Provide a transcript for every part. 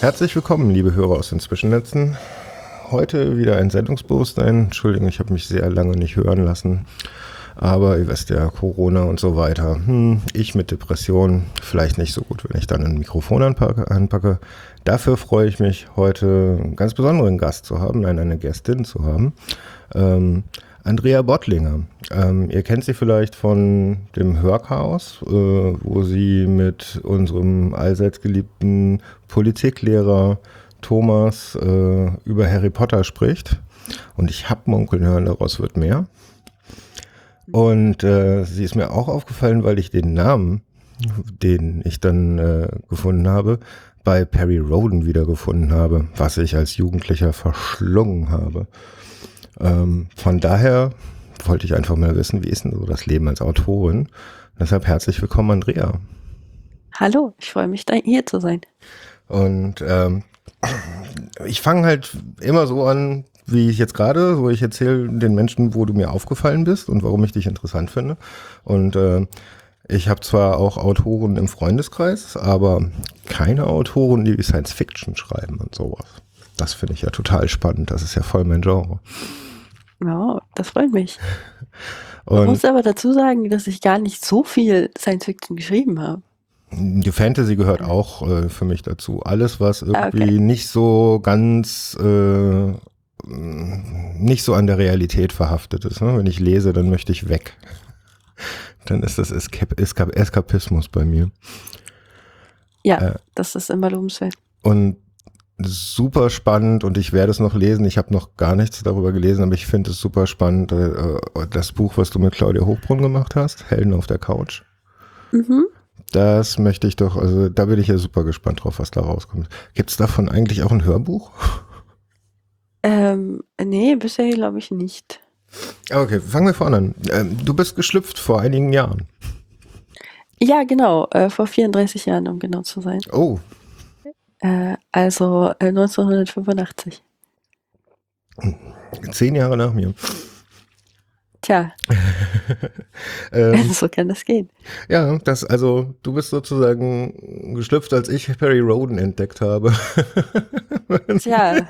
Herzlich willkommen, liebe Hörer aus den Zwischennetzen. Heute wieder ein Sendungsbewusstsein. Entschuldigung, ich habe mich sehr lange nicht hören lassen. Aber ihr wisst ja, Corona und so weiter. Hm, ich mit Depression, vielleicht nicht so gut, wenn ich dann ein Mikrofon anpacke. anpacke. Dafür freue ich mich, heute einen ganz besonderen Gast zu haben, nein, eine Gästin zu haben. Ähm, Andrea Bottlinger. Ähm, ihr kennt sie vielleicht von dem Hörchaos, äh, wo sie mit unserem allseits geliebten Politiklehrer Thomas äh, über Harry Potter spricht. Und ich habe munkeln hören, daraus wird mehr. Und äh, sie ist mir auch aufgefallen, weil ich den Namen, den ich dann äh, gefunden habe, bei Perry Roden wiedergefunden habe, was ich als Jugendlicher verschlungen habe. Ähm, von daher wollte ich einfach mal wissen, wie ist denn so das Leben als Autorin? Deshalb herzlich willkommen, Andrea. Hallo, ich freue mich, hier zu sein. Und ähm, ich fange halt immer so an, wie ich jetzt gerade, so ich erzähle den Menschen, wo du mir aufgefallen bist und warum ich dich interessant finde. Und äh, ich habe zwar auch Autoren im Freundeskreis, aber keine Autoren, die Science Fiction schreiben und sowas. Das finde ich ja total spannend. Das ist ja voll mein Genre. Ja, das freut mich. Und ich muss aber dazu sagen, dass ich gar nicht so viel Science Fiction geschrieben habe. Die Fantasy gehört auch äh, für mich dazu. Alles, was irgendwie okay. nicht so ganz, äh, nicht so an der Realität verhaftet ist. Ne? Wenn ich lese, dann möchte ich weg. Dann ist das Eskap Eskap Eskapismus bei mir. Ja, äh, das ist immer lobenswert. Und super spannend und ich werde es noch lesen. Ich habe noch gar nichts darüber gelesen, aber ich finde es super spannend. Äh, das Buch, was du mit Claudia Hochbrunn gemacht hast, Helden auf der Couch. Mhm. Das möchte ich doch, also da bin ich ja super gespannt drauf, was da rauskommt. Gibt es davon eigentlich auch ein Hörbuch? Ähm, nee, bisher glaube ich nicht. Okay, fangen wir vorne an. Ähm, du bist geschlüpft vor einigen Jahren. Ja, genau, äh, vor 34 Jahren, um genau zu sein. Oh, äh, also äh, 1985. Zehn Jahre nach mir. Tja. ähm, so kann das gehen. Ja, das, also du bist sozusagen geschlüpft, als ich Perry Roden entdeckt habe. Tja.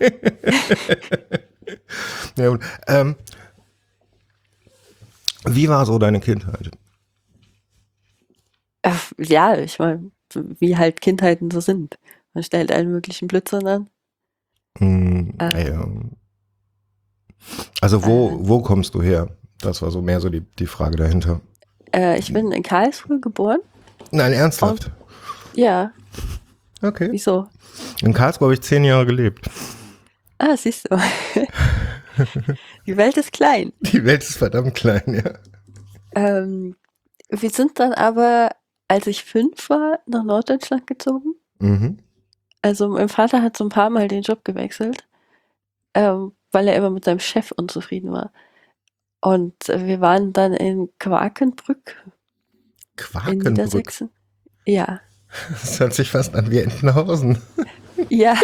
ja, und, ähm, wie war so deine Kindheit? Ja, ich meine, wie halt Kindheiten so sind. Man stellt allen möglichen Blödsinn an. Mm, äh, ja. Also wo, äh, wo kommst du her? Das war so mehr so die, die Frage dahinter. Äh, ich bin in Karlsruhe geboren. Nein, ernsthaft? Und, ja. Okay. Wieso? In Karlsruhe habe ich zehn Jahre gelebt. Ah, siehst du. die Welt ist klein. Die Welt ist verdammt klein, ja. Ähm, wir sind dann aber, als ich fünf war, nach Norddeutschland gezogen. Mhm. Also mein Vater hat so ein paar Mal den Job gewechselt, ähm, weil er immer mit seinem Chef unzufrieden war. Und äh, wir waren dann in Quakenbrück. Quakenbrück? In Niedersachsen. Ja. Das hört sich fast an wie Entenhausen. Ja,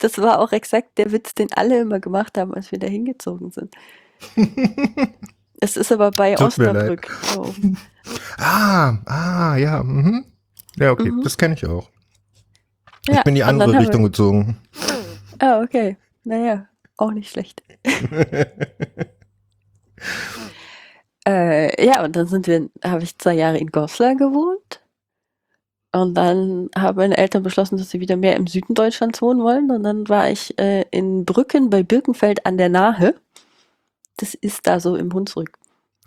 das war auch exakt der Witz, den alle immer gemacht haben, als wir da hingezogen sind. Es ist aber bei Tut Osnabrück. So. Ah, ah, ja. Mhm. Ja, okay, mhm. das kenne ich auch. Ja, ich bin die andere Richtung wir... gezogen. Ah, okay. Naja, auch nicht schlecht. äh, ja, und dann sind wir, habe ich zwei Jahre in Goslar gewohnt. Und dann haben meine Eltern beschlossen, dass sie wieder mehr im Süden Deutschlands wohnen wollen. Und dann war ich äh, in Brücken bei Birkenfeld an der Nahe. Das ist da so im Hunsrück.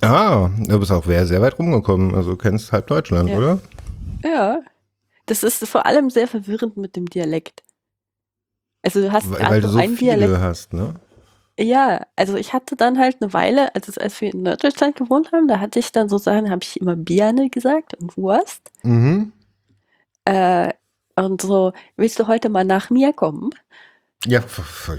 Ah, du bist auch sehr weit rumgekommen. Also du kennst halb Deutschland, ja. oder? Ja, das ist vor allem sehr verwirrend mit dem Dialekt. Also du hast weil, weil du so einen viele Dialekt. hast, ne? Ja, also ich hatte dann halt eine Weile, also als wir in Norddeutschland gewohnt haben, da hatte ich dann so Sachen, habe ich immer Bierne gesagt und Wurst. Mhm. Äh, und so, willst du heute mal nach mir kommen? Ja,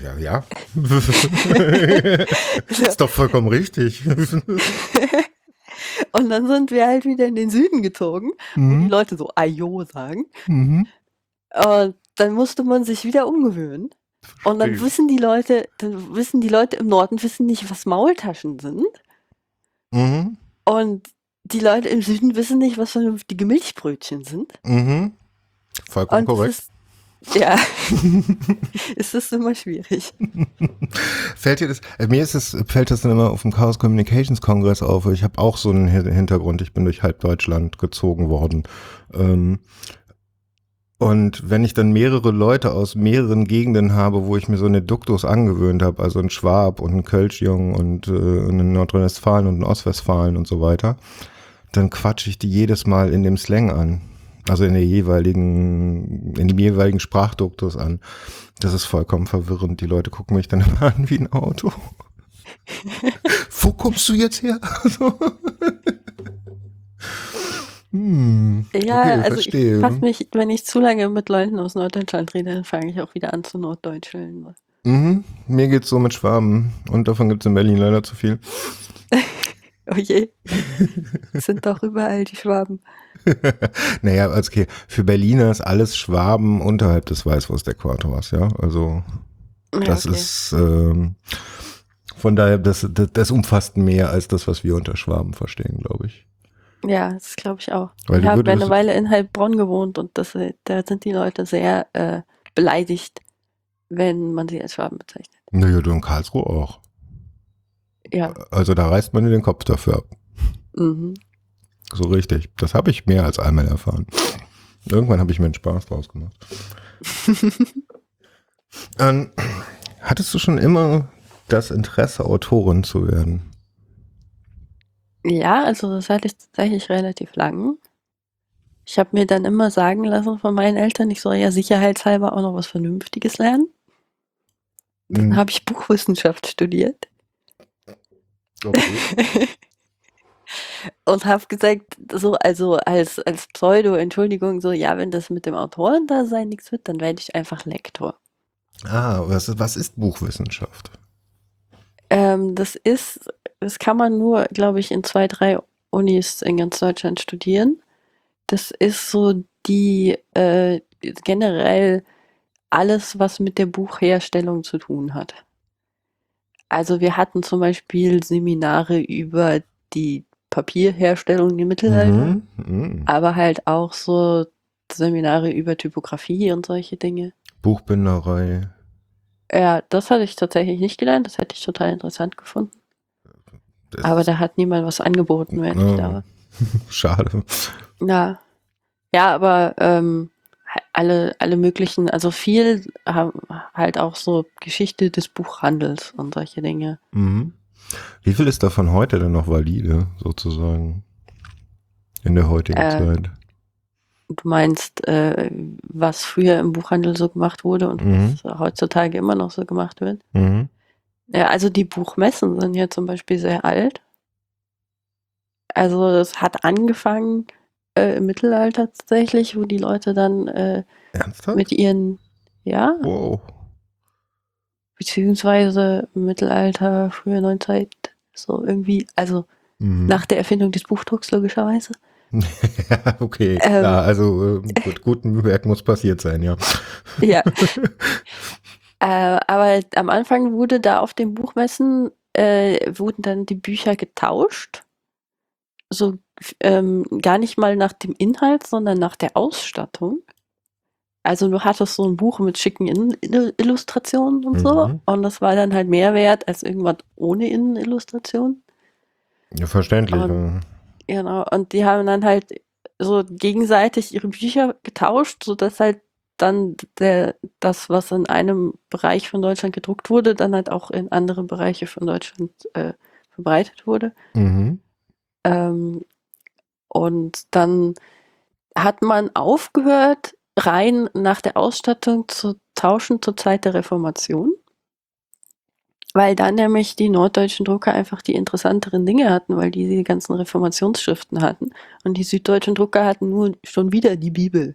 ja, ja. ist doch vollkommen richtig. Und dann sind wir halt wieder in den Süden gezogen, mhm. wo die Leute so Ayo sagen. Mhm. Und dann musste man sich wieder umgewöhnen. Und dann wissen die Leute, dann wissen die Leute im Norden wissen nicht, was Maultaschen sind. Mhm. Und die Leute im Süden wissen nicht, was vernünftige Milchbrötchen sind. Mhm. Vollkommen und korrekt. Das ist, Ja, es ist immer schwierig. Fällt dir das, äh, mir ist es, fällt das dann immer auf dem Chaos Communications Kongress auf. Ich habe auch so einen Hintergrund. Ich bin durch halb Deutschland gezogen worden. Ähm, und wenn ich dann mehrere Leute aus mehreren Gegenden habe, wo ich mir so eine Duktus angewöhnt habe, also ein Schwab und ein Kölschjung und äh, in Nordrhein-Westfalen und in Ostwestfalen und so weiter, dann quatsche ich die jedes Mal in dem Slang an. Also in der jeweiligen, in dem jeweiligen Sprachduktus an. Das ist vollkommen verwirrend. Die Leute gucken mich dann immer an wie ein Auto. Wo kommst du jetzt her? hm, ja, okay, also verstehe. ich fass mich, wenn ich zu lange mit Leuten aus Norddeutschland rede, dann fange ich auch wieder an zu Norddeutscheln. Mhm, mir geht's so mit Schwaben und davon gibt's in Berlin leider zu viel. oh je, sind doch überall die Schwaben. naja, okay. Für Berliner ist alles Schwaben unterhalb des Weißwurst-Äquators, ja. Also das ja, okay. ist ähm, von daher, das, das, das, umfasst mehr als das, was wir unter Schwaben verstehen, glaube ich. Ja, das glaube ich auch. Weil ich habe eine Weile in Heilbronn gewohnt und das, da sind die Leute sehr äh, beleidigt, wenn man sie als Schwaben bezeichnet. Naja, du in Karlsruhe auch. Ja. Also da reißt man den Kopf dafür ab. Mhm. So richtig. Das habe ich mehr als einmal erfahren. Irgendwann habe ich mir einen Spaß draus gemacht. ähm, hattest du schon immer das Interesse, Autorin zu werden? Ja, also das hatte ich tatsächlich relativ lang. Ich habe mir dann immer sagen lassen von meinen Eltern, ich soll ja sicherheitshalber auch noch was Vernünftiges lernen. Dann mhm. habe ich Buchwissenschaft studiert. Okay. und habe gesagt, so, also als, als Pseudo-Entschuldigung, so, ja, wenn das mit dem Autorendasein nichts wird, dann werde ich einfach Lektor. Ah, was, ist, was ist Buchwissenschaft? Ähm, das ist, das kann man nur, glaube ich, in zwei, drei Unis in ganz Deutschland studieren. Das ist so die äh, generell alles, was mit der Buchherstellung zu tun hat. Also wir hatten zum Beispiel Seminare über die Papierherstellung im Mittelalter, mhm, mhm. aber halt auch so Seminare über Typografie und solche Dinge. Buchbinderei. Ja, das hatte ich tatsächlich nicht gelernt, das hätte ich total interessant gefunden. Das aber da hat niemand was angeboten, wenn oh, ich da war. Schade. Ja. Ja, aber ähm, alle, alle möglichen, also viel halt auch so Geschichte des Buchhandels und solche Dinge. Mhm. Wie viel ist davon heute denn noch valide, sozusagen? In der heutigen äh, Zeit? Du meinst, äh, was früher im Buchhandel so gemacht wurde und mhm. was heutzutage immer noch so gemacht wird? Mhm. Ja, also die Buchmessen sind ja zum Beispiel sehr alt. Also es hat angefangen äh, im Mittelalter tatsächlich, wo die Leute dann äh, mit ihren, ja, wow beziehungsweise im Mittelalter, frühe Neuzeit, so irgendwie, also mhm. nach der Erfindung des Buchdrucks logischerweise. ja, okay, ähm, klar, also äh, gut, guten Werk muss passiert sein, ja. ja. äh, aber am Anfang wurde da auf den Buchmessen, äh, wurden dann die Bücher getauscht. So ähm, gar nicht mal nach dem Inhalt, sondern nach der Ausstattung. Also du hattest so ein Buch mit schicken Innenillustrationen und so. Mhm. Und das war dann halt mehr wert als irgendwas ohne Innenillustration. Ja, verständlich. Und, genau. Und die haben dann halt so gegenseitig ihre Bücher getauscht, sodass halt dann der, das, was in einem Bereich von Deutschland gedruckt wurde, dann halt auch in andere Bereiche von Deutschland äh, verbreitet wurde. Mhm. Ähm, und dann hat man aufgehört, rein nach der Ausstattung zu tauschen zur Zeit der Reformation. Weil dann nämlich die norddeutschen Drucker einfach die interessanteren Dinge hatten, weil die die ganzen Reformationsschriften hatten. Und die süddeutschen Drucker hatten nur schon wieder die Bibel.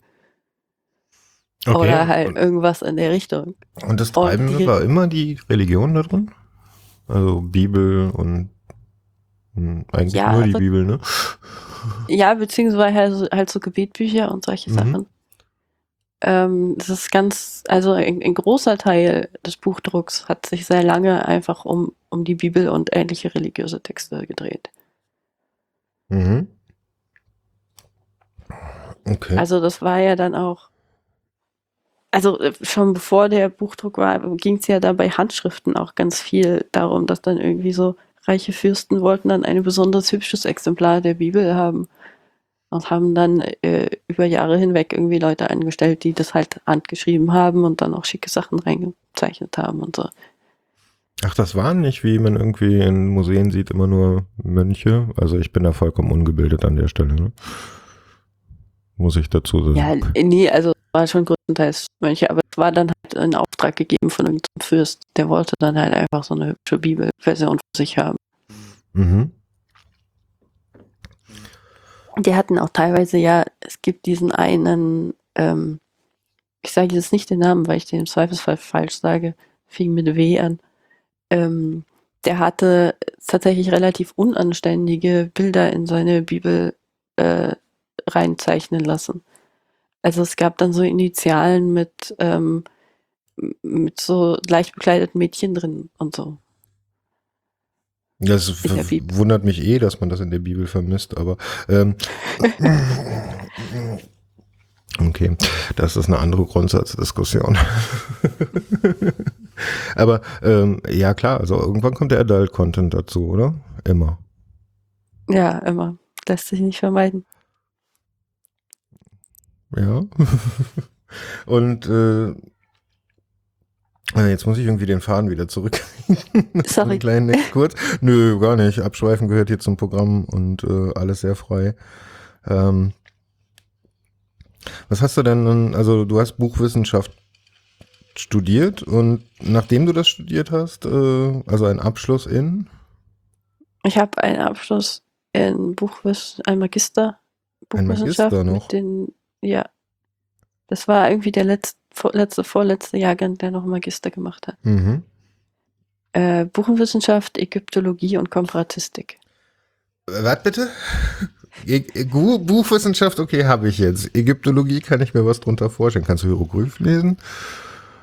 Okay. Oder halt und, irgendwas in der Richtung. Und das Treiben und war immer die Religion da drin? Also Bibel und hm, eigentlich ja, nur die also, Bibel, ne? Ja, beziehungsweise halt, halt so Gebetbücher und solche mhm. Sachen ähm, das ist ganz, also ein, ein, großer Teil des Buchdrucks hat sich sehr lange einfach um, um die Bibel und ähnliche religiöse Texte gedreht. Mhm. Okay. Also das war ja dann auch, also äh, schon bevor der Buchdruck war, ging es ja da bei Handschriften auch ganz viel darum, dass dann irgendwie so reiche Fürsten wollten dann ein besonders hübsches Exemplar der Bibel haben und haben dann äh, über Jahre hinweg irgendwie Leute eingestellt, die das halt handgeschrieben haben und dann auch schicke Sachen reingezeichnet haben und so. Ach, das waren nicht, wie man irgendwie in Museen sieht, immer nur Mönche. Also ich bin da vollkommen ungebildet an der Stelle. Ne? Muss ich dazu sagen. Ja, nee, also war schon größtenteils Mönche, aber es war dann halt ein Auftrag gegeben von irgendeinem Fürst. Der wollte dann halt einfach so eine hübsche Bibelversion für sich haben. Mhm. Die hatten auch teilweise ja, es gibt diesen einen, ähm, ich sage jetzt nicht den Namen, weil ich den im Zweifelsfall falsch sage, fing mit W an. Ähm, der hatte tatsächlich relativ unanständige Bilder in seine Bibel äh, reinzeichnen lassen. Also es gab dann so Initialen mit, ähm, mit so leicht bekleideten Mädchen drin und so. Das wundert mich eh, dass man das in der Bibel vermisst, aber ähm, okay, das ist eine andere Grundsatzdiskussion. aber ähm, ja klar, also irgendwann kommt der Adult-Content dazu, oder? Immer. Ja, immer. Lässt sich nicht vermeiden. Ja. Und äh, jetzt muss ich irgendwie den Faden wieder zurück. Sorry. kleinen kurz. Nö, gar nicht. Abschweifen gehört hier zum Programm und äh, alles sehr frei. Ähm, was hast du denn, also du hast Buchwissenschaft studiert und nachdem du das studiert hast, äh, also einen Abschluss in? Ich habe einen Abschluss in Buchwissenschaft, ein Magister Buchwissenschaft ein Magister noch? Den, ja, das war irgendwie der letzte letzte, vorletzte Jahrgang, der noch Magister gemacht hat. Mhm. Äh, Buchenwissenschaft, Ägyptologie und Komparatistik. Was bitte? Buchwissenschaft, okay, habe ich jetzt. Ägyptologie kann ich mir was drunter vorstellen. Kannst du Hieroglyph lesen?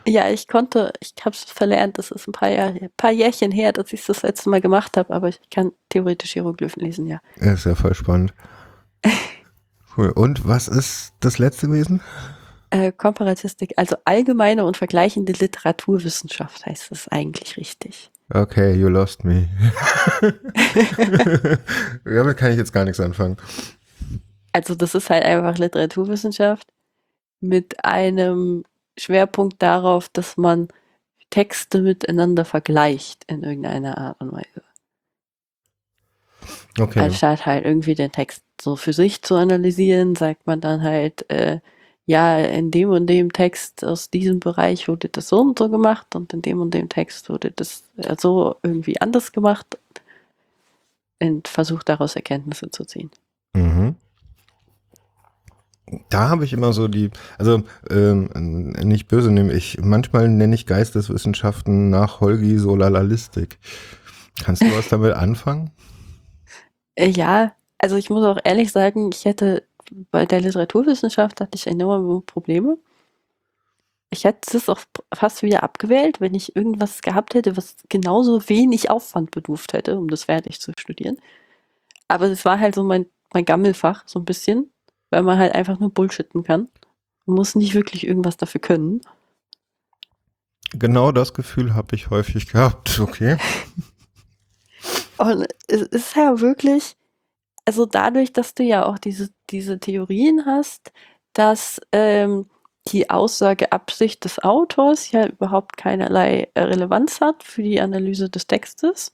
Ja, ich konnte, ich habe es verlernt. Das ist ein paar, Jahr, ein paar Jährchen her, dass ich es das letzte Mal gemacht habe, aber ich kann theoretisch Hieroglyphen lesen, ja. Ja, ist ja voll spannend. cool. Und was ist das letzte gewesen? Äh, Komparatistik, also allgemeine und vergleichende Literaturwissenschaft heißt es eigentlich richtig. Okay, you lost me. Damit kann ich jetzt gar nichts anfangen. Also das ist halt einfach Literaturwissenschaft mit einem Schwerpunkt darauf, dass man Texte miteinander vergleicht in irgendeiner Art und Weise. Okay. Anstatt halt irgendwie den Text so für sich zu analysieren, sagt man dann halt, äh, ja, in dem und dem Text aus diesem Bereich wurde das so und so gemacht und in dem und dem Text wurde das äh, so irgendwie anders gemacht und versucht daraus Erkenntnisse zu ziehen. Mhm. Da habe ich immer so die, also ähm, nicht böse nehme ich, manchmal nenne ich Geisteswissenschaften nach Holgi Solalalistik. Kannst du was damit anfangen? Äh, ja, also ich muss auch ehrlich sagen, ich hätte bei der Literaturwissenschaft hatte ich enorme Probleme. Ich hätte es auch fast wieder abgewählt, wenn ich irgendwas gehabt hätte, was genauso wenig Aufwand bedurft hätte, um das fertig zu studieren. Aber es war halt so mein, mein Gammelfach, so ein bisschen, weil man halt einfach nur bullshitten kann. Man muss nicht wirklich irgendwas dafür können. Genau das Gefühl habe ich häufig gehabt, okay. Und es ist ja wirklich, also dadurch, dass du ja auch diese, diese Theorien hast, dass ähm, die Aussageabsicht des Autors ja überhaupt keinerlei äh, Relevanz hat für die Analyse des Textes,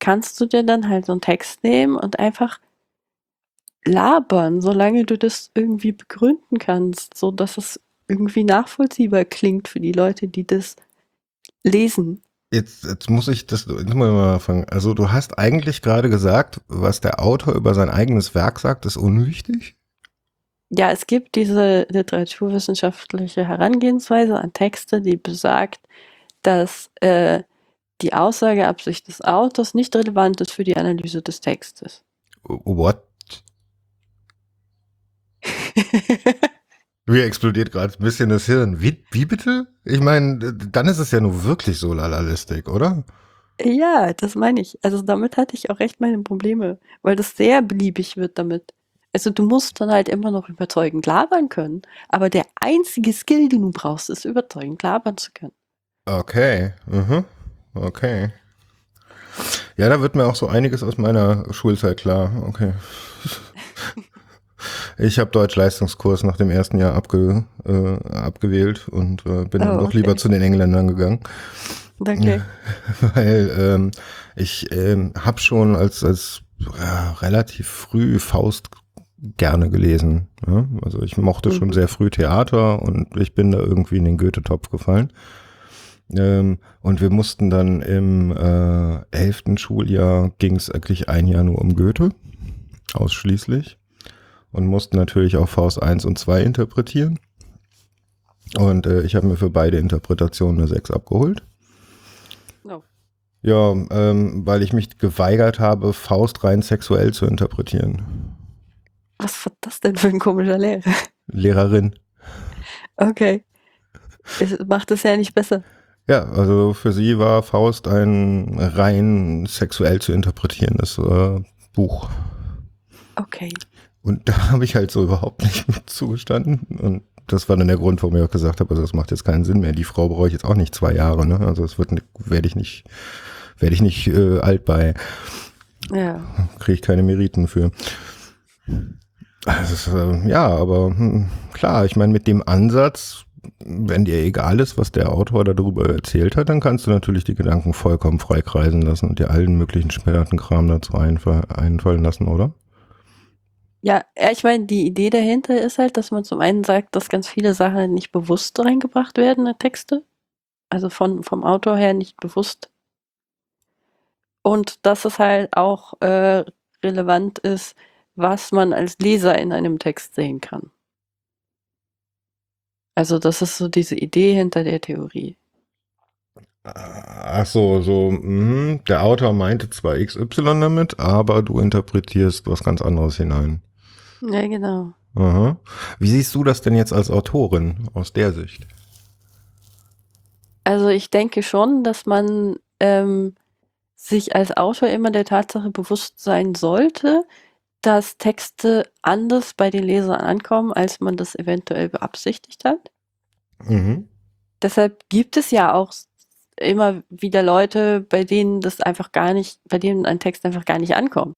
kannst du dir dann halt so einen Text nehmen und einfach labern, solange du das irgendwie begründen kannst, so dass es irgendwie nachvollziehbar klingt für die Leute, die das lesen. Jetzt, jetzt muss ich das, jetzt muss ich mal fangen. Also du hast eigentlich gerade gesagt, was der Autor über sein eigenes Werk sagt, ist unwichtig? Ja, es gibt diese literaturwissenschaftliche Herangehensweise an Texte, die besagt, dass äh, die Aussageabsicht des Autors nicht relevant ist für die Analyse des Textes. What? Mir explodiert gerade ein bisschen das Hirn. Wie, wie bitte? Ich meine, dann ist es ja nur wirklich so lalalistik, oder? Ja, das meine ich. Also damit hatte ich auch echt meine Probleme, weil das sehr beliebig wird damit. Also du musst dann halt immer noch überzeugend labern können, aber der einzige Skill, den du brauchst, ist überzeugend labern zu können. Okay, mhm. okay. Ja, da wird mir auch so einiges aus meiner Schulzeit klar. Okay. Ich habe Deutsch-Leistungskurs nach dem ersten Jahr abge, äh, abgewählt und äh, bin oh, dann doch okay. lieber zu den Engländern gegangen. Okay. Weil ähm, ich ähm, habe schon als, als ja, relativ früh Faust gerne gelesen. Ja? Also ich mochte mhm. schon sehr früh Theater und ich bin da irgendwie in den Goethe-Topf gefallen. Ähm, und wir mussten dann im äh, elften Schuljahr ging es eigentlich ein Jahr nur um Goethe, ausschließlich. Und mussten natürlich auch Faust 1 und 2 interpretieren. Und äh, ich habe mir für beide Interpretationen eine 6 abgeholt. Oh. Ja, ähm, weil ich mich geweigert habe, Faust rein sexuell zu interpretieren. Was war das denn für ein komischer Lehrer? Lehrerin. Okay. Es macht es ja nicht besser. Ja, also für sie war Faust ein rein sexuell zu interpretierendes äh, Buch. Okay. Und da habe ich halt so überhaupt nicht mit zugestanden. Und das war dann der Grund, warum ich auch gesagt habe, also das macht jetzt keinen Sinn mehr. Die Frau brauche ich jetzt auch nicht zwei Jahre, ne? Also es wird werde ich nicht, werde ich nicht äh, alt bei. Ja. Kriege ich keine Meriten für. Also, äh, ja, aber hm, klar, ich meine, mit dem Ansatz, wenn dir egal ist, was der Autor darüber erzählt hat, dann kannst du natürlich die Gedanken vollkommen freikreisen lassen und dir allen möglichen späteren Kram dazu einfallen lassen, oder? Ja, ich meine, die Idee dahinter ist halt, dass man zum einen sagt, dass ganz viele Sachen nicht bewusst reingebracht werden in Texte. Also von, vom Autor her nicht bewusst. Und dass es halt auch äh, relevant ist, was man als Leser in einem Text sehen kann. Also das ist so diese Idee hinter der Theorie. Ach so, so, mh, der Autor meinte zwar XY damit, aber du interpretierst was ganz anderes hinein. Ja, genau. Aha. Wie siehst du das denn jetzt als Autorin aus der Sicht? Also ich denke schon, dass man ähm, sich als Autor immer der Tatsache bewusst sein sollte, dass Texte anders bei den Lesern ankommen, als man das eventuell beabsichtigt hat. Mhm. Deshalb gibt es ja auch immer wieder Leute, bei denen das einfach gar nicht, bei denen ein Text einfach gar nicht ankommt.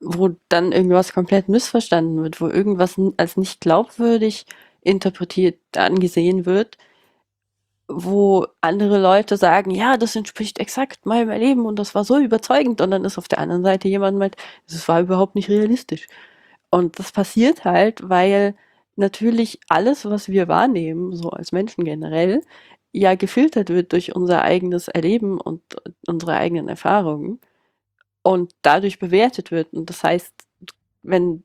Wo dann irgendwas komplett missverstanden wird, wo irgendwas als nicht glaubwürdig interpretiert angesehen wird, wo andere Leute sagen, ja, das entspricht exakt meinem Erleben und das war so überzeugend und dann ist auf der anderen Seite jemand meint, das war überhaupt nicht realistisch. Und das passiert halt, weil natürlich alles, was wir wahrnehmen, so als Menschen generell, ja gefiltert wird durch unser eigenes Erleben und unsere eigenen Erfahrungen und dadurch bewertet wird. Und das heißt, wenn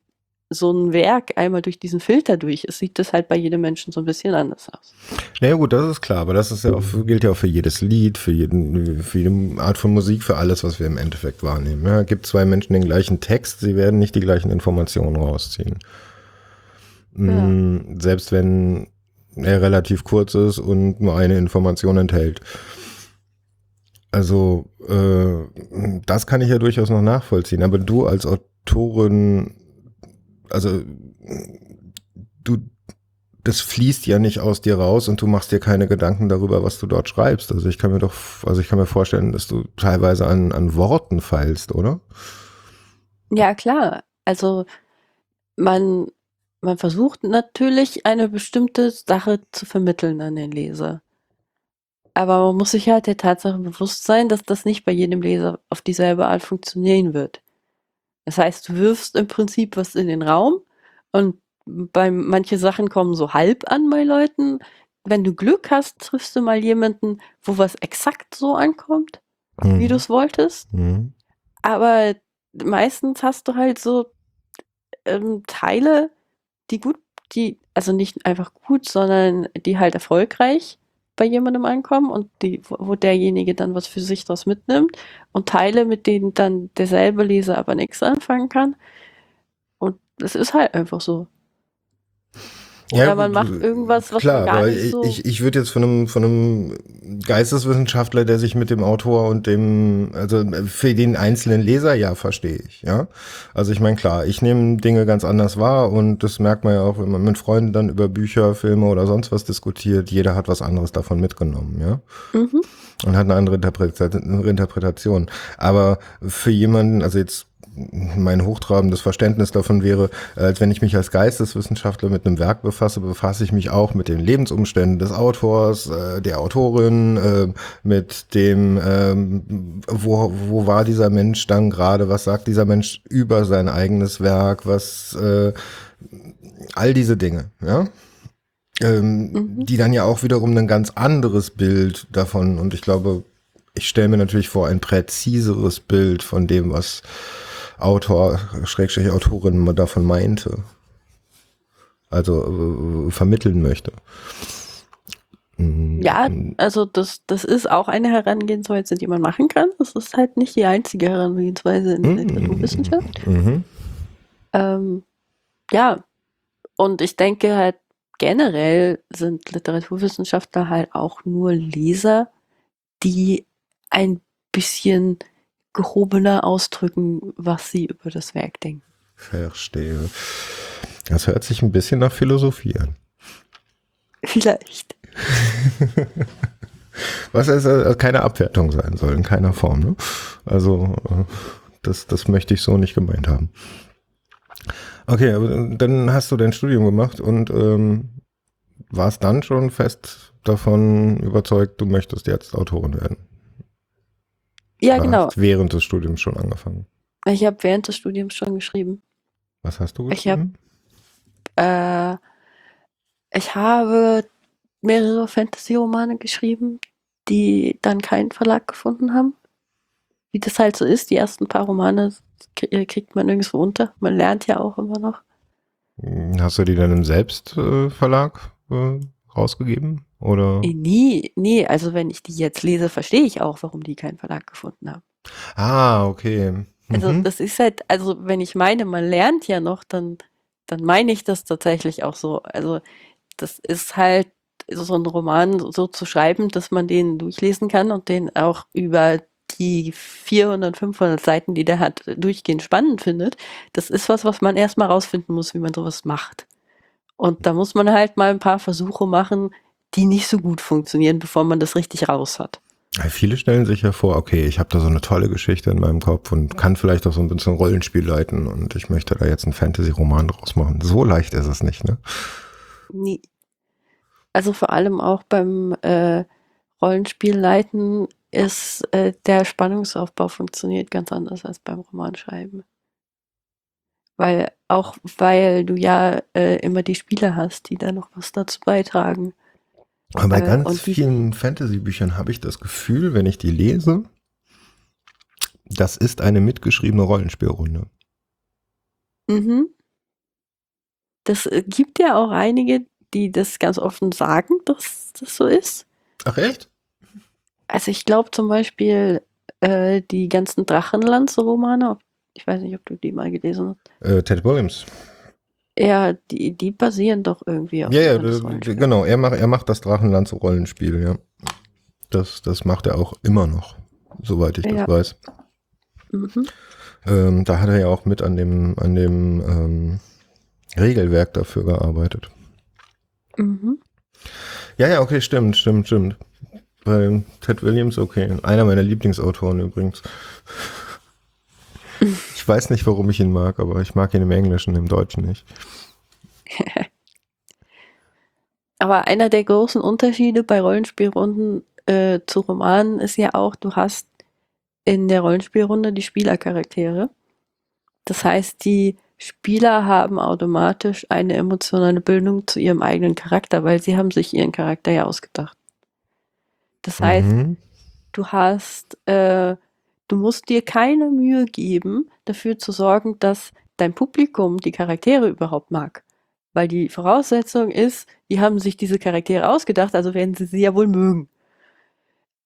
so ein Werk einmal durch diesen Filter durch ist, sieht das halt bei jedem Menschen so ein bisschen anders aus. Naja gut, das ist klar, aber das ist ja auch, gilt ja auch für jedes Lied, für, jeden, für jede Art von Musik, für alles, was wir im Endeffekt wahrnehmen. Ja, gibt zwei Menschen den gleichen Text, sie werden nicht die gleichen Informationen rausziehen. Ja. Mm, selbst wenn er relativ kurz ist und nur eine Information enthält. Also äh, das kann ich ja durchaus noch nachvollziehen. Aber du als Autorin also du, das fließt ja nicht aus dir raus und du machst dir keine Gedanken darüber, was du dort schreibst. Also ich kann mir doch, also ich kann mir vorstellen, dass du teilweise an, an Worten feilst, oder? Ja, klar. Also man, man versucht natürlich eine bestimmte Sache zu vermitteln an den Leser. Aber man muss sich halt der Tatsache bewusst sein, dass das nicht bei jedem Leser auf dieselbe Art funktionieren wird. Das heißt, du wirfst im Prinzip was in den Raum und bei manche Sachen kommen so halb an bei Leuten. Wenn du Glück hast, triffst du mal jemanden, wo was exakt so ankommt, mhm. wie du es wolltest. Mhm. Aber meistens hast du halt so ähm, Teile, die gut, die, also nicht einfach gut, sondern die halt erfolgreich bei jemandem ankommen und die, wo derjenige dann was für sich daraus mitnimmt und Teile, mit denen dann derselbe Leser aber nichts anfangen kann. Und es ist halt einfach so. Oder ja, man macht irgendwas, was klar, man gar nicht so ich, ich würde jetzt von einem, von einem Geisteswissenschaftler, der sich mit dem Autor und dem, also für den einzelnen Leser, ja, verstehe ich, ja. Also ich meine, klar, ich nehme Dinge ganz anders wahr und das merkt man ja auch, wenn man mit Freunden dann über Bücher, Filme oder sonst was diskutiert, jeder hat was anderes davon mitgenommen, ja. Mhm. Und hat eine andere Interpretation. Aber für jemanden, also jetzt mein hochtrabendes Verständnis davon wäre, als wenn ich mich als Geisteswissenschaftler mit einem Werk befasse, befasse ich mich auch mit den Lebensumständen des Autors, äh, der Autorin, äh, mit dem, ähm, wo, wo war dieser Mensch dann gerade, was sagt dieser Mensch über sein eigenes Werk, was, äh, all diese Dinge, ja. Ähm, mhm. Die dann ja auch wiederum ein ganz anderes Bild davon und ich glaube, ich stelle mir natürlich vor, ein präziseres Bild von dem, was Autor, Schrägstrich Autorin davon meinte. Also äh, vermitteln möchte. Ja, also das, das ist auch eine Herangehensweise, die man machen kann. Das ist halt nicht die einzige Herangehensweise in der mm, Literaturwissenschaft. Mhm. Ähm, ja, und ich denke halt generell sind Literaturwissenschaftler halt auch nur Leser, die ein bisschen gehobener ausdrücken, was sie über das Werk denken. Verstehe. Das hört sich ein bisschen nach Philosophie an. Vielleicht. was also keine Abwertung sein soll, in keiner Form. Ne? Also äh, das, das möchte ich so nicht gemeint haben. Okay, aber dann hast du dein Studium gemacht und ähm, warst dann schon fest davon überzeugt, du möchtest jetzt Autorin werden. Ja, Oder genau. während des Studiums schon angefangen? Ich habe während des Studiums schon geschrieben. Was hast du geschrieben? Ich habe äh, ich habe mehrere Fantasy-Romane geschrieben, die dann keinen Verlag gefunden haben. Wie das halt so ist, die ersten paar Romane äh, kriegt man nirgendwo unter. Man lernt ja auch immer noch. Hm, hast du die dann im Selbstverlag äh, rausgegeben? Oder? Äh, nie, nee, also wenn ich die jetzt lese, verstehe ich auch, warum die keinen Verlag gefunden haben. Ah, okay. Mhm. Also das ist halt, also wenn ich meine, man lernt ja noch, dann, dann meine ich das tatsächlich auch so. Also das ist halt so ein Roman so zu schreiben, dass man den durchlesen kann und den auch über die 400, 500 Seiten, die der hat, durchgehend spannend findet. Das ist was, was man erstmal rausfinden muss, wie man sowas macht. Und da muss man halt mal ein paar Versuche machen, die nicht so gut funktionieren, bevor man das richtig raus hat. Ja, viele stellen sich ja vor, okay, ich habe da so eine tolle Geschichte in meinem Kopf und kann vielleicht auch so ein bisschen Rollenspiel leiten und ich möchte da jetzt einen Fantasy-Roman draus machen. So leicht ist es nicht, ne? Nee. Also vor allem auch beim äh, Rollenspiel leiten ist äh, der Spannungsaufbau funktioniert ganz anders als beim Romanschreiben. Weil auch weil du ja äh, immer die Spieler hast, die da noch was dazu beitragen. Aber bei äh, ganz vielen Fantasy-Büchern habe ich das Gefühl, wenn ich die lese, das ist eine mitgeschriebene Rollenspielrunde. Mhm. Das äh, gibt ja auch einige, die das ganz offen sagen, dass das so ist. Ach echt? Also ich glaube zum Beispiel äh, die ganzen Drachenlands-Romane, ich weiß nicht, ob du die mal gelesen hast. Äh, Ted Williams. Ja, die, die basieren doch irgendwie auf Ja, ja, genau. Er macht, er macht das Drachenlands-Rollenspiel, ja. Das, das macht er auch immer noch, soweit ich ja. das weiß. Mhm. Ähm, da hat er ja auch mit an dem, an dem ähm, Regelwerk dafür gearbeitet. Mhm. Ja, ja, okay, stimmt, stimmt, stimmt. Bei Ted Williams, okay. Einer meiner Lieblingsautoren übrigens. Ich weiß nicht, warum ich ihn mag, aber ich mag ihn im Englischen, im Deutschen nicht. aber einer der großen Unterschiede bei Rollenspielrunden äh, zu Romanen ist ja auch, du hast in der Rollenspielrunde die Spielercharaktere. Das heißt, die Spieler haben automatisch eine emotionale Bildung zu ihrem eigenen Charakter, weil sie haben sich ihren Charakter ja ausgedacht. Das heißt, mhm. du hast äh, Du musst dir keine Mühe geben, dafür zu sorgen, dass dein Publikum die Charaktere überhaupt mag. Weil die Voraussetzung ist, die haben sich diese Charaktere ausgedacht, also werden sie sie ja wohl mögen.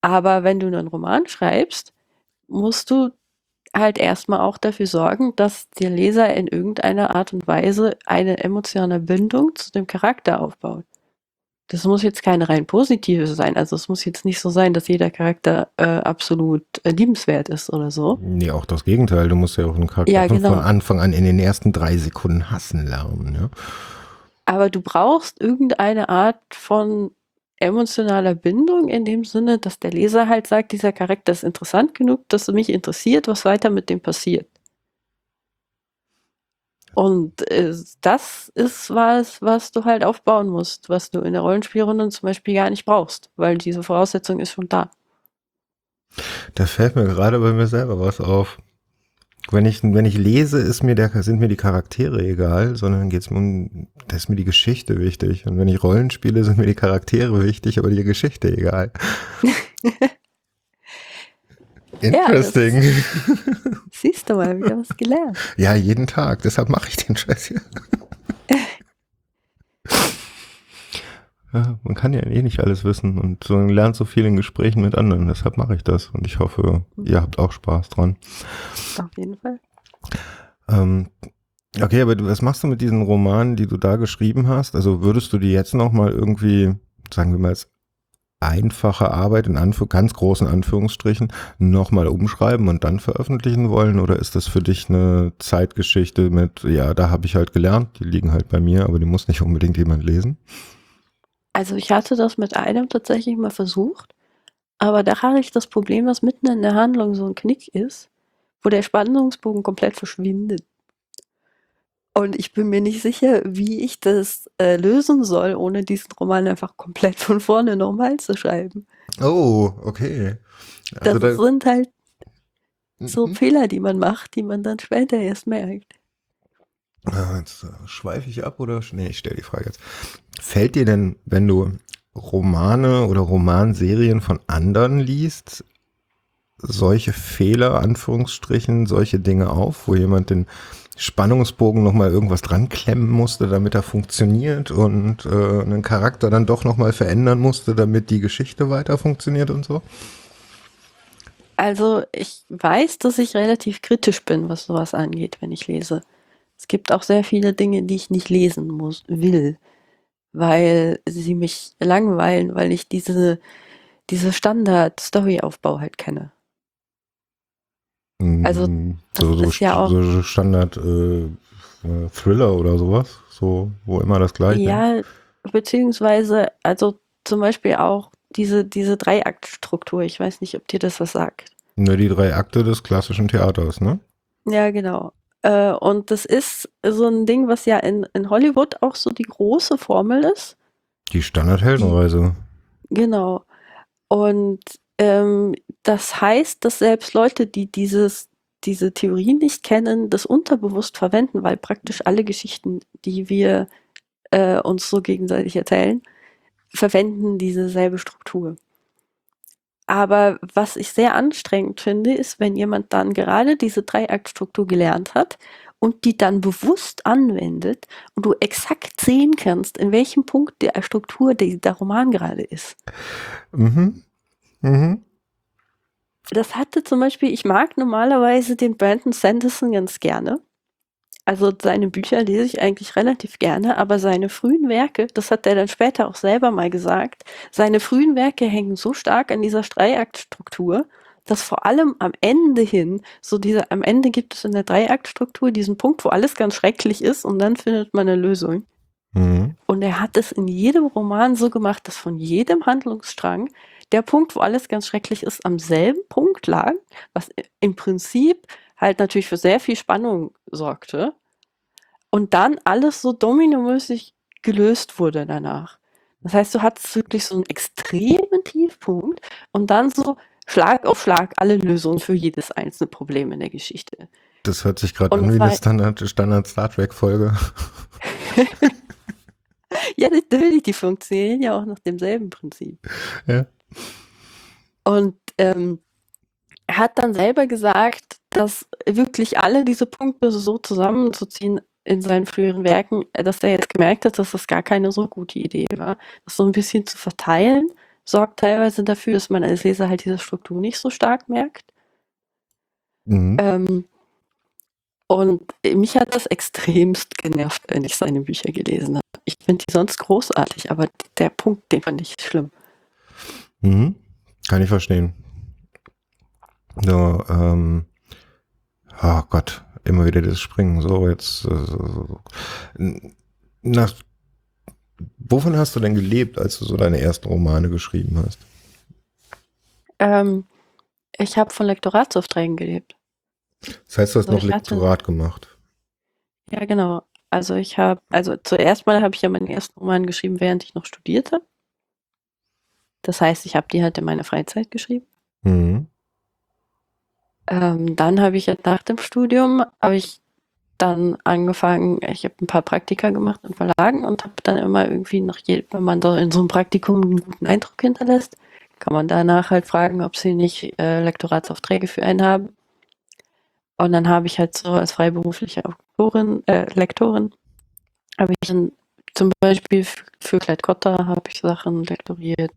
Aber wenn du einen Roman schreibst, musst du halt erstmal auch dafür sorgen, dass der Leser in irgendeiner Art und Weise eine emotionale Bindung zu dem Charakter aufbaut. Das muss jetzt keine rein positive sein. Also es muss jetzt nicht so sein, dass jeder Charakter äh, absolut äh, liebenswert ist oder so. Nee, auch das Gegenteil. Du musst ja auch einen Charakter ja, genau. von Anfang an in den ersten drei Sekunden hassen lernen. Ja? Aber du brauchst irgendeine Art von emotionaler Bindung in dem Sinne, dass der Leser halt sagt, dieser Charakter ist interessant genug, dass es mich interessiert, was weiter mit dem passiert. Und äh, das ist was, was du halt aufbauen musst, was du in der Rollenspielrunde zum Beispiel gar nicht brauchst, weil diese Voraussetzung ist schon da. Da fällt mir gerade bei mir selber was auf. Wenn ich, wenn ich lese, ist mir der, sind mir die Charaktere egal, sondern geht's um, da ist mir die Geschichte wichtig. Und wenn ich Rollen spiele, sind mir die Charaktere wichtig, aber die Geschichte egal. Interesting. Ja, siehst du mal, wieder was gelernt. Ja, jeden Tag. Deshalb mache ich den Scheiß hier. ja, man kann ja eh nicht alles wissen und so lernt so viel in Gesprächen mit anderen. Deshalb mache ich das und ich hoffe, mhm. ihr habt auch Spaß dran. Auf jeden Fall. Ähm, okay, aber was machst du mit diesen Romanen, die du da geschrieben hast? Also würdest du die jetzt noch mal irgendwie, sagen wir mal, als einfache Arbeit in Anf ganz großen Anführungsstrichen nochmal umschreiben und dann veröffentlichen wollen? Oder ist das für dich eine Zeitgeschichte mit, ja, da habe ich halt gelernt, die liegen halt bei mir, aber die muss nicht unbedingt jemand lesen? Also ich hatte das mit einem tatsächlich mal versucht, aber da hatte ich das Problem, dass mitten in der Handlung so ein Knick ist, wo der Spannungsbogen komplett verschwindet. Und ich bin mir nicht sicher, wie ich das äh, lösen soll, ohne diesen Roman einfach komplett von vorne nochmal zu schreiben. Oh, okay. Also das da sind halt so mhm. Fehler, die man macht, die man dann später erst merkt. Ah, jetzt äh, schweife ich ab oder? Nee, ich stelle die Frage jetzt. Fällt dir denn, wenn du Romane oder Romanserien von anderen liest, solche Fehler, Anführungsstrichen, solche Dinge auf, wo jemand den Spannungsbogen nochmal irgendwas dran klemmen musste, damit er funktioniert und äh, einen Charakter dann doch nochmal verändern musste, damit die Geschichte weiter funktioniert und so? Also ich weiß, dass ich relativ kritisch bin, was sowas angeht, wenn ich lese. Es gibt auch sehr viele Dinge, die ich nicht lesen muss, will, weil sie mich langweilen, weil ich diese, diese Standard-Story-Aufbau halt kenne. Also mm, so, so, ja auch, so Standard äh, Thriller oder sowas, so wo immer das gleiche. Ja, beziehungsweise also zum Beispiel auch diese diese Dreiaktstruktur. Ich weiß nicht, ob dir das was sagt. Ne, die drei Akte des klassischen Theaters, ne? Ja, genau. Äh, und das ist so ein Ding, was ja in, in Hollywood auch so die große Formel ist. Die Standardheldenreise. Genau. Und ähm, das heißt, dass selbst Leute, die dieses, diese Theorie nicht kennen, das unterbewusst verwenden, weil praktisch alle Geschichten, die wir äh, uns so gegenseitig erzählen, verwenden dieselbe Struktur. Aber was ich sehr anstrengend finde, ist, wenn jemand dann gerade diese Dreiaktstruktur gelernt hat und die dann bewusst anwendet und du exakt sehen kannst, in welchem Punkt der Struktur der, der Roman gerade ist. Mhm. Mhm. Das hatte zum Beispiel, ich mag normalerweise den Brandon Sanderson ganz gerne. Also seine Bücher lese ich eigentlich relativ gerne, aber seine frühen Werke, das hat er dann später auch selber mal gesagt, seine frühen Werke hängen so stark an dieser Dreiaktstruktur, dass vor allem am Ende hin, so diese, am Ende gibt es in der Dreiaktstruktur diesen Punkt, wo alles ganz schrecklich ist und dann findet man eine Lösung. Mhm. Und er hat es in jedem Roman so gemacht, dass von jedem Handlungsstrang der Punkt, wo alles ganz schrecklich ist, am selben Punkt lag, was im Prinzip halt natürlich für sehr viel Spannung sorgte. Und dann alles so dominomäßig gelöst wurde danach. Das heißt, du hattest wirklich so einen extremen Tiefpunkt und dann so Schlag auf Schlag alle Lösungen für jedes einzelne Problem in der Geschichte. Das hört sich gerade an wie eine Standard, Standard Star Trek Folge. ja, natürlich, die funktionieren ja auch nach demselben Prinzip. Ja. Und ähm, er hat dann selber gesagt, dass wirklich alle diese Punkte so zusammenzuziehen in seinen früheren Werken, dass er jetzt gemerkt hat, dass das gar keine so gute Idee war. Das so ein bisschen zu verteilen, sorgt teilweise dafür, dass man als Leser halt diese Struktur nicht so stark merkt. Mhm. Ähm, und mich hat das extremst genervt, wenn ich seine Bücher gelesen habe. Ich finde die sonst großartig, aber der Punkt, den fand ich schlimm. Mhm. Kann ich verstehen. So, ähm, oh Gott, immer wieder das Springen. So, jetzt, äh, nach, wovon hast du denn gelebt, als du so deine ersten Romane geschrieben hast? Ähm, ich habe von Lektoratsaufträgen gelebt. Das heißt, du hast also noch Lektorat hatte, gemacht. Ja, genau. Also ich habe, also zuerst mal habe ich ja meinen ersten Roman geschrieben, während ich noch studierte. Das heißt, ich habe die halt in meiner Freizeit geschrieben. Mhm. Ähm, dann habe ich nach dem Studium, habe ich dann angefangen, ich habe ein paar Praktika gemacht in Verlagen und habe dann immer irgendwie nach jedem, wenn man da in so einem Praktikum einen guten Eindruck hinterlässt, kann man danach halt fragen, ob sie nicht äh, Lektoratsaufträge für einen haben. Und dann habe ich halt so als freiberufliche Autorin, äh, Lektorin, habe ich dann zum Beispiel für, Clyde Cotta habe ich Sachen lektoriert.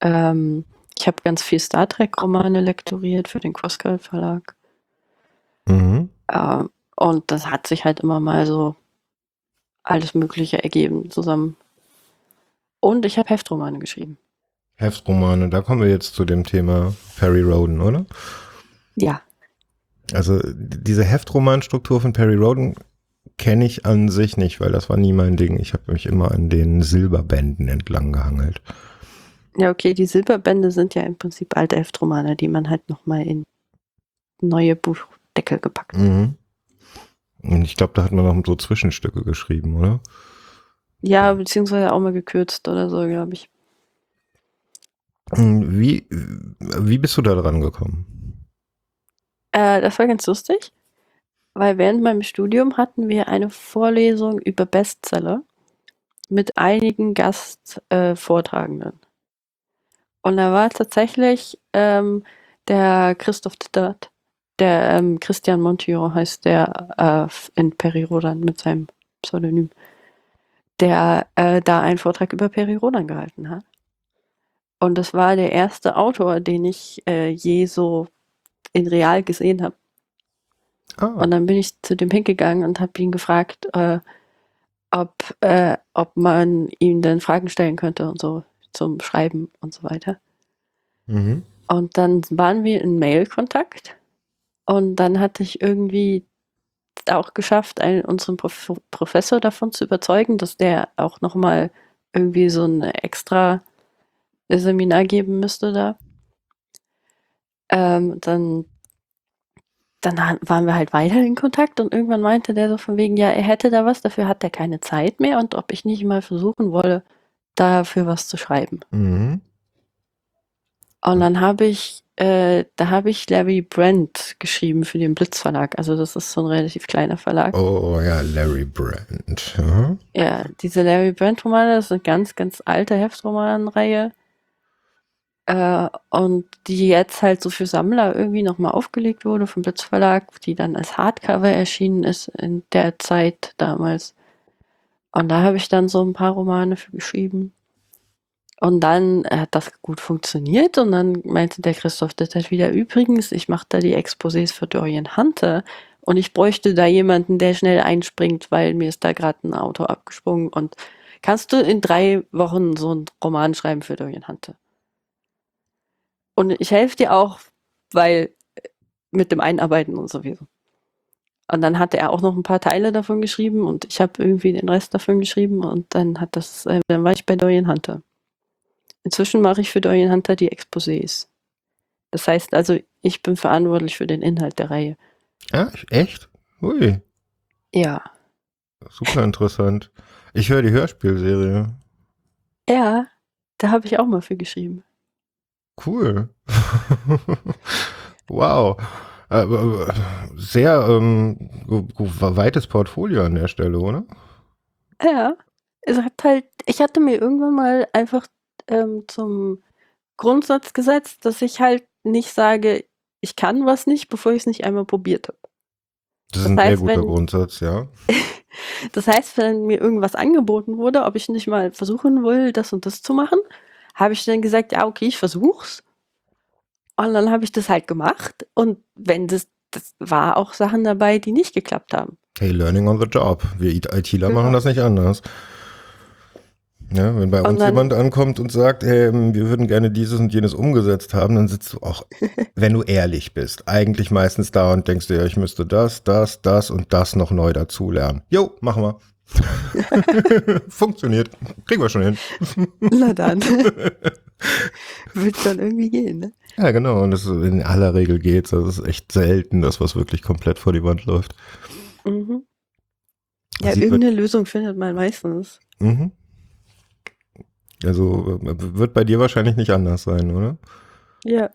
Ähm, ich habe ganz viel Star Trek-Romane lektoriert für den Crosscult Verlag. Mhm. Ähm, und das hat sich halt immer mal so alles Mögliche ergeben zusammen. Und ich habe Heftromane geschrieben. Heftromane, da kommen wir jetzt zu dem Thema Perry Roden, oder? Ja. Also diese Heftromanstruktur von Perry Roden kenne ich an sich nicht, weil das war nie mein Ding. Ich habe mich immer an den Silberbänden entlang gehangelt. Ja, okay, die Silberbände sind ja im Prinzip alte Heftromane, die man halt nochmal in neue Buchdeckel gepackt. Mhm. Und ich glaube, da hat man noch so Zwischenstücke geschrieben, oder? Ja, beziehungsweise auch mal gekürzt oder so, glaube ich. Wie, wie bist du da dran gekommen? Äh, das war ganz lustig, weil während meinem Studium hatten wir eine Vorlesung über Bestseller mit einigen Gastvortragenden. Äh, und da war tatsächlich ähm, der Christoph Dittert, der ähm, Christian Montijo heißt der äh, in Perirodan mit seinem Pseudonym, der äh, da einen Vortrag über Perirodan gehalten hat. Und das war der erste Autor, den ich äh, je so in real gesehen habe. Oh. Und dann bin ich zu dem hingegangen und habe ihn gefragt, äh, ob, äh, ob man ihm denn Fragen stellen könnte und so zum Schreiben und so weiter. Mhm. Und dann waren wir in Mail-Kontakt und dann hatte ich irgendwie auch geschafft, einen, unseren Prof Professor davon zu überzeugen, dass der auch nochmal irgendwie so ein extra Seminar geben müsste da. Ähm, dann, dann waren wir halt weiter in Kontakt und irgendwann meinte der so von wegen, ja, er hätte da was, dafür hat er keine Zeit mehr und ob ich nicht mal versuchen wolle, dafür was zu schreiben. Mhm. Und dann habe ich, äh, da habe ich Larry Brand geschrieben für den Blitz Verlag. Also das ist so ein relativ kleiner Verlag. Oh, oh ja, Larry Brand. Ja, ja diese Larry Brand Romane, das ist eine ganz, ganz alte Heftromanreihe. Äh, und die jetzt halt so für Sammler irgendwie nochmal aufgelegt wurde vom Blitz Verlag, die dann als Hardcover erschienen ist in der Zeit damals. Und da habe ich dann so ein paar Romane für geschrieben. Und dann hat das gut funktioniert und dann meinte der Christoph halt wieder, übrigens, ich mache da die Exposés für Dorian Hunter und ich bräuchte da jemanden, der schnell einspringt, weil mir ist da gerade ein Auto abgesprungen und kannst du in drei Wochen so einen Roman schreiben für Dorian Hunter? Und ich helfe dir auch, weil mit dem Einarbeiten und sowieso. Und dann hatte er auch noch ein paar Teile davon geschrieben und ich habe irgendwie den Rest davon geschrieben und dann hat das, äh, dann war ich bei Dorian Hunter. Inzwischen mache ich für Dorian Hunter die Exposés. Das heißt also, ich bin verantwortlich für den Inhalt der Reihe. Ja, echt? Ui. Ja. Super interessant. Ich höre die Hörspielserie. Ja, da habe ich auch mal für geschrieben. Cool. wow. Äh, sehr ähm, weites Portfolio an der Stelle, oder? Ja. Es hat halt, ich hatte mir irgendwann mal einfach ähm, zum Grundsatz gesetzt, dass ich halt nicht sage, ich kann was nicht, bevor ich es nicht einmal probiert habe. Das ist das ein heißt, sehr guter wenn, Grundsatz, ja. das heißt, wenn mir irgendwas angeboten wurde, ob ich nicht mal versuchen will, das und das zu machen, habe ich dann gesagt, ja, okay, ich versuch's. Und dann habe ich das halt gemacht. Und wenn das, das war auch Sachen dabei, die nicht geklappt haben. Hey, learning on the job. Wir ITler genau. machen das nicht anders. Ja, wenn bei uns dann, jemand ankommt und sagt, hey, wir würden gerne dieses und jenes umgesetzt haben, dann sitzt du auch, wenn du ehrlich bist, eigentlich meistens da und denkst dir, ja, ich müsste das, das, das und das noch neu dazulernen. Jo, machen wir. Funktioniert. Kriegen wir schon hin. Na dann. Wird schon irgendwie gehen, ne? Ja, genau. Und das in aller Regel geht's. Das ist echt selten, dass was wirklich komplett vor die Wand läuft. Mhm. Ja, irgendeine Lösung findet man meistens. Mhm. Also wird bei dir wahrscheinlich nicht anders sein, oder? Ja.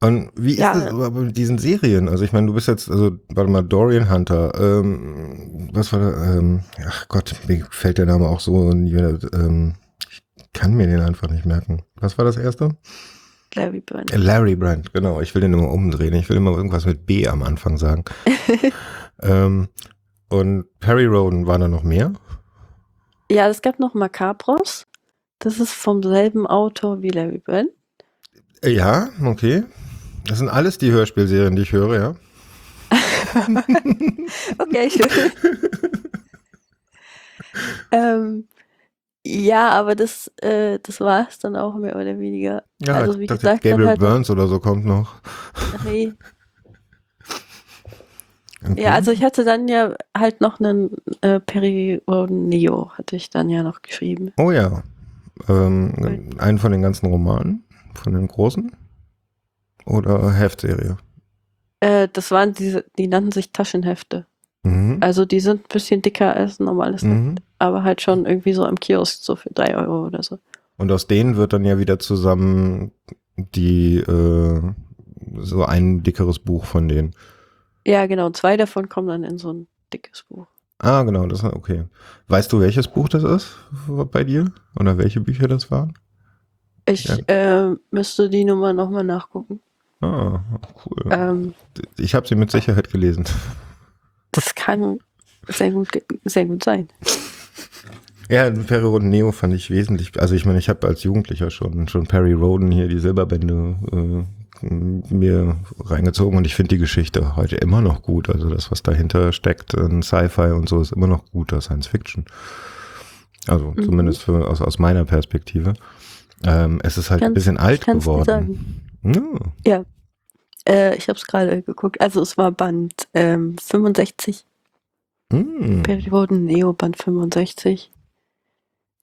Und wie ist ja. das aber mit diesen Serien? Also ich meine, du bist jetzt, also warte mal, Dorian Hunter, ähm, was war da, ähm, ach Gott, mir fällt der Name auch so, ähm, ich kann mir den einfach nicht merken. Was war das erste? Larry Brand. Larry Brand, genau. Ich will den immer umdrehen. Ich will immer irgendwas mit B am Anfang sagen. ähm, und Perry Roden, war da noch mehr? Ja, es gab noch Macabros. Das ist vom selben Autor wie Larry Brand. Ja, okay. Das sind alles die Hörspielserien, die ich höre, ja. okay, schön. ähm, ja, aber das, äh, das war es dann auch mehr oder weniger. Ja, also, wie gesagt, Gabriel halt Burns oder so kommt noch. Nee. Okay. Ja, also ich hatte dann ja halt noch einen äh, Periroden Neo, hatte ich dann ja noch geschrieben. Oh ja. Ähm. Einen von den ganzen Romanen, von den großen? Oder Heftserie? Äh, das waren diese, die nannten sich Taschenhefte. Mhm. Also die sind ein bisschen dicker als ein normales mhm. Heft, aber halt schon irgendwie so im Kiosk so für drei Euro oder so. Und aus denen wird dann ja wieder zusammen die äh, so ein dickeres Buch von denen. Ja, genau. Zwei davon kommen dann in so ein dickes Buch. Ah, genau, das ist okay. Weißt du, welches Buch das ist bei dir? Oder welche Bücher das waren? Ich ja. äh, müsste die Nummer nochmal nachgucken. Ah, cool. Ähm, ich habe sie mit Sicherheit gelesen. Das kann sehr gut, sehr gut sein. Ja, Perry Roden Neo fand ich wesentlich, also ich meine, ich habe als Jugendlicher schon, schon Perry Roden hier die Silberbände äh, mir reingezogen und ich finde die Geschichte heute immer noch gut. Also das, was dahinter steckt, in Sci-Fi und so, ist immer noch guter Science Fiction. Also mhm. zumindest für, aus, aus meiner Perspektive. Ähm, es ist halt kannst, ein bisschen alt geworden. Ja. ja. Äh, ich habe es gerade geguckt. Also es war Band ähm, 65. Mhm. Perioden Neo Band 65.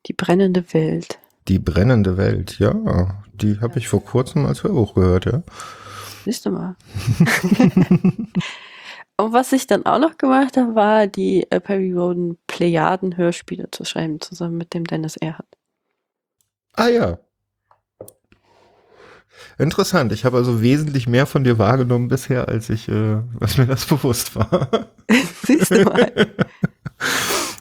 Die brennende Welt. Die brennende Welt, ja. Die habe ich vor kurzem als Hörbuch gehört, ja. Siehst du mal. Und was ich dann auch noch gemacht habe, war die äh, Perry Roden Plejaden Hörspiele zu schreiben, zusammen mit dem Dennis Erhardt. Ah ja. Interessant. Ich habe also wesentlich mehr von dir wahrgenommen bisher, als ich, äh, was mir das bewusst war. Siehst du mal.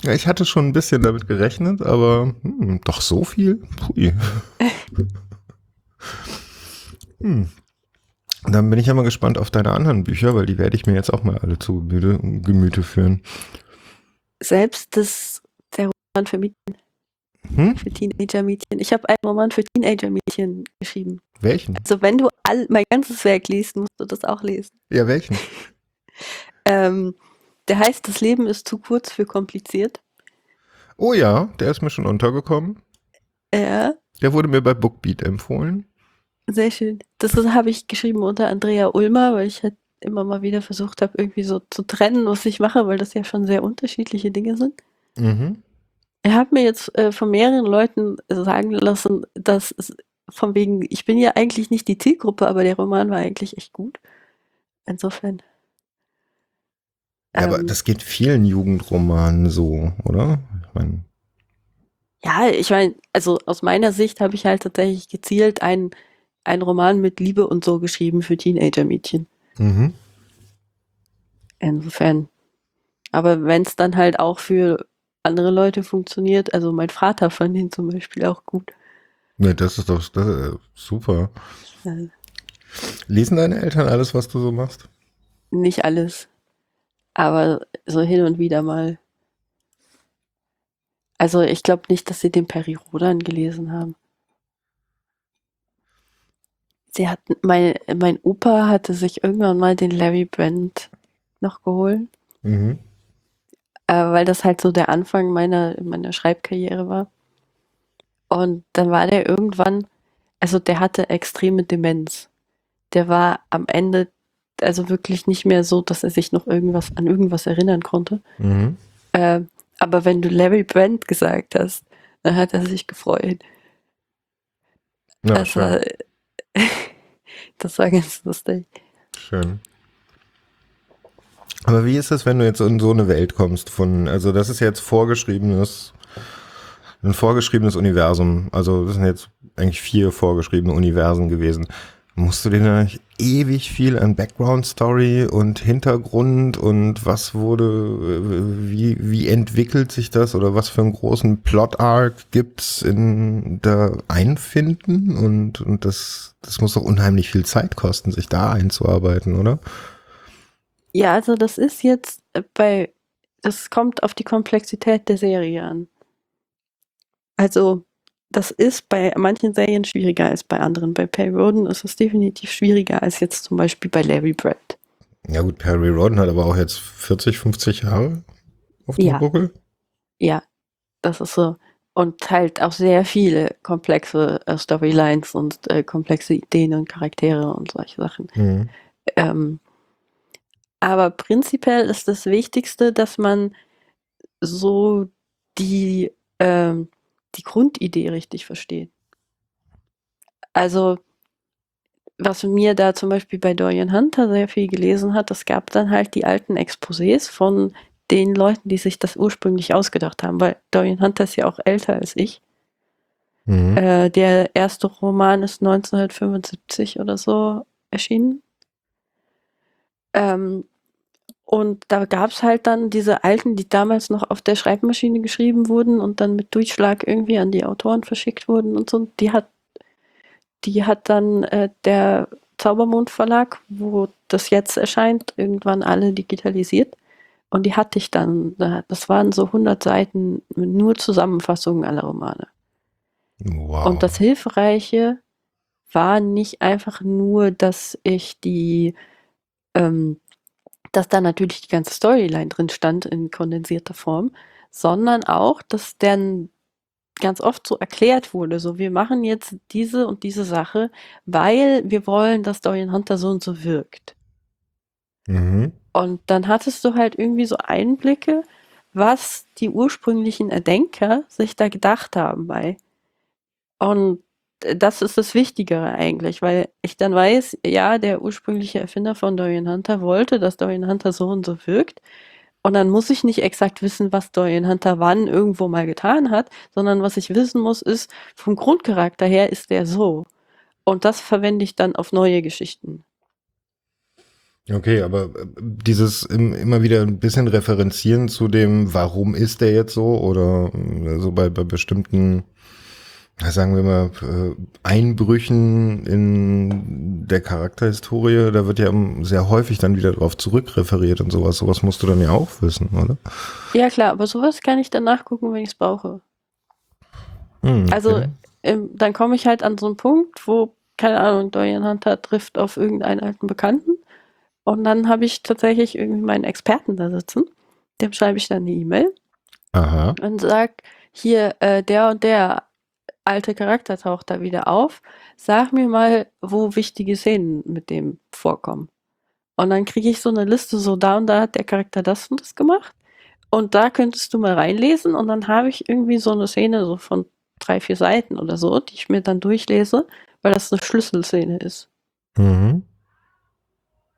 Ja, ich hatte schon ein bisschen damit gerechnet, aber hm, doch so viel? Pui. hm. Dann bin ich ja mal gespannt auf deine anderen Bücher, weil die werde ich mir jetzt auch mal alle zu Gemüte, Gemüte führen. Selbst das, der Roman Mädchen. Hm? Für Teenager-Mädchen. Ich habe einen Roman für Teenager-Mädchen geschrieben. Welchen? Also wenn du all, mein ganzes Werk liest, musst du das auch lesen. Ja, welchen? ähm, der heißt, das Leben ist zu kurz für kompliziert. Oh ja, der ist mir schon untergekommen. Ja. Der wurde mir bei Bookbeat empfohlen. Sehr schön. Das habe ich geschrieben unter Andrea Ulmer, weil ich halt immer mal wieder versucht habe, irgendwie so zu trennen, was ich mache, weil das ja schon sehr unterschiedliche Dinge sind. Mhm. Ich habe mir jetzt äh, von mehreren Leuten sagen lassen, dass von wegen, ich bin ja eigentlich nicht die Zielgruppe, aber der Roman war eigentlich echt gut. Insofern. Ja, aber ähm. das geht vielen Jugendromanen so, oder? Ich mein, ja, ich meine, also aus meiner Sicht habe ich halt tatsächlich gezielt einen, einen Roman mit Liebe und so geschrieben für Teenager-Mädchen. Mhm. Insofern. Aber wenn es dann halt auch für andere Leute funktioniert, also mein Vater fand ihn zum Beispiel auch gut. Ne, das ist doch das ist super. Ja. Lesen deine Eltern alles, was du so machst? Nicht alles aber so hin und wieder mal. Also ich glaube nicht, dass sie den Peri Rodan gelesen haben. sie hat, mein, mein Opa hatte sich irgendwann mal den Larry Brand noch geholt. Mhm. Äh, weil das halt so der Anfang meiner, meiner Schreibkarriere war. Und dann war der irgendwann, also der hatte extreme Demenz. Der war am Ende also wirklich nicht mehr so, dass er sich noch irgendwas an irgendwas erinnern konnte. Mhm. Äh, aber wenn du Larry Brand gesagt hast, dann hat er sich gefreut. Ja, das, war, das war ganz lustig. Schön. Aber wie ist es, wenn du jetzt in so eine Welt kommst von, also das ist jetzt vorgeschriebenes, ein vorgeschriebenes Universum. Also das sind jetzt eigentlich vier vorgeschriebene Universen gewesen. Musst du dir da ewig viel an Background Story und Hintergrund und was wurde, wie, wie entwickelt sich das oder was für einen großen Plot Arc gibt's in da einfinden und, und das, das muss doch unheimlich viel Zeit kosten, sich da einzuarbeiten, oder? Ja, also das ist jetzt bei, das kommt auf die Komplexität der Serie an. Also das ist bei manchen Serien schwieriger als bei anderen. Bei Perry Roden ist es definitiv schwieriger als jetzt zum Beispiel bei Larry Brad. Ja gut, Perry Roden hat aber auch jetzt 40, 50 Jahre auf dem ja. Buckel. Ja, das ist so. Und halt auch sehr viele komplexe äh, Storylines und äh, komplexe Ideen und Charaktere und solche Sachen. Mhm. Ähm, aber prinzipiell ist das Wichtigste, dass man so die ähm, die Grundidee richtig versteht. Also, was mir da zum Beispiel bei Dorian Hunter sehr viel gelesen hat, es gab dann halt die alten Exposés von den Leuten, die sich das ursprünglich ausgedacht haben, weil Dorian Hunter ist ja auch älter als ich. Mhm. Äh, der erste Roman ist 1975 oder so erschienen. Ähm, und da gab es halt dann diese alten, die damals noch auf der Schreibmaschine geschrieben wurden und dann mit Durchschlag irgendwie an die Autoren verschickt wurden und so. Die hat, die hat dann äh, der Zaubermond Verlag, wo das jetzt erscheint, irgendwann alle digitalisiert. Und die hatte ich dann, das waren so 100 Seiten mit nur Zusammenfassungen aller Romane. Wow. Und das Hilfreiche war nicht einfach nur, dass ich die ähm, dass da natürlich die ganze Storyline drin stand in kondensierter Form, sondern auch, dass dann ganz oft so erklärt wurde, so wir machen jetzt diese und diese Sache, weil wir wollen, dass Dorian Hunter so und so wirkt. Mhm. Und dann hattest du halt irgendwie so Einblicke, was die ursprünglichen Erdenker sich da gedacht haben bei. Und das ist das Wichtigere eigentlich, weil ich dann weiß, ja, der ursprüngliche Erfinder von Dorian Hunter wollte, dass Dorian Hunter so und so wirkt. Und dann muss ich nicht exakt wissen, was Dorian Hunter wann irgendwo mal getan hat, sondern was ich wissen muss, ist, vom Grundcharakter her ist der so. Und das verwende ich dann auf neue Geschichten. Okay, aber äh, dieses immer wieder ein bisschen referenzieren zu dem, warum ist der jetzt so oder äh, so bei, bei bestimmten sagen wir mal, äh, Einbrüchen in der Charakterhistorie, da wird ja sehr häufig dann wieder darauf zurückreferiert und sowas. Sowas musst du dann ja auch wissen, oder? Ja, klar, aber sowas kann ich dann nachgucken, wenn ich es brauche. Hm, okay. Also, ähm, dann komme ich halt an so einen Punkt, wo, keine Ahnung, Dorian Hunter trifft auf irgendeinen alten Bekannten. Und dann habe ich tatsächlich irgendwie meinen Experten da sitzen. Dem schreibe ich dann eine E-Mail. Und sage, hier, äh, der und der alte Charakter taucht da wieder auf. Sag mir mal, wo wichtige Szenen mit dem vorkommen. Und dann kriege ich so eine Liste, so da und da hat der Charakter das und das gemacht. Und da könntest du mal reinlesen und dann habe ich irgendwie so eine Szene so von drei, vier Seiten oder so, die ich mir dann durchlese, weil das eine Schlüsselszene ist. Mhm.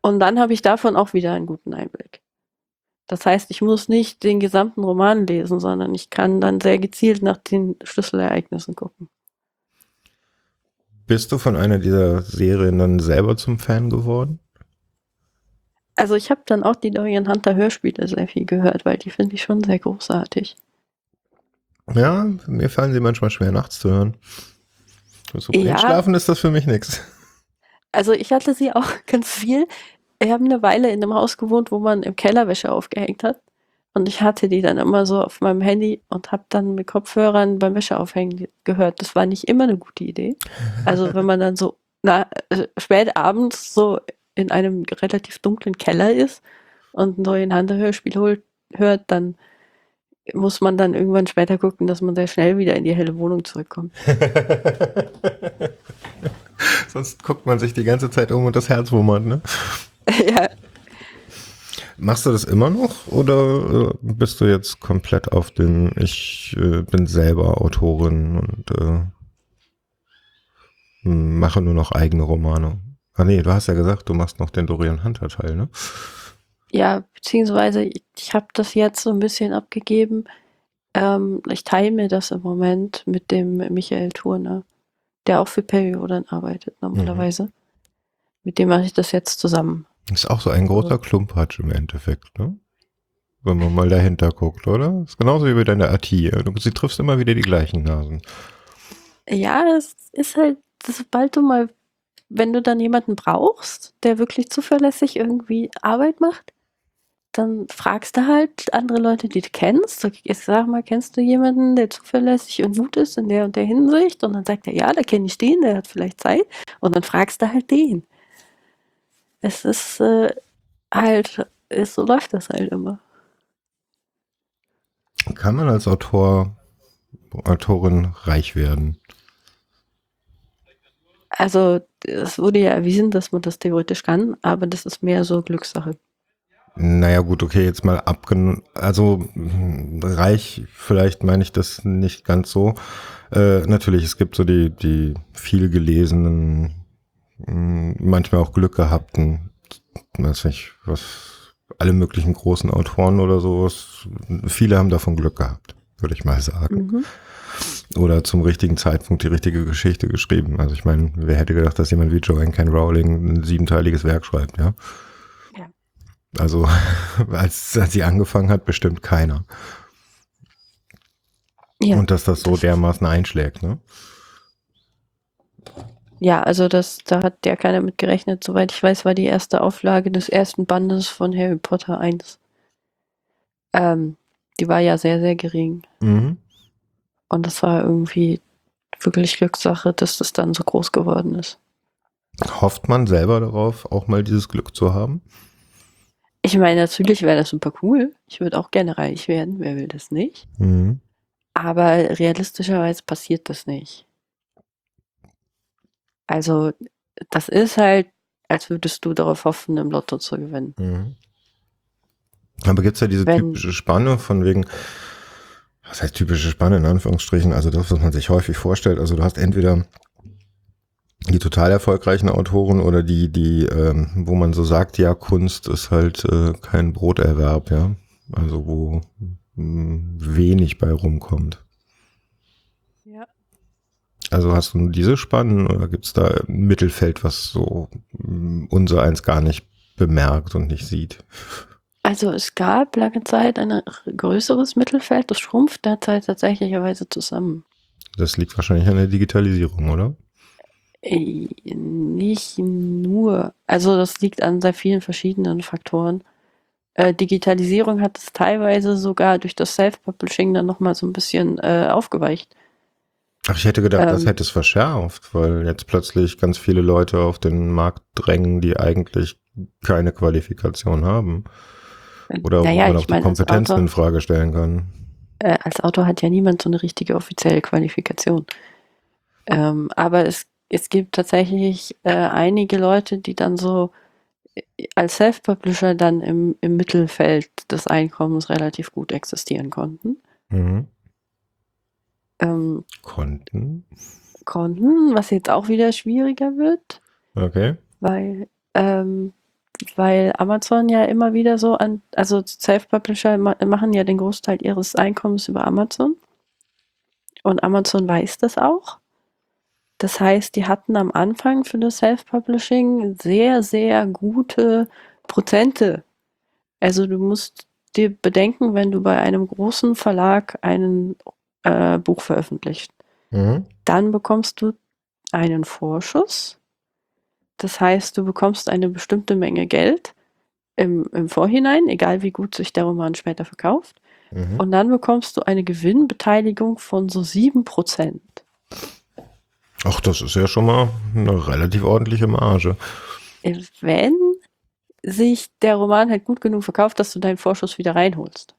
Und dann habe ich davon auch wieder einen guten Einblick. Das heißt, ich muss nicht den gesamten Roman lesen, sondern ich kann dann sehr gezielt nach den Schlüsselereignissen gucken. Bist du von einer dieser Serien dann selber zum Fan geworden? Also ich habe dann auch die Dorian Hunter Hörspiele sehr viel gehört, weil die finde ich schon sehr großartig. Ja, mir fallen sie manchmal schwer nachts zu hören. So ja. Einschlafen ist das für mich nichts. Also ich hatte sie auch ganz viel ich habe eine Weile in einem Haus gewohnt, wo man im Keller Wäsche aufgehängt hat. Und ich hatte die dann immer so auf meinem Handy und habe dann mit Kopfhörern beim Wäscheaufhängen gehört. Das war nicht immer eine gute Idee. Also wenn man dann so na, äh, spät abends so in einem relativ dunklen Keller ist und ein neuen Handelhörspiel holt, hört, dann muss man dann irgendwann später gucken, dass man sehr schnell wieder in die helle Wohnung zurückkommt. Sonst guckt man sich die ganze Zeit um und das Herz wummert, ne? ja. Machst du das immer noch oder äh, bist du jetzt komplett auf dem, ich äh, bin selber Autorin und äh, mache nur noch eigene Romane? Ah nee, du hast ja gesagt, du machst noch den Dorian Hunter Teil, ne? Ja, beziehungsweise ich, ich habe das jetzt so ein bisschen abgegeben. Ähm, ich teile mir das im Moment mit dem Michael Turner, der auch für Perioden arbeitet normalerweise. Mhm. Mit dem mache ich das jetzt zusammen. Ist auch so ein großer Klumpatsch im Endeffekt, ne? Wenn man mal dahinter guckt, oder? Ist genauso wie bei deiner Ati. Du, sie triffst immer wieder die gleichen Nasen. Ja, es ist halt, sobald du mal, wenn du dann jemanden brauchst, der wirklich zuverlässig irgendwie Arbeit macht, dann fragst du halt andere Leute, die du kennst. Ich sag mal, kennst du jemanden, der zuverlässig und gut ist in der und der Hinsicht? Und dann sagt er, ja, da kenne ich den, der hat vielleicht Zeit. Und dann fragst du halt den. Es ist äh, halt, ist, so läuft das halt immer. Kann man als Autor, Autorin reich werden? Also, es wurde ja erwiesen, dass man das theoretisch kann, aber das ist mehr so Glückssache. Naja, gut, okay, jetzt mal abgenommen. Also reich, vielleicht meine ich das nicht ganz so. Äh, natürlich, es gibt so die, die viel gelesenen, manchmal auch Glück gehabten, weiß nicht, was, alle möglichen großen Autoren oder sowas. Viele haben davon Glück gehabt, würde ich mal sagen. Mhm. Oder zum richtigen Zeitpunkt die richtige Geschichte geschrieben. Also ich meine, wer hätte gedacht, dass jemand wie Joanne Ken Rowling ein siebenteiliges Werk schreibt, ja? Also als, als sie angefangen hat, bestimmt keiner. Ja. Und dass das so dermaßen einschlägt, ne? Ja, also das, da hat ja keiner mit gerechnet. Soweit ich weiß, war die erste Auflage des ersten Bandes von Harry Potter 1. Ähm, die war ja sehr, sehr gering. Mhm. Und das war irgendwie wirklich Glückssache, dass das dann so groß geworden ist. Hofft man selber darauf, auch mal dieses Glück zu haben? Ich meine, natürlich wäre das super cool. Ich würde auch gerne reich werden. Wer will das nicht? Mhm. Aber realistischerweise passiert das nicht. Also, das ist halt, als würdest du darauf hoffen, im Lotto zu gewinnen. Mhm. Aber gibt es ja diese Wenn, typische Spanne von wegen, was heißt typische Spanne in Anführungsstrichen? Also das, was man sich häufig vorstellt. Also du hast entweder die total erfolgreichen Autoren oder die, die, ähm, wo man so sagt, ja, Kunst ist halt äh, kein Broterwerb, ja. Also wo mh, hm, wenig bei rumkommt. Also hast du diese Spannen oder gibt es da ein Mittelfeld, was so mh, hm, unser eins gar nicht bemerkt und nicht sieht? Also es gab lange Zeit ein größeres Mittelfeld, das schrumpft derzeit tatsächlicherweise zusammen. Das liegt wahrscheinlich an der Digitalisierung, oder? Äh, nicht nur. Also das liegt an sehr vielen verschiedenen Faktoren. Äh, Digitalisierung hat es teilweise sogar durch das Self-Publishing dann nochmal so ein bisschen äh, aufgeweicht. Ach, ich hätte gedacht, ähm, das hätte es verschärft, weil jetzt plötzlich ganz viele Leute auf den Markt drängen, die eigentlich keine Qualifikation haben. Oder naja, wo man auch die Kompetenzen Autor, in Frage stellen kann. Äh, als Autor hat ja niemand so eine richtige offizielle Qualifikation. Ähm, aber es es gibt tatsächlich äh, einige Leute, die dann so äh, als Self-Publisher dann im, im Mittelfeld des Einkommens relativ gut existieren konnten. Mhm. Ähm, konnten? Konnten, was jetzt auch wieder schwieriger wird. Okay. Weil, ähm, weil Amazon ja immer wieder so an, also Self-Publisher machen ja den Großteil ihres Einkommens über Amazon. Und Amazon weiß das auch. Das heißt, die hatten am Anfang für das Self-Publishing sehr, sehr gute Prozente. Also du musst dir bedenken, wenn du bei einem großen Verlag ein äh, Buch veröffentlicht, mhm. dann bekommst du einen Vorschuss. Das heißt, du bekommst eine bestimmte Menge Geld im, im Vorhinein, egal wie gut sich der Roman später verkauft. Mhm. Und dann bekommst du eine Gewinnbeteiligung von so 7%. Ach, das ist ja schon mal eine relativ ordentliche Marge. Wenn sich der Roman halt gut genug verkauft, dass du deinen Vorschuss wieder reinholst.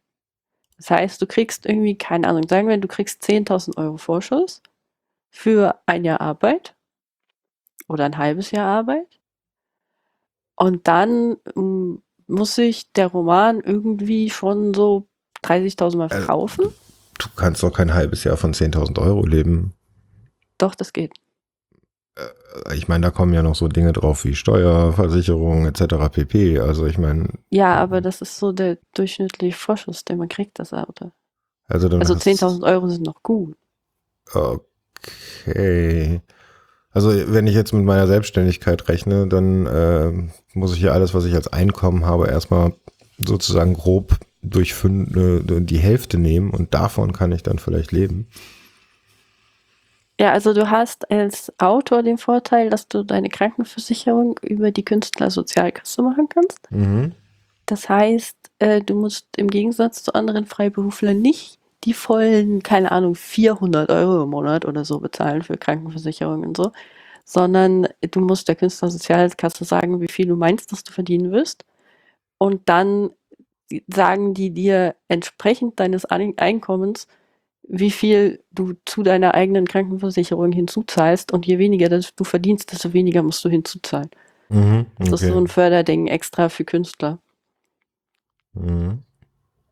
Das heißt, du kriegst irgendwie, keine Ahnung, sagen wir, du kriegst 10.000 Euro Vorschuss für ein Jahr Arbeit oder ein halbes Jahr Arbeit. Und dann ähm, muss sich der Roman irgendwie schon so 30.000 Mal äh, verkaufen. Äh, du kannst doch kein halbes Jahr von 10.000 Euro leben. Doch, das geht. Äh, ich meine, da kommen ja noch so Dinge drauf wie Steuerversicherung etc. pp. Also ich meine. Ja, aber das ist so der durchschnittliche Vorschuss, den man kriegt, das Auto. Also, also 10.000 Euro sind noch gut. Okay. Also wenn ich jetzt mit meiner Selbstständigkeit rechne, dann äh, muss ich ja alles, was ich als Einkommen habe, erstmal sozusagen grob durch fünf, äh, die Hälfte nehmen und davon kann ich dann vielleicht leben. Ja, also du hast als Autor den Vorteil, dass du deine Krankenversicherung über die Künstlersozialkasse machen kannst. Mhm. Das heißt, äh, du musst im Gegensatz zu anderen Freiberuflern nicht die vollen, keine Ahnung, 400 Euro im Monat oder so bezahlen für Krankenversicherung und so, sondern du musst der Künstlersozialkasse sagen, wie viel du meinst, dass du verdienen wirst. Und dann sagen die dir entsprechend deines Einkommens, wie viel du zu deiner eigenen Krankenversicherung hinzuzahlst und je weniger du verdienst, desto weniger musst du hinzuzahlen. Mhm, okay. Das ist so ein Förderding extra für Künstler. Mhm.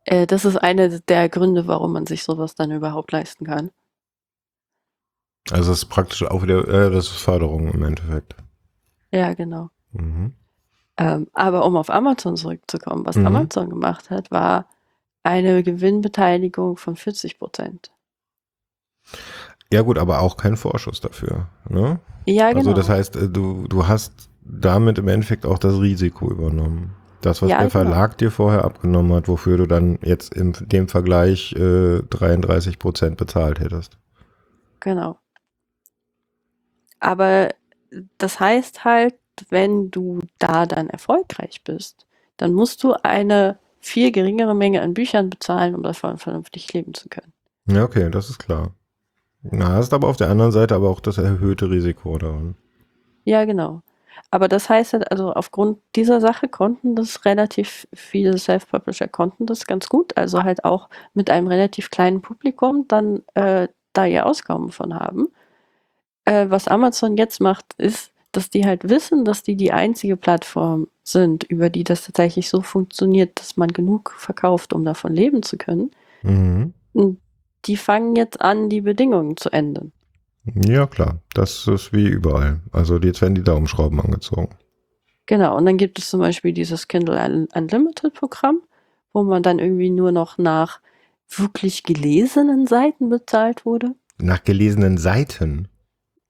Äh, das ist einer der Gründe, warum man sich sowas dann überhaupt leisten kann. Also das ist praktisch auch wieder, äh, das ist Förderung im Endeffekt. Ja, genau. Mhm. Ähm, aber um auf Amazon zurückzukommen, was mhm. Amazon gemacht hat, war eine Gewinnbeteiligung von 40 Prozent. Ja gut, aber auch kein Vorschuss dafür. Ne? Ja, genau. Also das heißt, äh, du, du hast damit im Endeffekt auch das Risiko übernommen. Das, was ja, der genau. Verlag genau. dir vorher abgenommen hat, wofür du dann jetzt in dem Vergleich äh, 33 Prozent bezahlt hättest. Genau. Aber das heißt halt, wenn du da dann erfolgreich bist, dann musst du eine viel geringere Menge an Büchern bezahlen, um davon vernünftig leben zu können. Ja, okay, das ist klar. Na, hast aber auf der anderen Seite aber auch das erhöhte Risiko daran. Ja, genau. Aber das heißt halt, also aufgrund dieser Sache konnten das relativ viele Self-Publisher konnten das ganz gut, also halt auch mit einem relativ kleinen Publikum dann äh, da ihr Auskommen von haben. Äh, was Amazon jetzt macht, ist, dass die halt wissen, dass die die einzige Plattform sind, über die das tatsächlich so funktioniert, dass man genug verkauft, um davon leben zu können. Mhm. Die fangen jetzt an, die Bedingungen zu ändern. Ja, klar. Das ist wie überall. Also jetzt werden die Daumenschrauben angezogen. Genau. Und dann gibt es zum Beispiel dieses Kindle Unlimited Programm, wo man dann irgendwie nur noch nach wirklich gelesenen Seiten bezahlt wurde. Nach gelesenen Seiten?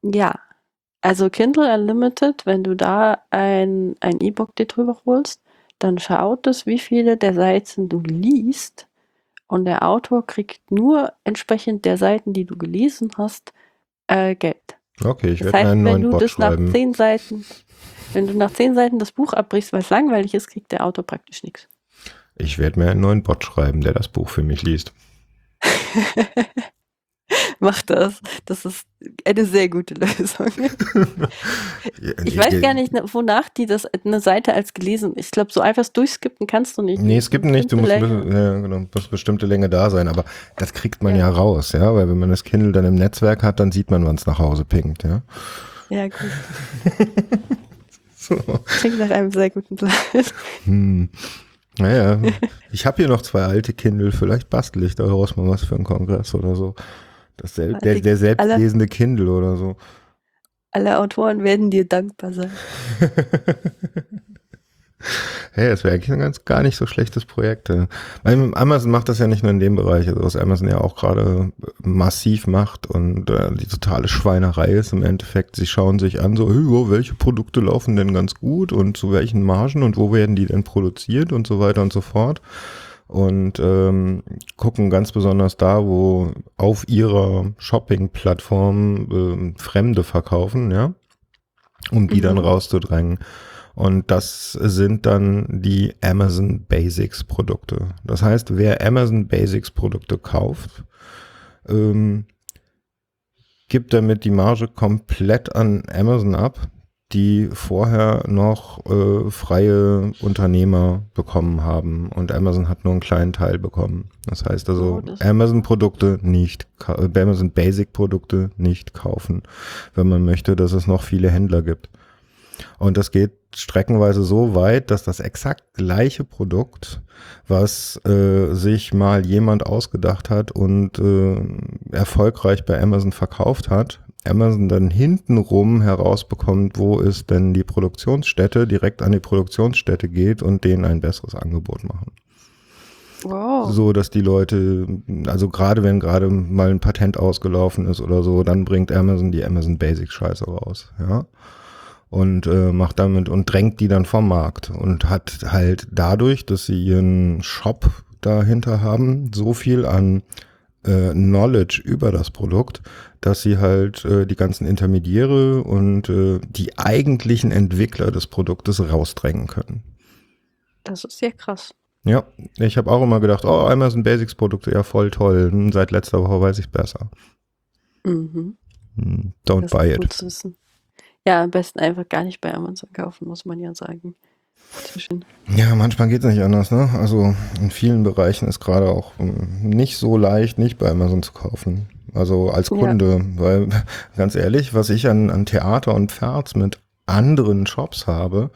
Ja. Also Kindle Unlimited, wenn du da ein, ein E-Book dir drüber holst, dann schaut es, wie viele der Seiten du liest. Und der Autor kriegt nur entsprechend der Seiten, die du gelesen hast, äh, Geld. Okay, ich werde einen neuen wenn du Bot das schreiben. nach zehn Seiten, wenn du nach zehn Seiten das Buch abbrichst, weil es langweilig ist, kriegt der Autor praktisch nichts. Ich werde mir einen neuen Bot schreiben, der das Buch für mich liest. Mach das. Das ist eine sehr gute Lösung. ich weiß gar nicht, wonach die das eine Seite als gelesen. Ich glaube, so einfach durchskippen kannst du nicht. Nee, skippen nicht. Du musst, ja, genau, muss bestimmte Länge da sein. Aber das kriegt man ja. ja raus, ja, weil wenn man das Kindle dann im Netzwerk hat, dann sieht man, wann es nach Hause pinkt, ja. Ja, gut. so. Klingt nach einem sehr guten Plan. Hm. Naja, ich habe hier noch zwei alte Kindle, vielleicht bastel ich daraus mal was für einen Kongress oder so. Das der, der, der selbstlesende Kindle oder so. Alle Autoren werden dir dankbar sein. hey, das wäre eigentlich ein ganz gar nicht so schlechtes Projekt. Amazon macht das ja nicht nur in dem Bereich, also was Amazon ja auch gerade massiv macht und äh, die totale Schweinerei ist im Endeffekt, sie schauen sich an, so, hey, welche Produkte laufen denn ganz gut und zu welchen Margen und wo werden die denn produziert und so weiter und so fort und ähm, gucken ganz besonders da, wo auf ihrer Shopping-Plattform äh, Fremde verkaufen, ja, um die mhm. dann rauszudrängen. Und das sind dann die Amazon Basics Produkte. Das heißt, wer Amazon Basics Produkte kauft, ähm, gibt damit die Marge komplett an Amazon ab, die vorher noch äh, freie Unternehmer bekommen haben und Amazon hat nur einen kleinen Teil bekommen. Das heißt also, oh, Amazon-Produkte nicht, äh, Amazon Basic-Produkte nicht kaufen, wenn man möchte, dass es noch viele Händler gibt. Und das geht streckenweise so weit, dass das exakt gleiche Produkt, was äh, sich mal jemand ausgedacht hat und äh, erfolgreich bei Amazon verkauft hat, Amazon dann hintenrum herausbekommt, wo ist denn die Produktionsstätte, direkt an die Produktionsstätte geht und denen ein besseres Angebot machen. Wow. So, dass die Leute, also gerade wenn gerade mal ein Patent ausgelaufen ist oder so, dann bringt Amazon die Amazon Basic Scheiße raus, ja und äh, macht damit und drängt die dann vom Markt und hat halt dadurch, dass sie ihren Shop dahinter haben, so viel an äh, Knowledge über das Produkt, dass sie halt äh, die ganzen Intermediäre und äh, die eigentlichen Entwickler des Produktes rausdrängen können. Das ist sehr krass. Ja, ich habe auch immer gedacht, oh, Amazon Basics Produkte, ja voll toll. Hm, seit letzter Woche weiß ich besser. Mhm. Hm, don't das buy it. Ja, am besten einfach gar nicht bei Amazon kaufen, muss man ja sagen. Ja, manchmal geht es nicht anders, ne? Also in vielen Bereichen ist gerade auch hm, nicht so leicht, nicht bei Amazon zu kaufen. Also als Kunde, ja. weil ganz ehrlich, was ich an, an Theater und Pferds mit anderen Shops habe,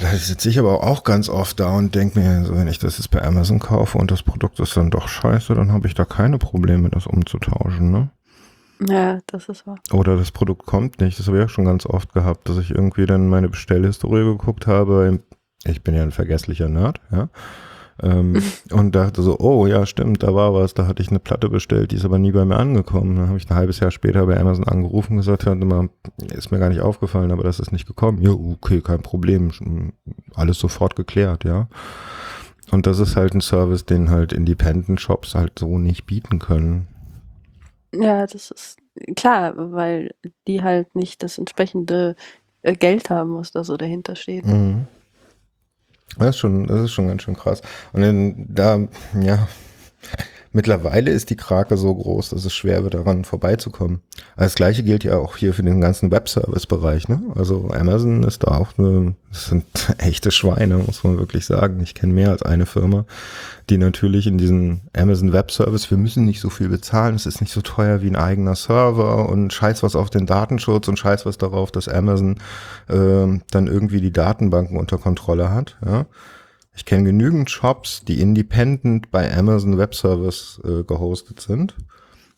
da sitze ich aber auch ganz oft da und denke mir, so, wenn ich das jetzt bei Amazon kaufe und das Produkt ist dann doch scheiße, dann habe ich da keine Probleme, das umzutauschen, ne? Ja, das ist wahr. Oder das Produkt kommt nicht. Das habe ich auch schon ganz oft gehabt, dass ich irgendwie dann meine Bestellhistorie geguckt habe. Ich bin ja ein vergesslicher Nerd, ja. Ähm, und dachte so, oh ja, stimmt, da war was, da hatte ich eine Platte bestellt, die ist aber nie bei mir angekommen. Dann habe ich ein halbes Jahr später bei Amazon angerufen und gesagt, ja, immer, ist mir gar nicht aufgefallen, aber das ist nicht gekommen. Ja, okay, kein Problem. Alles sofort geklärt, ja. Und das ist halt ein Service, den halt Independent Shops halt so nicht bieten können. Ja, das ist klar, weil die halt nicht das entsprechende äh, Geld haben, was da so dahinter steht. Mhm. Das ist schon, das ist schon ganz schön krass. Und dann, da, ja, Mittlerweile ist die Krake so groß, dass es schwer wird, daran vorbeizukommen. Das gleiche gilt ja auch hier für den ganzen Webservice-Bereich. Ne? Also Amazon ist da auch eine, das sind echte Schweine, muss man wirklich sagen. Ich kenne mehr als eine Firma, die natürlich in diesen Amazon Web Service, wir müssen nicht so viel bezahlen, es ist nicht so teuer wie ein eigener Server und scheiß was auf den Datenschutz und scheiß was darauf, dass Amazon äh, dann irgendwie die Datenbanken unter Kontrolle hat. Ja? Ich kenne genügend Shops, die independent bei Amazon Web Service äh, gehostet sind.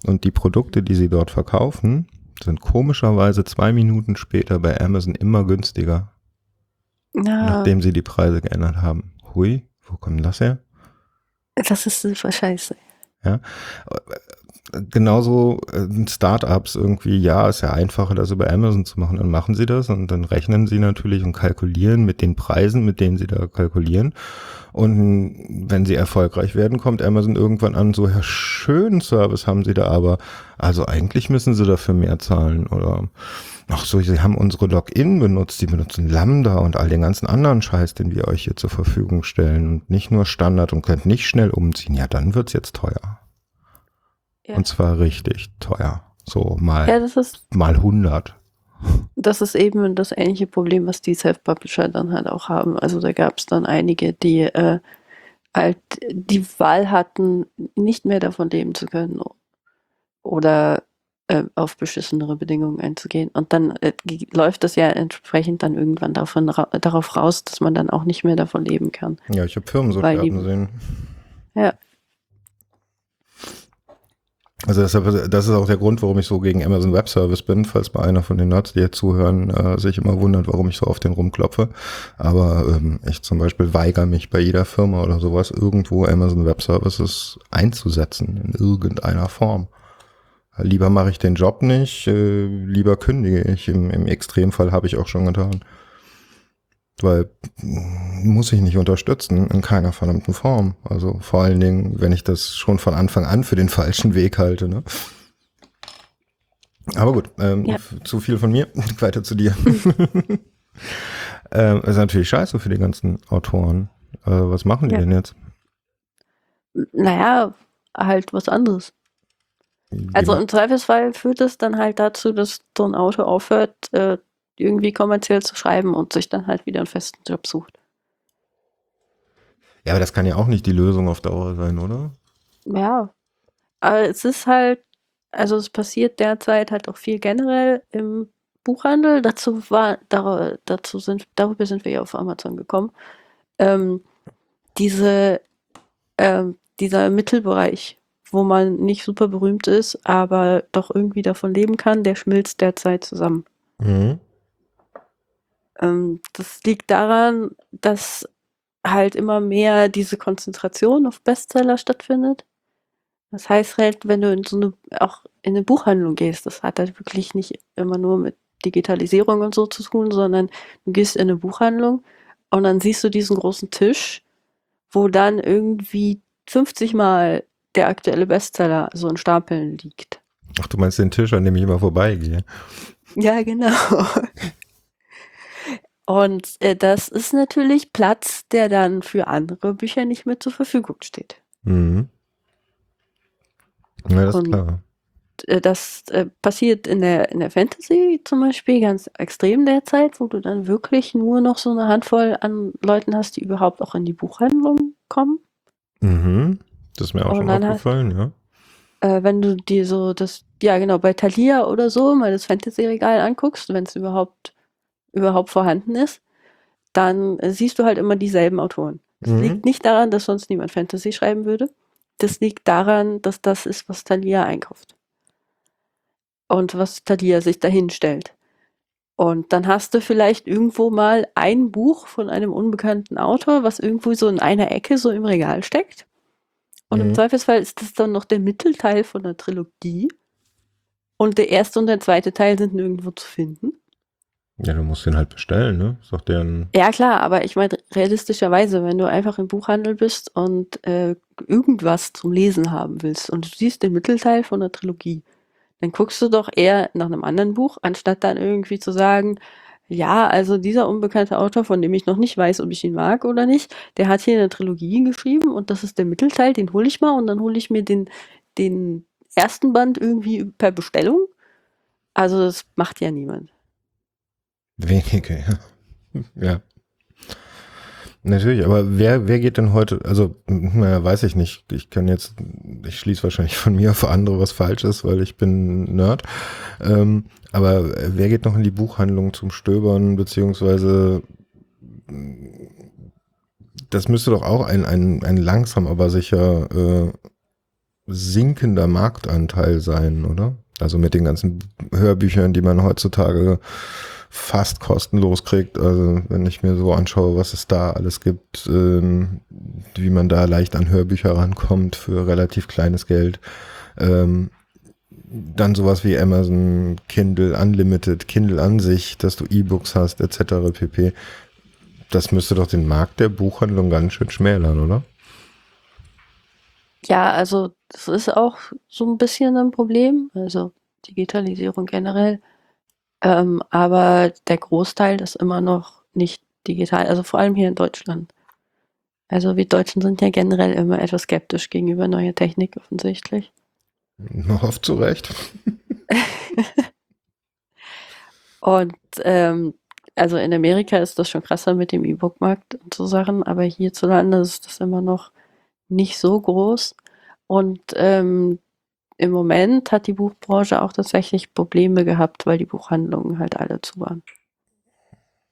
Und die Produkte, die sie dort verkaufen, sind komischerweise zwei Minuten später bei Amazon immer günstiger. Ja. Nachdem sie die Preise geändert haben. Hui, wo kommt das her? Das ist super scheiße. Ja genauso äh, Startups irgendwie, ja, ist ja einfacher, das über Amazon zu machen. Dann machen sie das und dann rechnen sie natürlich und kalkulieren mit den Preisen, mit denen sie da kalkulieren. Und wenn sie erfolgreich werden, kommt Amazon irgendwann an, so, ja, schönen Service haben sie da, aber also eigentlich müssen sie dafür mehr zahlen oder ach so, sie haben unsere Login benutzt, sie benutzen Lambda und all den ganzen anderen Scheiß, den wir euch hier zur Verfügung stellen und nicht nur Standard und könnt nicht schnell umziehen. Ja, dann wird's jetzt teuer. Ja. Und zwar richtig teuer. So mal, ja, das ist, mal 100. Das ist eben das ähnliche Problem, was die Self-Publisher dann halt auch haben. Also da gab es dann einige, die äh, halt die Wahl hatten, nicht mehr davon leben zu können oder äh, auf beschissenere Bedingungen einzugehen. Und dann äh, läuft das ja entsprechend dann irgendwann davon ra darauf raus, dass man dann auch nicht mehr davon leben kann. Ja, ich habe Firmen so sterben sehen. Ja, also deshalb, das ist auch der Grund, warum ich so gegen Amazon Web Service bin, falls mal einer von den Nerds, die jetzt zuhören, äh, sich immer wundert, warum ich so auf den rumklopfe. Aber ähm, ich zum Beispiel weigere mich bei jeder Firma oder sowas irgendwo Amazon Web Services einzusetzen in irgendeiner Form. Lieber mache ich den Job nicht, äh, lieber kündige ich. Im, Im Extremfall habe ich auch schon getan. Weil muss ich nicht unterstützen in keiner verdammten Form. Also vor allen Dingen, wenn ich das schon von Anfang an für den falschen Weg halte. Ne? Aber gut, ähm, ja. zu viel von mir. Weiter zu dir. ähm, ist natürlich scheiße für die ganzen Autoren. Äh, was machen die ja. denn jetzt? Naja, halt was anderes. Also im Zweifelsfall führt es dann halt dazu, dass so ein Autor aufhört, äh, irgendwie kommerziell zu schreiben und sich dann halt wieder einen festen Job sucht. Ja, aber das kann ja auch nicht die Lösung auf Dauer sein, oder? Ja. Aber es ist halt, also es passiert derzeit halt auch viel generell im Buchhandel. Dazu war, dazu sind, darüber sind wir ja auf Amazon gekommen. Ähm, diese, ähm, dieser Mittelbereich, wo man nicht super berühmt ist, aber doch irgendwie davon leben kann, der schmilzt derzeit zusammen. Mhm. Ähm, das liegt daran, dass halt immer mehr diese Konzentration auf Bestseller stattfindet. Das heißt halt, wenn du in so eine, auch in eine Buchhandlung gehst, das hat halt wirklich nicht immer nur mit Digitalisierung und so zu tun, sondern du gehst in eine Buchhandlung und dann siehst du diesen großen Tisch, wo dann irgendwie 50 Mal der aktuelle Bestseller so in Stapeln liegt. Ach, du meinst den Tisch, an dem ich immer vorbeigehe? Ja, genau. Und äh, das ist natürlich Platz, der dann für andere Bücher nicht mehr zur Verfügung steht. Mhm. Ja, das ist klar. Äh, das äh, passiert in der, in der Fantasy zum Beispiel ganz extrem derzeit, wo du dann wirklich nur noch so eine Handvoll an Leuten hast, die überhaupt auch in die Buchhandlung kommen. Mhm. Das ist mir auch Und schon aufgefallen, halt, ja. Äh, wenn du dir so das, ja genau, bei Thalia oder so mal das Fantasy-Regal anguckst, wenn es überhaupt überhaupt vorhanden ist, dann siehst du halt immer dieselben Autoren. Das mhm. liegt nicht daran, dass sonst niemand Fantasy schreiben würde. Das liegt daran, dass das ist, was Thalia einkauft. Und was Thalia sich dahin stellt. Und dann hast du vielleicht irgendwo mal ein Buch von einem unbekannten Autor, was irgendwo so in einer Ecke so im Regal steckt. Und mhm. im Zweifelsfall ist das dann noch der Mittelteil von der Trilogie. Und der erste und der zweite Teil sind nirgendwo zu finden. Ja, du musst den halt bestellen, ne? Doch deren. Ja, klar, aber ich meine, realistischerweise, wenn du einfach im Buchhandel bist und äh, irgendwas zum Lesen haben willst und du siehst den Mittelteil von der Trilogie, dann guckst du doch eher nach einem anderen Buch, anstatt dann irgendwie zu sagen, ja, also dieser unbekannte Autor, von dem ich noch nicht weiß, ob ich ihn mag oder nicht, der hat hier eine Trilogie geschrieben und das ist der Mittelteil, den hole ich mal und dann hole ich mir den, den ersten Band irgendwie per Bestellung. Also das macht ja niemand. Wenige, ja. ja. Natürlich, aber wer, wer geht denn heute, also, naja, weiß ich nicht. Ich kann jetzt, ich schließe wahrscheinlich von mir auf andere, was falsch ist, weil ich bin Nerd. Ähm, aber wer geht noch in die Buchhandlung zum Stöbern, beziehungsweise das müsste doch auch ein, ein, ein langsam, aber sicher äh, sinkender Marktanteil sein, oder? Also mit den ganzen Hörbüchern, die man heutzutage fast kostenlos kriegt. Also wenn ich mir so anschaue, was es da alles gibt, ähm, wie man da leicht an Hörbücher rankommt für relativ kleines Geld. Ähm, dann sowas wie Amazon, Kindle Unlimited, Kindle an sich, dass du E-Books hast, etc. pp. Das müsste doch den Markt der Buchhandlung ganz schön schmälern, oder? Ja, also das ist auch so ein bisschen ein Problem. Also Digitalisierung generell. Ähm, aber der Großteil ist immer noch nicht digital, also vor allem hier in Deutschland. Also wir Deutschen sind ja generell immer etwas skeptisch gegenüber neuer Technik offensichtlich. Noch oft zu Recht. und ähm, also in Amerika ist das schon krasser mit dem E-Book-Markt und so Sachen, aber hierzulande ist das immer noch nicht so groß. Und ähm, im Moment hat die Buchbranche auch tatsächlich Probleme gehabt, weil die Buchhandlungen halt alle zu waren.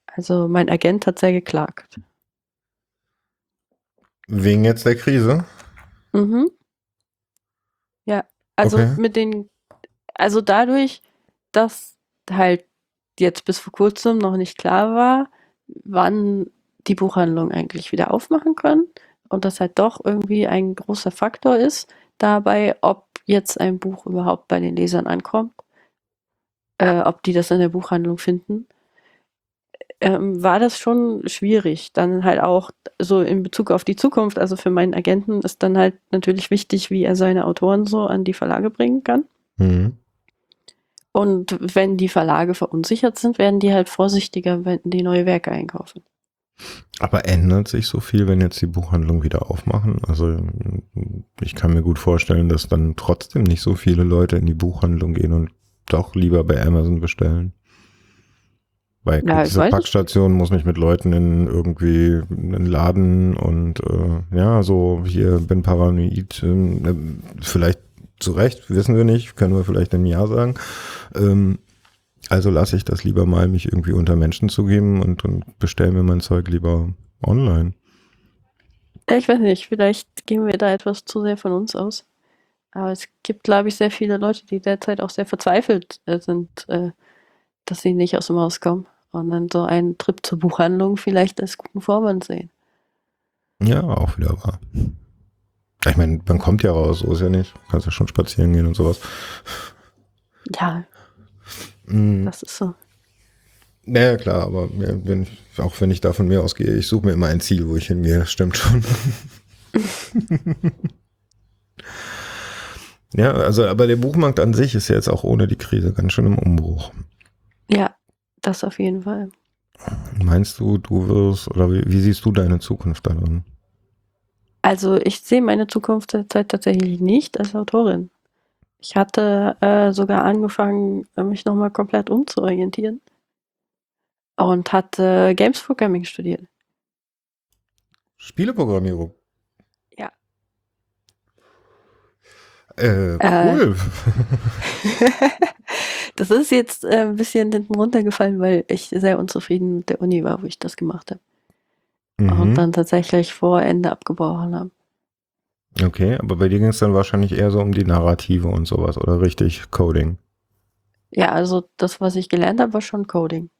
Also mein Agent hat sehr geklagt. Wegen jetzt der Krise? Mhm. Ja, also okay. mit den, also dadurch, dass halt jetzt bis vor kurzem noch nicht klar war, wann die Buchhandlungen eigentlich wieder aufmachen können und das halt doch irgendwie ein großer Faktor ist dabei, ob jetzt ein Buch überhaupt bei den Lesern ankommt, äh, ob die das in der Buchhandlung finden, ähm, war das schon schwierig. Dann halt auch so in Bezug auf die Zukunft. Also für meinen Agenten ist dann halt natürlich wichtig, wie er seine Autoren so an die Verlage bringen kann. Mhm. Und wenn die Verlage verunsichert sind, werden die halt vorsichtiger, wenn die neue Werke einkaufen. Aber ändert sich so viel, wenn jetzt die Buchhandlung wieder aufmachen? Also ich kann mir gut vorstellen, dass dann trotzdem nicht so viele Leute in die Buchhandlung gehen und doch lieber bei Amazon bestellen. Weil ja, diese Packstation muss nicht mit Leuten in irgendwie einen Laden und äh, ja, so hier bin paranoid, äh, vielleicht zu Recht, wissen wir nicht, können wir vielleicht im Jahr sagen. Ähm, also lasse ich das lieber mal, mich irgendwie unter Menschen zu geben und, und bestelle mir mein Zeug lieber online. Ich weiß nicht, vielleicht gehen wir da etwas zu sehr von uns aus. Aber es gibt, glaube ich, sehr viele Leute, die derzeit auch sehr verzweifelt äh, sind, äh, dass sie nicht aus dem Haus kommen und dann so einen Trip zur Buchhandlung vielleicht als guten Vorwand sehen. Ja, auch wieder wahr. Ich meine, man kommt ja raus, so ist ja nicht. Du kannst ja schon spazieren gehen und sowas. Ja, mhm. das ist so. Naja, klar, aber wenn, auch wenn ich da von mir ausgehe, ich suche mir immer ein Ziel, wo ich hingehe, das stimmt schon. ja, also, aber der Buchmarkt an sich ist ja jetzt auch ohne die Krise ganz schön im Umbruch. Ja, das auf jeden Fall. Meinst du, du wirst, oder wie, wie siehst du deine Zukunft darin? Also ich sehe meine Zukunft derzeit tatsächlich nicht als Autorin. Ich hatte äh, sogar angefangen, mich nochmal komplett umzuorientieren und hatte Games Programming studiert. Spieleprogrammierung? Ja. Äh, cool. Äh, das ist jetzt äh, ein bisschen hinten runtergefallen, weil ich sehr unzufrieden mit der Uni war, wo ich das gemacht habe. Mhm. Und dann tatsächlich vor Ende abgebrochen habe. Okay, aber bei dir ging es dann wahrscheinlich eher so um die Narrative und sowas oder richtig Coding? Ja, also das, was ich gelernt habe, war schon Coding.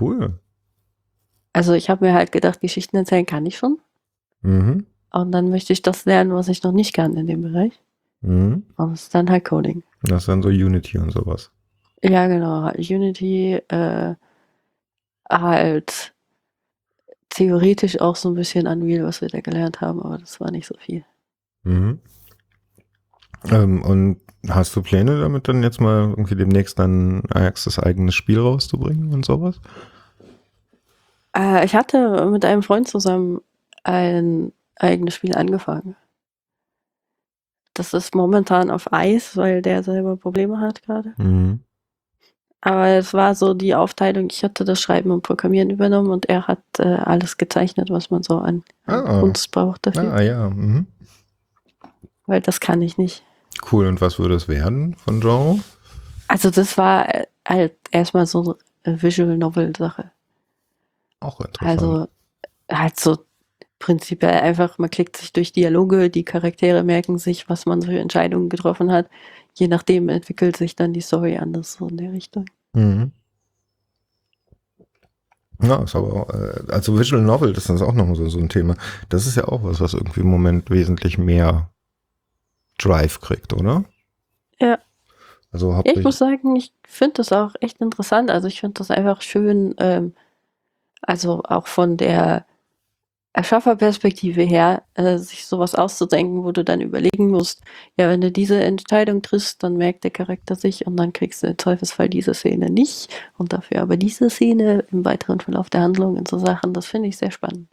Cool. Also ich habe mir halt gedacht, Geschichten erzählen kann ich schon. Mhm. Und dann möchte ich das lernen, was ich noch nicht kann in dem Bereich. Mhm. Und das ist dann halt Coding. Das ist dann so Unity und sowas. Ja, genau. Unity, äh, halt theoretisch auch so ein bisschen Unreal, was wir da gelernt haben, aber das war nicht so viel. Mhm. Ähm, und hast du Pläne damit dann jetzt mal irgendwie demnächst dann Ajax das eigenes Spiel rauszubringen und sowas? Äh, ich hatte mit einem Freund zusammen ein eigenes Spiel angefangen. Das ist momentan auf Eis, weil der selber Probleme hat gerade. Mhm. Aber es war so die Aufteilung, ich hatte das Schreiben und Programmieren übernommen und er hat äh, alles gezeichnet, was man so an, ah. Kunst braucht dafür. Ah, ja. Mhm. Weil das kann ich nicht. Cool, und was würde es werden von Genre? Also das war äh, halt erstmal so eine Visual Novel Sache. Auch interessant. Also halt so prinzipiell einfach, man klickt sich durch Dialoge, die Charaktere merken sich, was man für Entscheidungen getroffen hat. Je nachdem entwickelt sich dann die Story anders so in der Richtung. Mhm. Ja, ist aber, äh, also Visual Novel, das ist auch noch so, so ein Thema. Das ist ja auch was, was irgendwie im Moment wesentlich mehr Drive kriegt, oder? Ja. Also ich muss sagen, ich finde das auch echt interessant. Also ich finde das einfach schön, ähm, also auch von der Erschafferperspektive her, äh, sich sowas auszudenken, wo du dann überlegen musst, ja, wenn du diese Entscheidung triffst, dann merkt der Charakter sich und dann kriegst du im Zweifelsfall diese Szene nicht und dafür aber diese Szene im weiteren Verlauf der Handlung und so Sachen, das finde ich sehr spannend.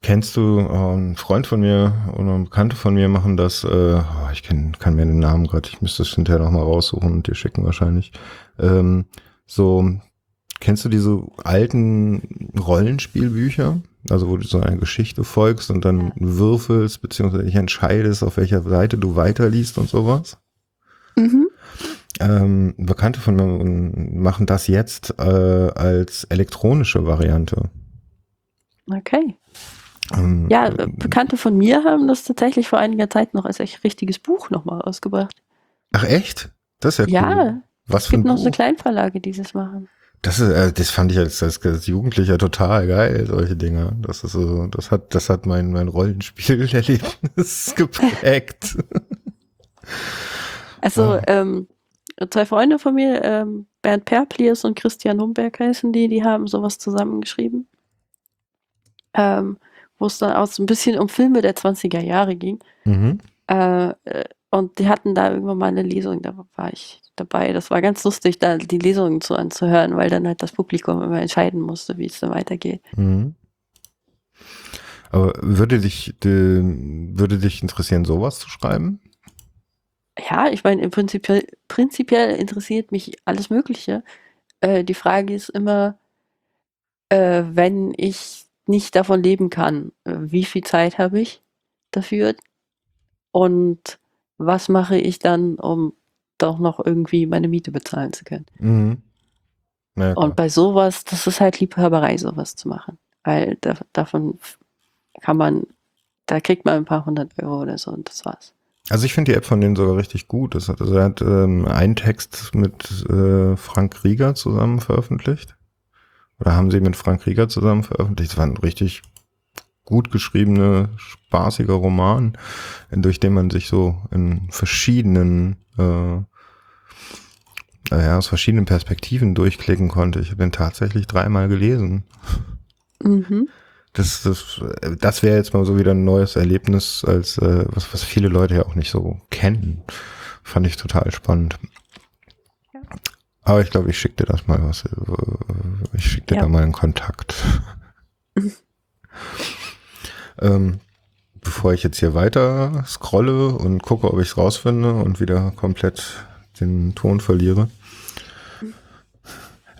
Kennst du, äh, ein Freund von mir oder ein Bekannte von mir machen das, äh, oh, ich kenn, kann mir den Namen gerade, ich müsste es hinterher nochmal raussuchen und dir schicken wahrscheinlich. Ähm, so, kennst du diese alten Rollenspielbücher? Also wo du so eine Geschichte folgst und dann ja. würfelst, beziehungsweise dich entscheidest, auf welcher Seite du weiterliest und sowas. Mhm. Ähm, Bekannte von mir machen das jetzt äh, als elektronische Variante. Okay. Ähm, ja, äh, Bekannte von mir haben das tatsächlich vor einiger Zeit noch als echt richtiges Buch nochmal rausgebracht. Ach echt? Das ist ja cool. Ja, Was es gibt noch Buch? so Kleinverlage, die das machen. Das ist, äh, das fand ich als, als, als Jugendlicher total geil, solche Dinge. Das ist so, das hat, das hat mein, mein Rollenspielerlebnis geprägt. Also, ah. ähm, zwei Freunde von mir, ähm, Bernd Perpliers und Christian Humberg heißen die, die haben sowas zusammengeschrieben. Ähm, wo es dann auch so ein bisschen um Filme der 20er Jahre ging. Mhm. Äh, äh und die hatten da irgendwann mal eine Lesung, da war ich dabei. Das war ganz lustig, da die Lesungen zu anzuhören, weil dann halt das Publikum immer entscheiden musste, wie es dann weitergeht. Mhm. Aber würde dich, würde dich interessieren, sowas zu schreiben? Ja, ich meine, im Prinzip, prinzipiell interessiert mich alles Mögliche. Äh, die Frage ist immer, äh, wenn ich nicht davon leben kann, äh, wie viel Zeit habe ich dafür und was mache ich dann, um doch noch irgendwie meine Miete bezahlen zu können. Mhm. Ja, und bei sowas, das ist halt Liebhaberei, sowas zu machen. Weil da, davon kann man, da kriegt man ein paar hundert Euro oder so und das war's. Also ich finde die App von denen sogar richtig gut. Das hat, also er hat ähm, einen Text mit äh, Frank Rieger zusammen veröffentlicht. Oder haben sie mit Frank Rieger zusammen veröffentlicht? Das war ein richtig gut geschriebene, spaßiger Roman, durch den man sich so in verschiedenen äh, ja, aus verschiedenen Perspektiven durchklicken konnte. Ich habe den tatsächlich dreimal gelesen. Mhm. Das, das, das wäre jetzt mal so wieder ein neues Erlebnis, als äh, was, was viele Leute ja auch nicht so kennen. Fand ich total spannend. Aber ich glaube, ich schicke dir das mal was. Äh, ich schicke dir ja. da mal einen Kontakt. Ähm, bevor ich jetzt hier weiter scrolle und gucke, ob ich es rausfinde und wieder komplett den Ton verliere.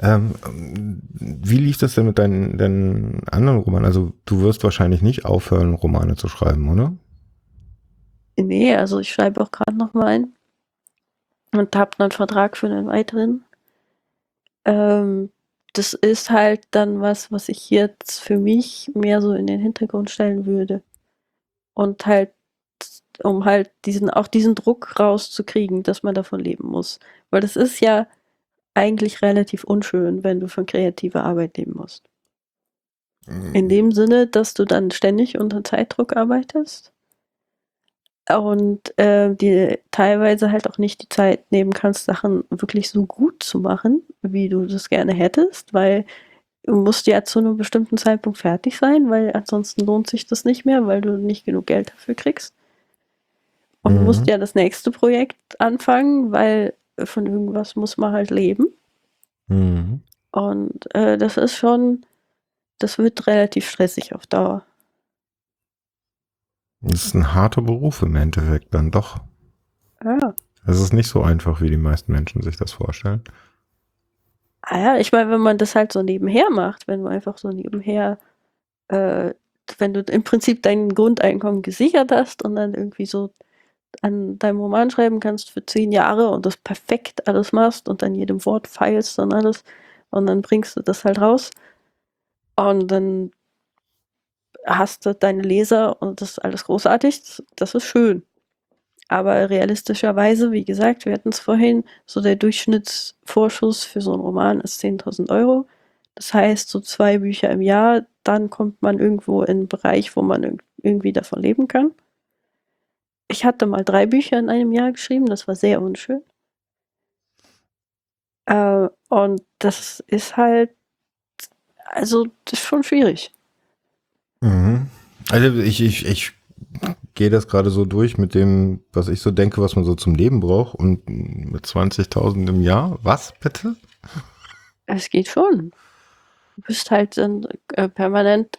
Ähm, wie lief das denn mit deinen, deinen anderen Romanen? Also du wirst wahrscheinlich nicht aufhören, Romane zu schreiben, oder? Nee, also ich schreibe auch gerade noch mal einen und habe einen Vertrag für einen weiteren. Ähm, das ist halt dann was, was ich jetzt für mich mehr so in den Hintergrund stellen würde. Und halt, um halt diesen, auch diesen Druck rauszukriegen, dass man davon leben muss. Weil das ist ja, eigentlich relativ unschön, wenn du von kreativer Arbeit leben musst. In mhm. dem Sinne, dass du dann ständig unter Zeitdruck arbeitest und äh, dir teilweise halt auch nicht die Zeit nehmen kannst, Sachen wirklich so gut zu machen, wie du das gerne hättest, weil du musst ja zu einem bestimmten Zeitpunkt fertig sein, weil ansonsten lohnt sich das nicht mehr, weil du nicht genug Geld dafür kriegst. Und mhm. du musst mhm. ja das nächste Projekt anfangen, weil von irgendwas muss man halt leben. Mhm. Und äh, das ist schon, das wird relativ stressig auf Dauer. Das ist ein harter Beruf im Endeffekt dann doch. Ja. Es ist nicht so einfach, wie die meisten Menschen sich das vorstellen. Ah ja, ich meine, wenn man das halt so nebenher macht, wenn du einfach so nebenher, äh, wenn du im Prinzip dein Grundeinkommen gesichert hast und dann irgendwie so an deinem Roman schreiben kannst für zehn Jahre und das perfekt alles machst und an jedem Wort feilst und alles und dann bringst du das halt raus und dann hast du deine Leser und das ist alles großartig, das ist schön. Aber realistischerweise, wie gesagt, wir hatten es vorhin, so der Durchschnittsvorschuss für so einen Roman ist 10.000 Euro. Das heißt, so zwei Bücher im Jahr, dann kommt man irgendwo in einen Bereich, wo man irgendwie davon leben kann. Ich hatte mal drei Bücher in einem Jahr geschrieben, das war sehr unschön. Äh, und das ist halt, also das ist schon schwierig. Mhm. Also ich, ich, ich gehe das gerade so durch mit dem, was ich so denke, was man so zum Leben braucht und mit 20.000 im Jahr. Was bitte? Es geht schon. Du bist halt dann äh, permanent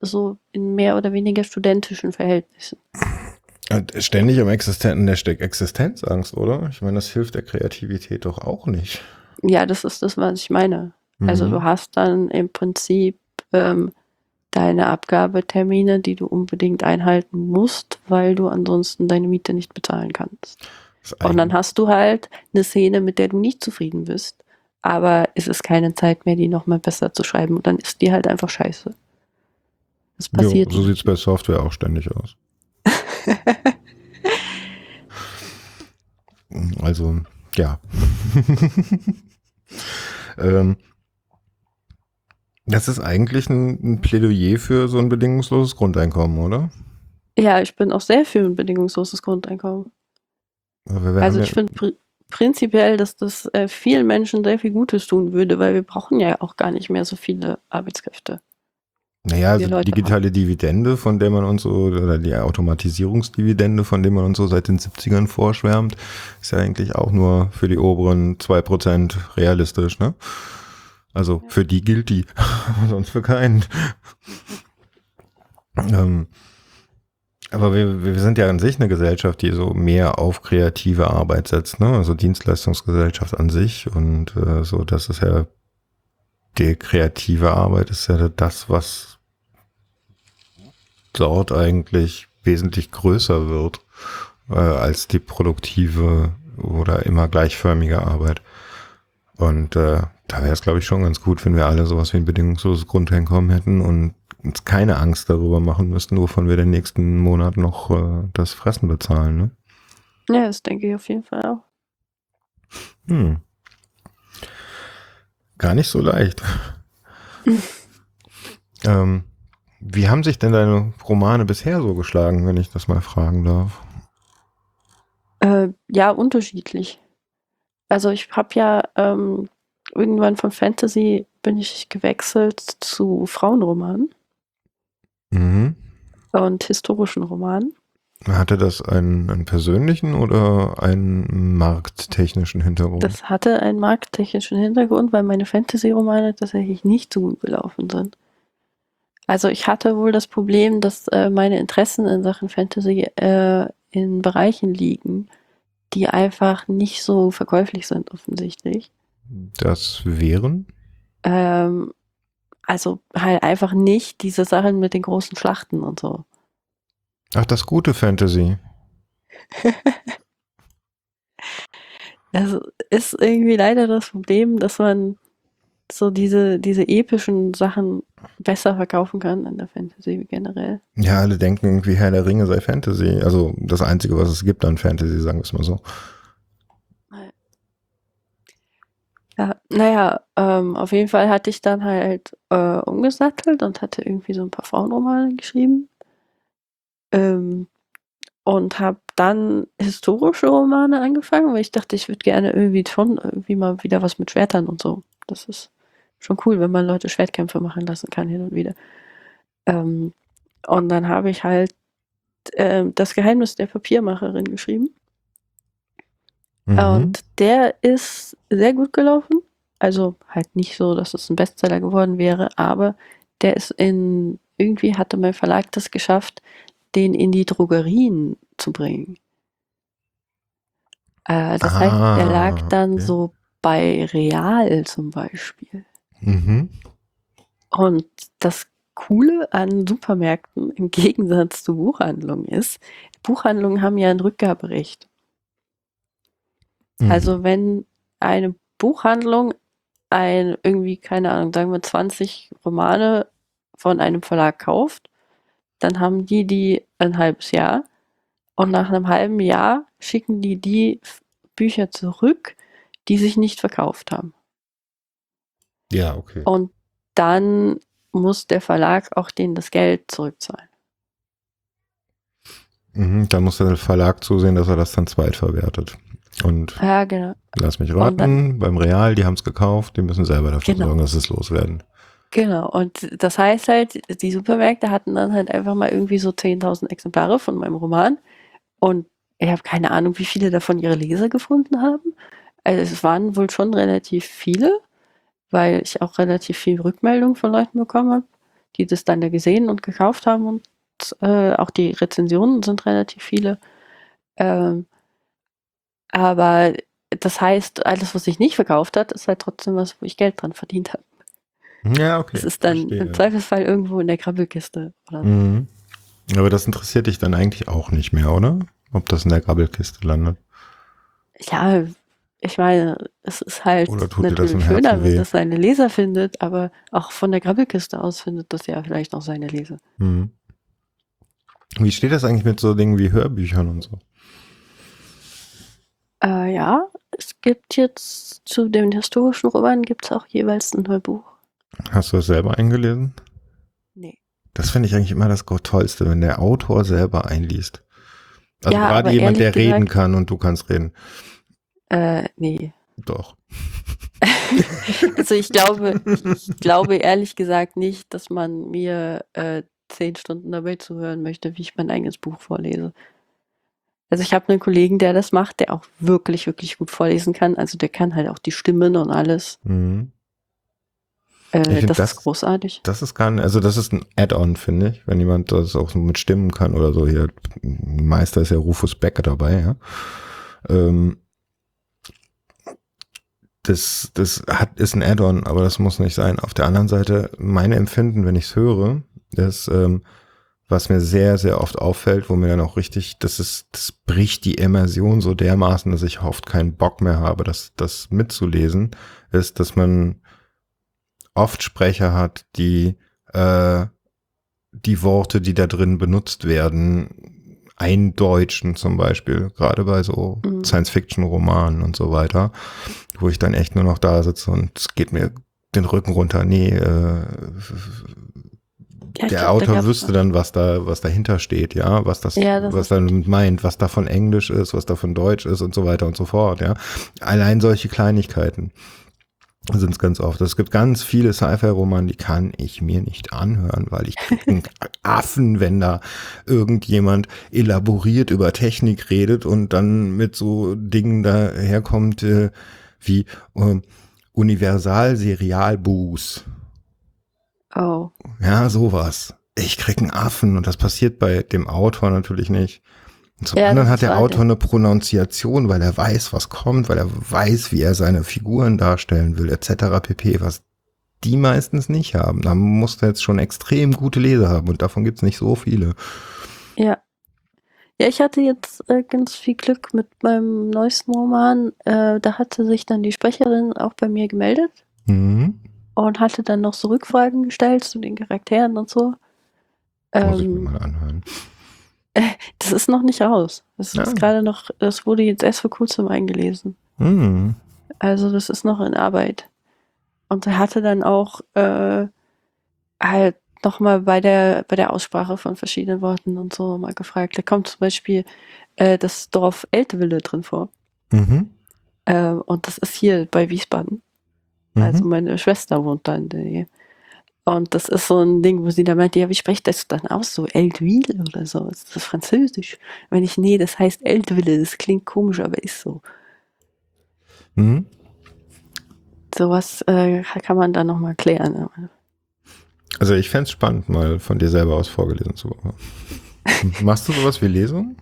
so in mehr oder weniger studentischen Verhältnissen. Ständig am Existenten der steckt Existenzangst, oder? Ich meine, das hilft der Kreativität doch auch nicht. Ja, das ist das, was ich meine. Also mhm. Also du hast dann im Prinzip ähm, deine Abgabetermine, die du unbedingt einhalten musst, weil du ansonsten deine Miete nicht bezahlen kannst. Und dann hast du halt eine Szene, mit der du nicht zufrieden bist, aber es ist keine Zeit mehr, die nochmal besser zu schreiben und dann ist die halt einfach scheiße. Das passiert. Jo, so sieht es bei Software auch ständig aus. also, ja. ähm, das ist eigentlich ein, ein, Plädoyer für so ein bedingungsloses Grundeinkommen, oder? Ja, ich bin auch sehr für ein bedingungsloses Grundeinkommen. Also ich ja finde pr prinzipiell, dass das äh, vielen Menschen sehr viel Gutes tun würde, weil wir brauchen ja auch gar nicht mehr so viele Arbeitskräfte. Naja, also die digitale haben. Dividende, von der man uns so, oder die Automatisierungsdividende, von der man uns so seit den 70ern vorschwärmt, ist ja eigentlich auch nur für die oberen zwei Prozent realistisch, ne? Also für die gilt die, sonst für keinen. Ähm, aber wir, wir sind ja an sich eine Gesellschaft, die so mehr auf kreative Arbeit setzt, ne? Also Dienstleistungsgesellschaft an sich und äh, so, das ist ja die kreative Arbeit ist ja das, was dort eigentlich wesentlich größer wird äh, als die produktive oder immer gleichförmige Arbeit. Und äh, da wäre es, glaube ich, schon ganz gut, wenn wir alle sowas wie ein bedingungsloses Grundeinkommen hätten und uns keine Angst darüber machen müssten, wovon wir den nächsten Monat noch äh, das Fressen bezahlen. Ne? Ja, das denke ich auf jeden Fall auch. Hm. Gar nicht so leicht. ähm, wie haben sich denn deine Romane bisher so geschlagen, wenn ich das mal fragen darf? Äh, ja, unterschiedlich. Also ich habe ja ähm, irgendwann von Fantasy bin ich gewechselt zu Frauenromanen mhm. und historischen Romanen. Hatte das einen, einen, persönlichen oder einen markttechnischen Hintergrund? Das hatte einen markttechnischen Hintergrund, weil meine Fantasy-Romane tatsächlich nicht so gut gelaufen sind. Also ich hatte wohl das Problem, dass äh, meine Interessen in Sachen Fantasy äh, in Bereichen liegen, die einfach nicht so verkäuflich sind, offensichtlich. Das wären? Ähm, also halt einfach nicht diese Sachen mit den großen Schlachten und so. Ach, das gute Fantasy. das ist irgendwie leider das Problem, dass man so diese, diese epischen Sachen besser verkaufen kann in der Fantasy generell. Ja, alle denken irgendwie, Herr der Ringe sei Fantasy. Also das Einzige, was es gibt an Fantasy, sagen wir es mal so. Ja, naja, ähm, auf jeden Fall hatte ich dann halt äh, umgesattelt und hatte irgendwie so ein paar Frauenromane geschrieben. Ähm, und habe dann historische Romane angefangen, weil ich dachte, ich würde gerne irgendwie schon irgendwie mal wieder was mit Schwertern und so. Das ist schon cool, wenn man Leute Schwertkämpfe machen lassen kann hin und wieder. Ähm, und dann habe ich halt äh, das Geheimnis der Papiermacherin geschrieben. Mhm. Und der ist sehr gut gelaufen. Also halt nicht so, dass es ein Bestseller geworden wäre, aber der ist in, irgendwie hatte mein Verlag das geschafft, den in die Drogerien zu bringen. Äh, das ah, heißt, der lag dann okay. so bei Real zum Beispiel. Mhm. Und das Coole an Supermärkten im Gegensatz zu Buchhandlungen ist, Buchhandlungen haben ja ein Rückgaberecht. Mhm. Also wenn eine Buchhandlung ein irgendwie, keine Ahnung, sagen wir 20 Romane von einem Verlag kauft, dann haben die die ein halbes Jahr und nach einem halben Jahr schicken die die Bücher zurück, die sich nicht verkauft haben. Ja, okay. Und dann muss der Verlag auch denen das Geld zurückzahlen. Mhm, da muss der Verlag zusehen, dass er das dann zweitverwertet. Und ja, genau. lass mich raten, dann, beim Real, die haben es gekauft, die müssen selber dafür genau. sorgen, dass es loswerden. Genau, und das heißt halt, die Supermärkte hatten dann halt einfach mal irgendwie so 10.000 Exemplare von meinem Roman und ich habe keine Ahnung, wie viele davon ihre Leser gefunden haben. Also es waren wohl schon relativ viele, weil ich auch relativ viel Rückmeldung von Leuten bekommen habe, die das dann ja gesehen und gekauft haben und äh, auch die Rezensionen sind relativ viele. Ähm, aber das heißt, alles, was sich nicht verkauft hat, ist halt trotzdem was, wo ich Geld dran verdient habe. Ja, okay. Das ist dann verstehe. im Zweifelsfall irgendwo in der Krabbelkiste. Oder so. mhm. Aber das interessiert dich dann eigentlich auch nicht mehr, oder? Ob das in der Krabbelkiste landet. Ja, ich meine, es ist halt natürlich schöner, wenn das seine Leser findet, aber auch von der Krabbelkiste aus findet das ja vielleicht noch seine Leser. Mhm. Wie steht das eigentlich mit so Dingen wie Hörbüchern und so? Äh, ja, es gibt jetzt zu den historischen Romanen gibt es auch jeweils ein Hörbuch. Hast du das selber eingelesen? Nee. Das finde ich eigentlich immer das Tollste, wenn der Autor selber einliest. Also ja, gerade jemand, der gesagt, reden kann und du kannst reden. Äh, nee. Doch. also ich glaube, ich glaube ehrlich gesagt nicht, dass man mir äh, zehn Stunden dabei zuhören möchte, wie ich mein eigenes Buch vorlese. Also ich habe einen Kollegen, der das macht, der auch wirklich, wirklich gut vorlesen kann. Also der kann halt auch die Stimmen und alles. Mhm. Äh, das, das, ist großartig. Das ist gar nicht, also das ist ein Add-on, finde ich, wenn jemand das auch mit stimmen kann oder so. Hier, Meister ist ja Rufus Becker dabei, ja. Ähm, das, das hat, ist ein Add-on, aber das muss nicht sein. Auf der anderen Seite, meine Empfinden, wenn ich es höre, ist, ähm, was mir sehr, sehr oft auffällt, wo mir dann auch richtig, das ist, das bricht die Immersion so dermaßen, dass ich oft keinen Bock mehr habe, das, das mitzulesen, ist, dass man oft Sprecher hat, die äh, die Worte, die da drin benutzt werden, eindeutschen zum Beispiel, gerade bei so mhm. Science-Fiction-Romanen und so weiter, wo ich dann echt nur noch da sitze und es geht mir den Rücken runter. Nee, äh, ja, der glaub, Autor wüsste dann, was da, was dahinter steht, ja, was das, ja, das was dann meint, was davon Englisch ist, was davon Deutsch ist und so weiter und so fort, ja. Allein solche Kleinigkeiten sind es ganz oft. Es gibt ganz viele Sci-Fi-Romane, die kann ich mir nicht anhören, weil ich einen Affen, wenn da irgendjemand elaboriert über Technik redet und dann mit so Dingen daherkommt äh, wie äh, Universal-Serial-Buß. Oh. Ja, sowas. Ich krieg einen Affen und das passiert bei dem Autor natürlich nicht. Und zum ja, anderen hat der Autor eine Pronunziation, weil er weiß, was kommt, weil er weiß, wie er seine Figuren darstellen will, etc. pp. Was die meistens nicht haben. Da muss er jetzt schon extrem gute Leser haben und davon gibt's nicht so viele. Ja. Ja, ich hatte jetzt äh, ganz viel Glück mit meinem neuesten Roman. Äh, da hatte sich dann die Sprecherin auch bei mir gemeldet mhm. Und hatte dann noch so Rückfragen gestellt zu den Charakteren und so. Muss ich mir ähm, mal anhören. Das ist noch nicht raus. Das ja. ist ah. gerade noch, das wurde jetzt erst vor kurzem eingelesen. Mhm. Also das ist noch in Arbeit. Und er hatte dann auch äh, halt nochmal bei der, bei der Aussprache von verschiedenen Worten und so mal gefragt. Da kommt zum Beispiel äh, das Dorf Eltewille drin vor. Mhm. Äh, und das ist hier bei Wiesbaden. Mhm. Also meine Schwester wohnt da in der Nähe. Und das ist so ein Ding, wo sie da meint, ja, wie spricht das dann aus? So Eltville oder so? Ist das Französisch? Wenn ich, nee, das heißt Eltville, das klingt komisch, aber ist so. Mhm. Sowas äh, kann man da nochmal klären. Also ich fände es spannend, mal von dir selber aus vorgelesen zu bekommen. Machst du sowas wie Lesungen?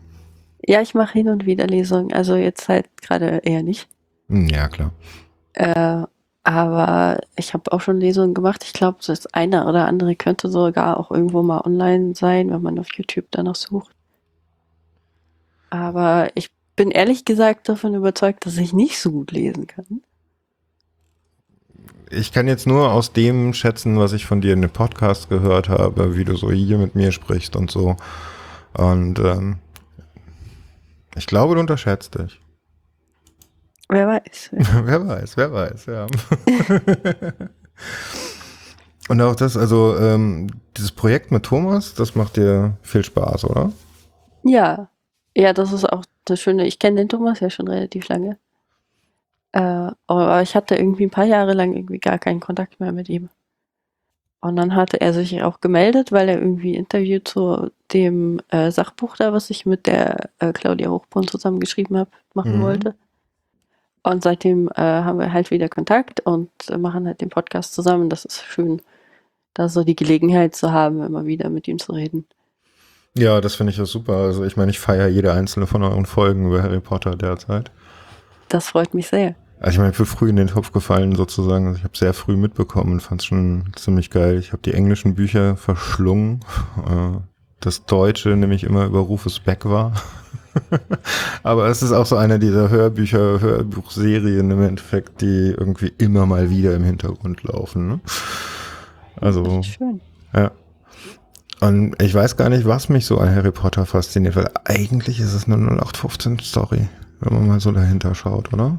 Ja, ich mache hin und wieder Lesungen. Also jetzt halt gerade eher nicht. Hm, ja, klar. Äh, aber ich habe auch schon Lesungen gemacht. Ich glaube, das eine oder andere könnte sogar auch irgendwo mal online sein, wenn man auf YouTube danach sucht. Aber ich bin ehrlich gesagt davon überzeugt, dass ich nicht so gut lesen kann. Ich kann jetzt nur aus dem schätzen, was ich von dir in dem Podcast gehört habe, wie du so hier mit mir sprichst und so. Und ähm, ich glaube, du unterschätzt dich. Wer weiß. wer weiß, wer weiß, ja. Und auch das, also ähm, dieses Projekt mit Thomas, das macht dir viel Spaß, oder? Ja, ja, das ist auch das Schöne. Ich kenne den Thomas ja schon relativ lange. Äh, aber ich hatte irgendwie ein paar Jahre lang irgendwie gar keinen Kontakt mehr mit ihm. Und dann hatte er sich auch gemeldet, weil er irgendwie Interview zu dem äh, Sachbuch da, was ich mit der äh, Claudia Hochbrunn zusammengeschrieben habe, machen mhm. wollte. Und seitdem äh, haben wir halt wieder Kontakt und äh, machen halt den Podcast zusammen. Das ist schön, da so die Gelegenheit zu haben, immer wieder mit ihm zu reden. Ja, das finde ich auch super. Also ich meine, ich feiere jede einzelne von euren Folgen über Harry Potter derzeit. Das freut mich sehr. Also ich meine, ich bin früh in den Topf gefallen sozusagen. Also ich habe sehr früh mitbekommen und fand es schon ziemlich geil. Ich habe die englischen Bücher verschlungen. Äh, das Deutsche nämlich immer über Rufus Beck war. Aber es ist auch so eine dieser Hörbücher, Hörbuchserien im Endeffekt, die irgendwie immer mal wieder im Hintergrund laufen. Ne? Also, schön. ja. Und ich weiß gar nicht, was mich so an Harry Potter fasziniert, weil eigentlich ist es eine 0815 Story, wenn man mal so dahinter schaut, oder?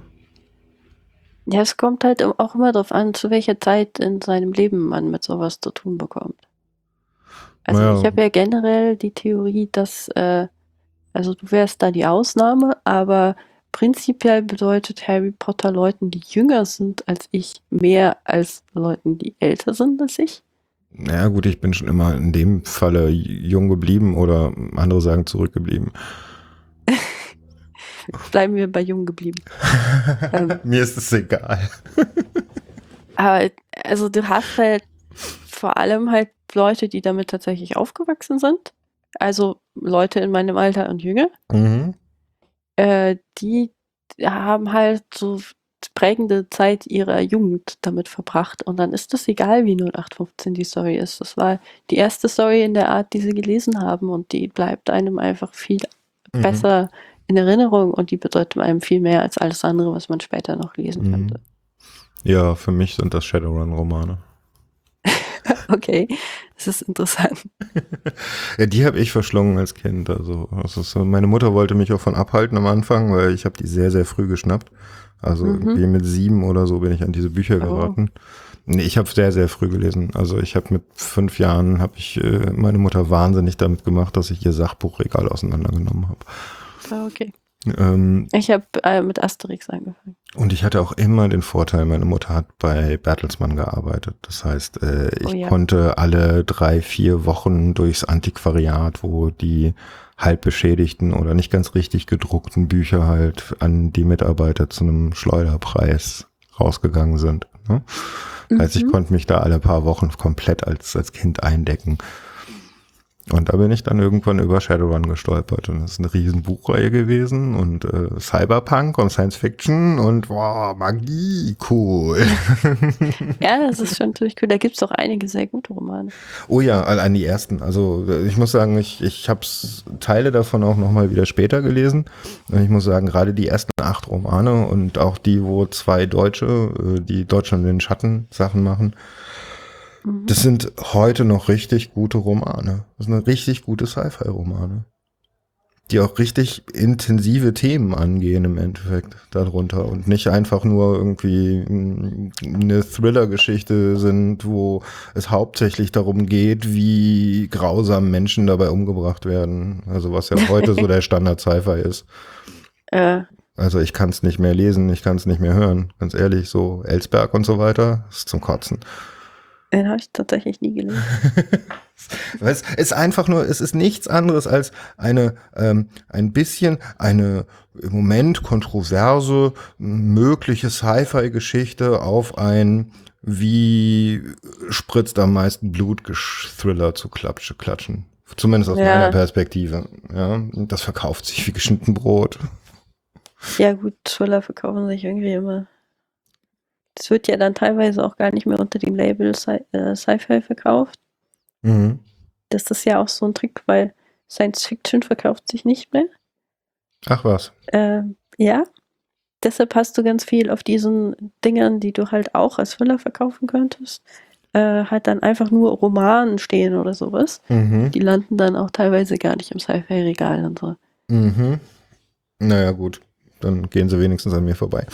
Ja, es kommt halt auch immer darauf an, zu welcher Zeit in seinem Leben man mit sowas zu tun bekommt. Also naja. ich habe ja generell die Theorie, dass äh, also du wärst da die Ausnahme, aber prinzipiell bedeutet Harry Potter Leuten, die jünger sind als ich, mehr als Leuten, die älter sind als ich. Naja gut, ich bin schon immer in dem Falle jung geblieben oder andere sagen zurückgeblieben. Bleiben wir bei jung geblieben. ähm, Mir ist es egal. aber also du hast halt vor allem halt Leute, die damit tatsächlich aufgewachsen sind. Also Leute in meinem Alter und jünger. Mhm. Äh, die haben halt so prägende Zeit ihrer Jugend damit verbracht. Und dann ist es egal, wie 0815 die Story ist. Das war die erste Story in der Art, die sie gelesen haben. Und die bleibt einem einfach viel mhm. besser in Erinnerung und die bedeutet einem viel mehr als alles andere, was man später noch lesen mhm. könnte. Ja, für mich sind das Shadowrun-Romane. okay, das ist interessant. ja, die habe ich verschlungen als Kind. Also, also meine Mutter wollte mich auch von abhalten am Anfang, weil ich habe die sehr, sehr früh geschnappt. Also mhm. irgendwie mit sieben oder so bin ich an diese Bücher oh. geraten. Nee, ich habe sehr, sehr früh gelesen. Also ich habe mit fünf Jahren, habe ich äh, meine Mutter wahnsinnig damit gemacht, dass ich ihr Sachbuchregal auseinandergenommen habe. Ah, okay. Ähm, ich habe äh, mit Asterix angefangen. Und ich hatte auch immer den Vorteil, meine Mutter hat bei Bertelsmann gearbeitet. Das heißt, äh, ich oh, ja. konnte alle drei, vier Wochen durchs Antiquariat, wo die halb beschädigten oder nicht ganz richtig gedruckten Bücher halt an die Mitarbeiter zu einem Schleuderpreis rausgegangen sind. Ne? Mhm. Also ich konnte mich da alle paar Wochen komplett als, als Kind eindecken. Und da bin ich dann irgendwann über Shadowrun gestolpert. Und das ist eine riesen Buchreihe gewesen und äh, Cyberpunk und Science Fiction und wow, Magie, cool. ja, das ist schon natürlich cool. Da gibt es auch einige sehr gute Romane. Oh ja, an die ersten. Also ich muss sagen, ich, ich habe Teile davon auch nochmal wieder später gelesen. Und ich muss sagen, gerade die ersten acht Romane und auch die, wo zwei Deutsche, äh, die Deutschland in den Schatten Sachen machen, Mhm. Das sind heute noch richtig gute Romane. Das sind richtig gute Sci-Fi-Romane. Die auch richtig intensive Themen angehen im Endeffekt darunter und nicht einfach nur irgendwie eine Thriller-Geschichte sind, wo es hauptsächlich darum geht, wie grausam Menschen dabei umgebracht werden. Also was ja heute so der Standard Sci-Fi ist. Äh. Also ich kann es nicht mehr lesen, ich kann es nicht mehr hören. Ganz ehrlich, so Elsberg und so weiter, ist zum Kotzen. Den habe ich tatsächlich nie gelesen. es ist einfach nur, es ist nichts anderes als eine, ähm, ein bisschen eine im Moment kontroverse, mögliche Sci-Fi-Geschichte auf ein wie spritzt am meisten Blut-Thriller zu klatschen. Zumindest aus ja. meiner Perspektive. Ja, das verkauft sich wie geschnitten Brot. Ja, gut, Thriller verkaufen sich irgendwie immer das wird ja dann teilweise auch gar nicht mehr unter dem Label äh, Sci-Fi verkauft. Mhm. Das ist ja auch so ein Trick, weil Science Fiction verkauft sich nicht mehr. Ach was. Äh, ja. Deshalb hast du ganz viel auf diesen Dingern, die du halt auch als Thriller verkaufen könntest, äh, halt dann einfach nur Romanen stehen oder sowas. Mhm. Die landen dann auch teilweise gar nicht im Sci-Fi-Regal und so. Mhm. Naja, gut. Dann gehen sie wenigstens an mir vorbei.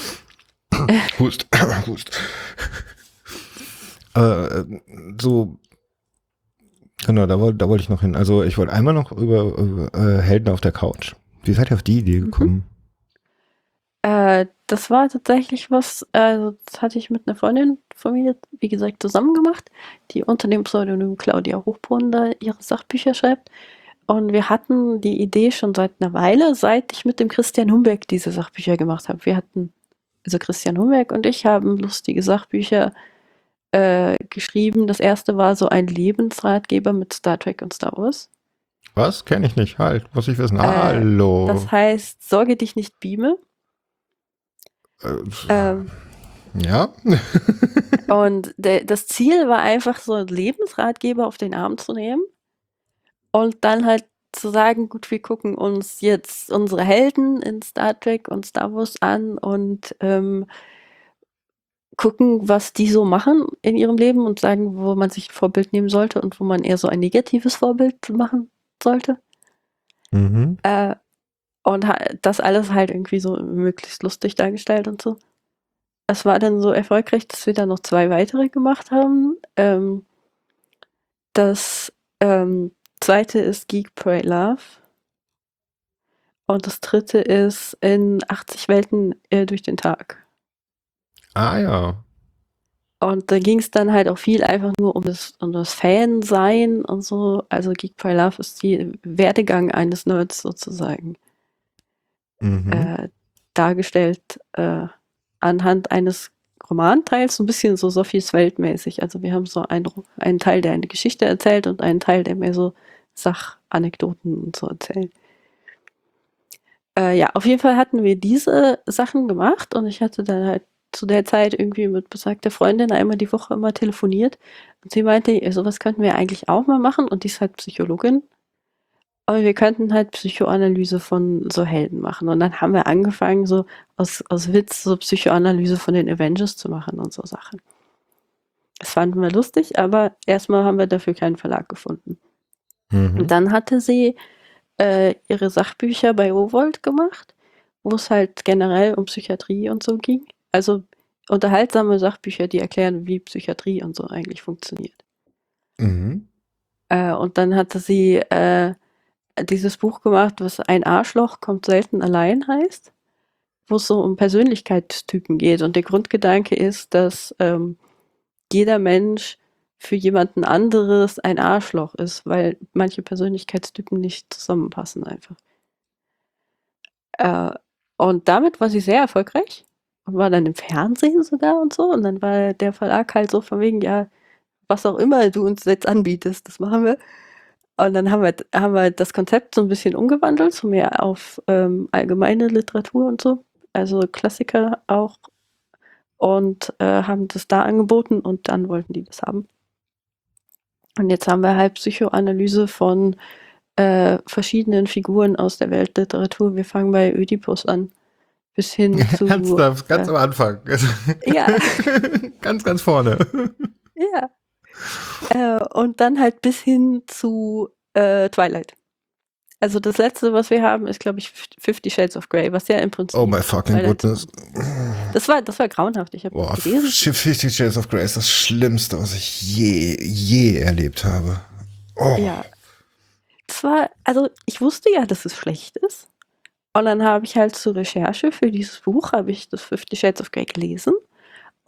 Hust, Hust. äh, so, genau, da wollte da wollt ich noch hin. Also ich wollte einmal noch über, über äh, Helden auf der Couch. Wie seid ihr auf die Idee mhm. gekommen? Mhm. Äh, das war tatsächlich was, also das hatte ich mit einer Freundin von mir, wie gesagt, zusammen gemacht, die unter dem Pseudonym Claudia Hochbrunn da ihre Sachbücher schreibt. Und wir hatten die Idee schon seit einer Weile, seit ich mit dem Christian Humbeck diese Sachbücher gemacht habe. Wir hatten also Christian Humberg und ich haben lustige Sachbücher äh, geschrieben. Das erste war so ein Lebensratgeber mit Star Trek und Star Wars. Was? Kenne ich nicht. Halt, muss ich wissen. Äh, Hallo. Das heißt, sorge dich nicht, Beame. Äh, ähm, ja. und de, das Ziel war einfach so ein Lebensratgeber auf den Arm zu nehmen und dann halt zu sagen, gut, wir gucken uns jetzt unsere Helden in Star Trek und Star Wars an und ähm, gucken, was die so machen in ihrem Leben und sagen, wo man sich ein Vorbild nehmen sollte und wo man eher so ein negatives Vorbild machen sollte. Mhm. Äh, und das alles halt irgendwie so möglichst lustig dargestellt und so. Es war dann so erfolgreich, dass wir dann noch zwei weitere gemacht haben. Ähm, das ähm, zweite ist Geek, Pray, Love. Und das dritte ist in 80 Welten äh, durch den Tag. Ah ja. Und da ging es dann halt auch viel einfach nur um das, um das Fan-Sein und so. Also Geek Pray Love ist die Werdegang eines Nerds sozusagen. Mhm. Äh, dargestellt äh, anhand eines Romanteil, so ein bisschen so Sophies Weltmäßig. Also wir haben so einen, einen Teil, der eine Geschichte erzählt und einen Teil, der mehr so Sachanekdoten so erzählt. Äh, ja, auf jeden Fall hatten wir diese Sachen gemacht und ich hatte dann halt zu der Zeit irgendwie mit besagter Freundin einmal die Woche immer telefoniert und sie meinte, sowas könnten wir eigentlich auch mal machen und die ist halt Psychologin. Aber wir könnten halt Psychoanalyse von so Helden machen. Und dann haben wir angefangen, so aus, aus Witz so Psychoanalyse von den Avengers zu machen und so Sachen. Das fanden wir lustig, aber erstmal haben wir dafür keinen Verlag gefunden. Mhm. Und dann hatte sie äh, ihre Sachbücher bei Owold gemacht, wo es halt generell um Psychiatrie und so ging. Also unterhaltsame Sachbücher, die erklären, wie Psychiatrie und so eigentlich funktioniert. Mhm. Äh, und dann hatte sie äh, dieses Buch gemacht, was Ein Arschloch kommt selten allein heißt, wo es so um Persönlichkeitstypen geht. Und der Grundgedanke ist, dass ähm, jeder Mensch für jemanden anderes ein Arschloch ist, weil manche Persönlichkeitstypen nicht zusammenpassen einfach. Äh, und damit war sie sehr erfolgreich und war dann im Fernsehen sogar und so. Und dann war der Verlag halt so von wegen, ja, was auch immer du uns jetzt anbietest, das machen wir. Und dann haben wir, haben wir das Konzept so ein bisschen umgewandelt, so mehr auf ähm, allgemeine Literatur und so, also Klassiker auch. Und äh, haben das da angeboten und dann wollten die das haben. Und jetzt haben wir halt Psychoanalyse von äh, verschiedenen Figuren aus der Weltliteratur. Wir fangen bei Ödipus an. Bis hin zu. Ernsthaft, ganz äh, am Anfang. Ja. ganz, ganz vorne. Ja. Äh, und dann halt bis hin zu äh, Twilight. Also das letzte, was wir haben, ist, glaube ich, Fifty Shades of Grey, was ja im Prinzip. Oh my fucking goodness. Das war, das war grauenhaft. Ich habe Boah, Fifty Shades of Grey ist das Schlimmste, was ich je, je erlebt habe. Oh. Ja. Das war, also ich wusste ja, dass es schlecht ist. Und dann habe ich halt zur Recherche für dieses Buch, habe ich das Fifty Shades of Grey gelesen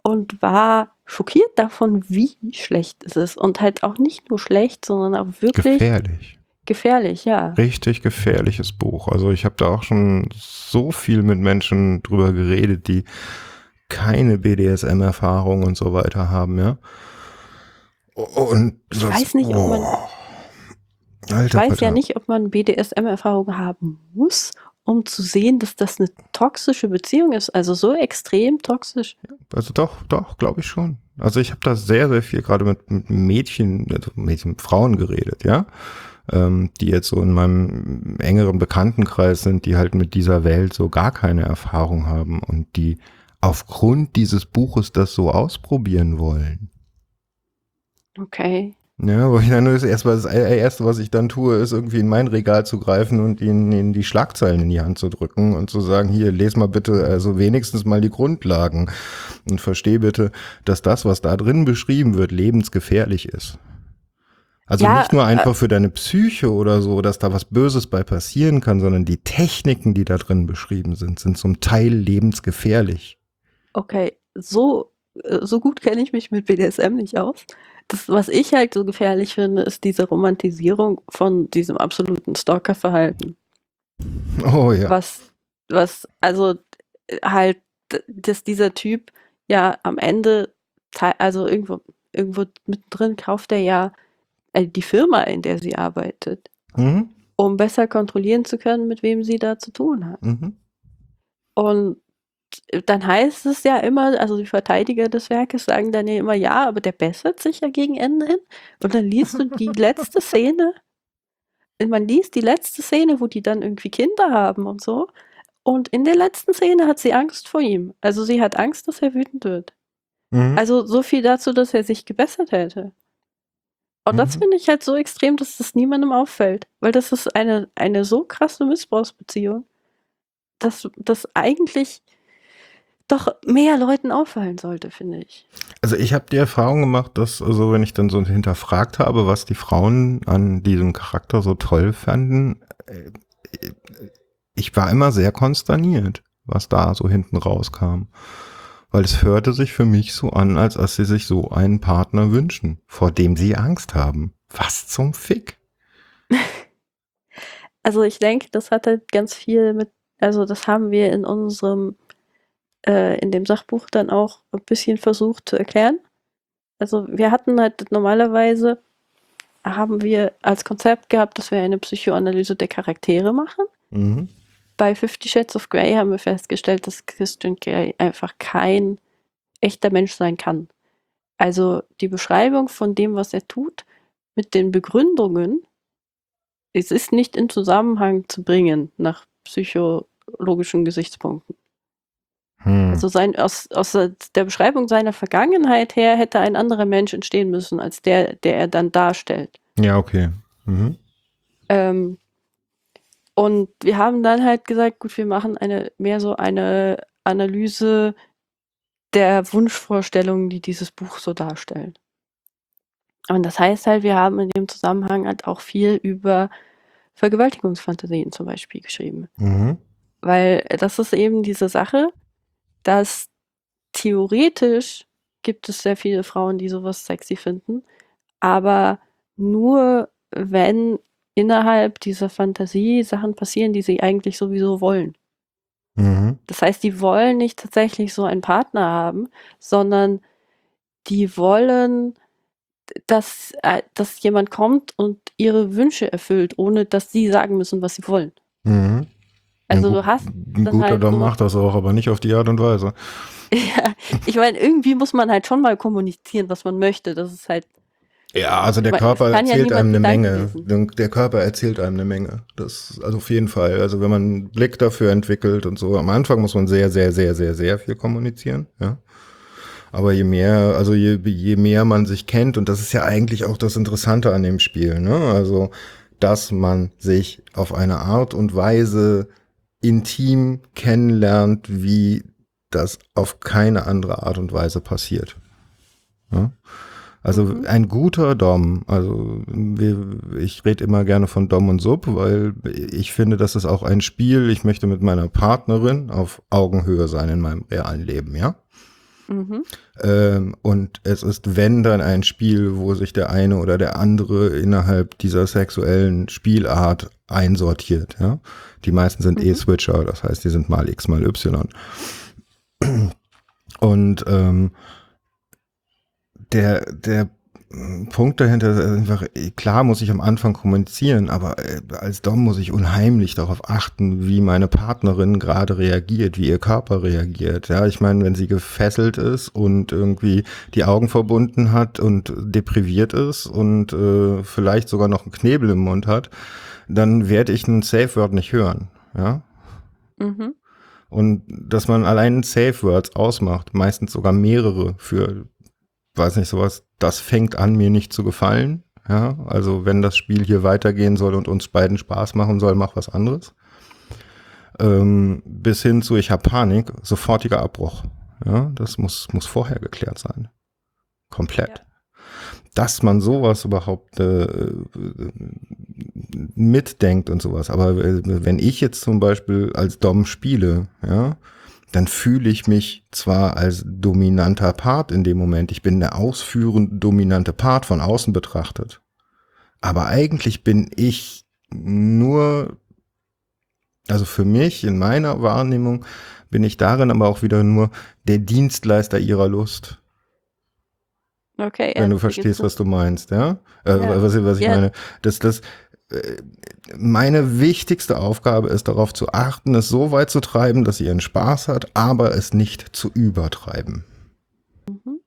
und war schockiert davon, wie schlecht es ist. Und halt auch nicht nur schlecht, sondern auch wirklich gefährlich. Gefährlich, ja. Richtig gefährliches Buch. Also ich habe da auch schon so viel mit Menschen drüber geredet, die keine BDSM-Erfahrung und so weiter haben, ja. Und ich weiß nicht, oh. ob man. Alter, ich weiß Alter. ja nicht, ob man BDSM-Erfahrung haben muss, um zu sehen, dass das eine toxische Beziehung ist, also so extrem toxisch. Also doch, doch, glaube ich schon. Also ich habe da sehr, sehr viel gerade mit, mit Mädchen, also Mädchen, mit Frauen geredet, ja, ähm, die jetzt so in meinem engeren Bekanntenkreis sind, die halt mit dieser Welt so gar keine Erfahrung haben und die aufgrund dieses Buches das so ausprobieren wollen. Okay. Ja, wo ich dann nur das erste, das erste, was ich dann tue, ist irgendwie in mein Regal zu greifen und ihnen in die Schlagzeilen in die Hand zu drücken und zu sagen, hier, les mal bitte, also wenigstens mal die Grundlagen und versteh bitte, dass das, was da drin beschrieben wird, lebensgefährlich ist. Also ja, nicht nur einfach äh, für deine Psyche oder so, dass da was Böses bei passieren kann, sondern die Techniken, die da drin beschrieben sind, sind zum Teil lebensgefährlich. Okay, so, äh, so gut kenne ich mich mit BDSM nicht aus das, was ich halt so gefährlich finde, ist diese Romantisierung von diesem absoluten Stalker-Verhalten. Oh ja. Was, was, also halt, dass dieser Typ ja am Ende, also irgendwo, irgendwo mittendrin kauft er ja äh, die Firma, in der sie arbeitet, mhm. um besser kontrollieren zu können, mit wem sie da zu tun hat. Mhm. Und dann heißt es ja immer, also die Verteidiger des Werkes sagen dann ja immer, ja, aber der bessert sich ja gegen Ende hin. Und dann liest du die letzte Szene, man liest die letzte Szene, wo die dann irgendwie Kinder haben und so. Und in der letzten Szene hat sie Angst vor ihm. Also sie hat Angst, dass er wütend wird. Mhm. Also so viel dazu, dass er sich gebessert hätte. Und mhm. das finde ich halt so extrem, dass das niemandem auffällt. Weil das ist eine, eine so krasse Missbrauchsbeziehung, dass das eigentlich doch mehr Leuten auffallen sollte, finde ich. Also ich habe die Erfahrung gemacht, dass, also wenn ich dann so hinterfragt habe, was die Frauen an diesem Charakter so toll fanden, äh, ich war immer sehr konsterniert, was da so hinten rauskam. Weil es hörte sich für mich so an, als dass sie sich so einen Partner wünschen, vor dem sie Angst haben. Was zum Fick? Also ich denke, das hatte ganz viel mit, also das haben wir in unserem äh, in dem Sachbuch dann auch ein bisschen versucht zu erklären. Also wir hatten halt normalerweise haben wir als Konzept gehabt, dass wir eine Psychoanalyse der Charaktere machen. Mhm. Bei Fifty Shades of Grey haben wir festgestellt, dass Christian Grey einfach kein echter Mensch sein kann. Also die Beschreibung von dem, was er tut, mit den Begründungen, es ist nicht in Zusammenhang zu bringen nach psychologischen Gesichtspunkten. Hm. Also sein, aus, aus der Beschreibung seiner Vergangenheit her hätte ein anderer Mensch entstehen müssen, als der, der er dann darstellt. Ja, okay. Mhm. Ähm, und wir haben dann halt gesagt, gut, wir machen eine mehr so eine Analyse der Wunschvorstellungen, die dieses Buch so darstellen. Und das heißt halt, wir haben in dem Zusammenhang halt auch viel über Vergewaltigungsfantasien zum Beispiel geschrieben. Mhm. Weil das ist eben diese Sache, dass theoretisch gibt es sehr viele Frauen, die sowas sexy finden, aber nur wenn innerhalb dieser Fantasie Sachen passieren, die sie eigentlich sowieso wollen. Mhm. Das heißt, die wollen nicht tatsächlich so einen Partner haben, sondern die wollen, dass, äh, dass jemand kommt und ihre Wünsche erfüllt, ohne dass sie sagen müssen, was sie wollen. Mhm. Also du hast. Ein guter halt Dom so, macht das auch, aber nicht auf die Art und Weise. ja, ich meine, irgendwie muss man halt schon mal kommunizieren, was man möchte. Das ist halt. Ja, also der Körper erzählt ja einem eine Menge. Lesen. Der Körper erzählt einem eine Menge. Das, also auf jeden Fall. Also wenn man einen Blick dafür entwickelt und so, am Anfang muss man sehr, sehr, sehr, sehr, sehr viel kommunizieren, ja. Aber je mehr, also je, je mehr man sich kennt, und das ist ja eigentlich auch das Interessante an dem Spiel, ne? Also, dass man sich auf eine Art und Weise intim kennenlernt, wie das auf keine andere Art und Weise passiert. Ja? Also mhm. ein guter Dom, also ich rede immer gerne von Dom und Sub, weil ich finde, das ist auch ein Spiel. Ich möchte mit meiner Partnerin auf Augenhöhe sein in meinem realen Leben, ja. Mhm. Ähm, und es ist, wenn dann ein Spiel, wo sich der eine oder der andere innerhalb dieser sexuellen Spielart einsortiert. Ja? Die meisten sind mhm. E-Switcher, das heißt, die sind mal X mal Y. Und ähm, der, der Punkt dahinter ist einfach, klar muss ich am Anfang kommunizieren, aber äh, als Dom muss ich unheimlich darauf achten, wie meine Partnerin gerade reagiert, wie ihr Körper reagiert. Ja, ich meine, wenn sie gefesselt ist und irgendwie die Augen verbunden hat und depriviert ist und äh, vielleicht sogar noch einen Knebel im Mund hat, dann werde ich ein Safe Word nicht hören. Ja. Mhm. Und dass man allein Safe Words ausmacht, meistens sogar mehrere für weiß nicht, sowas, das fängt an, mir nicht zu gefallen. Ja, also wenn das Spiel hier weitergehen soll und uns beiden Spaß machen soll, mach was anderes. Ähm, bis hin zu, ich habe Panik, sofortiger Abbruch. Ja, das muss, muss vorher geklärt sein. Komplett. Ja. Dass man sowas überhaupt äh, mitdenkt und sowas. Aber wenn ich jetzt zum Beispiel als Dom spiele, ja, dann fühle ich mich zwar als dominanter Part in dem Moment, ich bin der ausführend dominante Part von außen betrachtet, aber eigentlich bin ich nur, also für mich in meiner Wahrnehmung bin ich darin aber auch wieder nur der Dienstleister ihrer Lust. Okay. Wenn du verstehst, was du meinst, ja? Äh, ja. Was, was ich ja. meine. Das, das, meine wichtigste Aufgabe ist darauf zu achten, es so weit zu treiben, dass sie ihren Spaß hat, aber es nicht zu übertreiben. Mhm.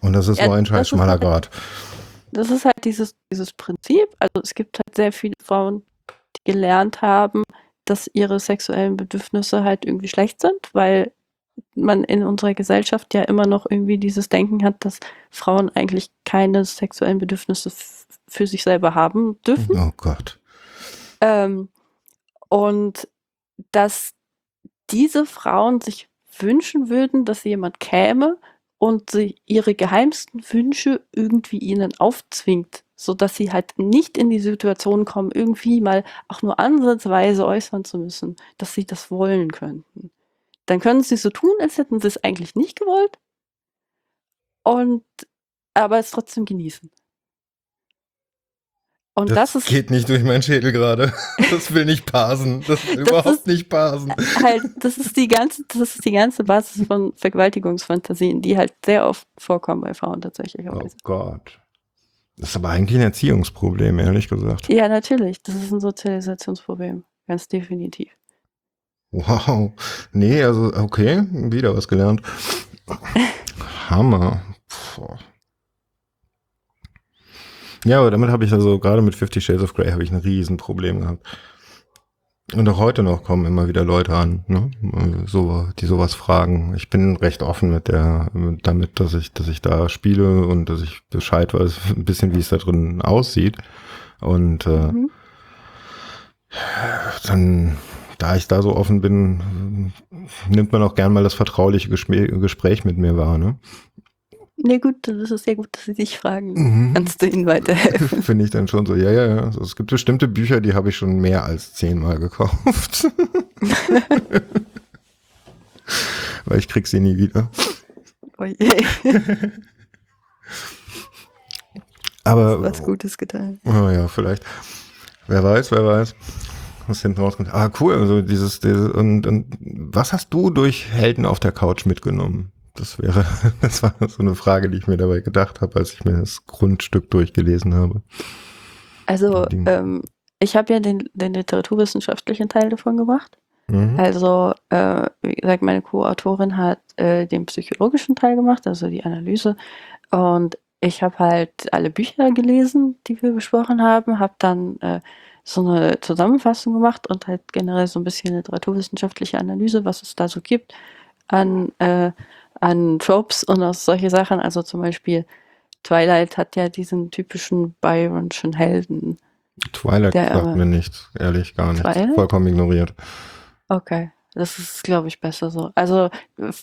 Und das ist ja, so ein scheiß schmaler halt, Grad. Das ist halt dieses, dieses Prinzip. Also es gibt halt sehr viele Frauen, die gelernt haben, dass ihre sexuellen Bedürfnisse halt irgendwie schlecht sind, weil man in unserer Gesellschaft ja immer noch irgendwie dieses Denken hat, dass Frauen eigentlich keine sexuellen Bedürfnisse für sich selber haben dürfen. Oh Gott. Ähm, und dass diese Frauen sich wünschen würden, dass jemand käme und sie ihre geheimsten Wünsche irgendwie ihnen aufzwingt, sodass sie halt nicht in die Situation kommen, irgendwie mal auch nur ansatzweise äußern zu müssen, dass sie das wollen könnten. Dann können sie so tun, als hätten sie es eigentlich nicht gewollt und aber es trotzdem genießen. Und das, das, ist, geht nicht durch meinen Schädel gerade. Das will nicht parsen. Das will das überhaupt ist, nicht parsen. Halt, das ist die ganze, das ist die ganze Basis von Vergewaltigungsfantasien, die halt sehr oft vorkommen bei Frauen tatsächlich. Oh Gott. Das ist aber eigentlich ein Erziehungsproblem, ehrlich gesagt. Ja, natürlich. Das ist ein Sozialisationsproblem. Ganz definitiv. Wow. Nee, also, okay, wieder was gelernt. Hammer. Puh. Ja, aber damit habe ich also, gerade mit Fifty Shades of Grey habe ich ein Riesenproblem gehabt. Und auch heute noch kommen immer wieder Leute an, ne? so, die sowas fragen. Ich bin recht offen mit der, damit, dass ich, dass ich da spiele und dass ich Bescheid weiß, ein bisschen wie es da drin aussieht. Und äh, mhm. dann, da ich da so offen bin, nimmt man auch gern mal das vertrauliche Gespräch mit mir wahr. Ne? Nee, gut, das ist sehr gut, dass Sie sich fragen. Mhm. Kannst du Ihnen weiterhelfen? Finde ich dann schon so, ja, ja, ja. Also es gibt bestimmte Bücher, die habe ich schon mehr als zehnmal gekauft. Weil ich krieg sie nie wieder. Oh je. Aber. Was Gutes getan. Oh ja, vielleicht. Wer weiß, wer weiß, was hinten rauskommt. Ah, cool. Also dieses, dieses und, und was hast du durch Helden auf der Couch mitgenommen? Das wäre, das war so eine Frage, die ich mir dabei gedacht habe, als ich mir das Grundstück durchgelesen habe. Also, ähm, ich habe ja den, den literaturwissenschaftlichen Teil davon gemacht. Mhm. Also, äh, wie gesagt, meine Co-Autorin hat äh, den psychologischen Teil gemacht, also die Analyse. Und ich habe halt alle Bücher gelesen, die wir besprochen haben, habe dann äh, so eine Zusammenfassung gemacht und halt generell so ein bisschen literaturwissenschaftliche Analyse, was es da so gibt an äh, an Tropes und aus solche Sachen. Also zum Beispiel Twilight hat ja diesen typischen Byronschen Helden. Twilight der, sagt mir nichts, ehrlich gar nicht. Vollkommen ignoriert. Okay, das ist, glaube ich, besser so. Also,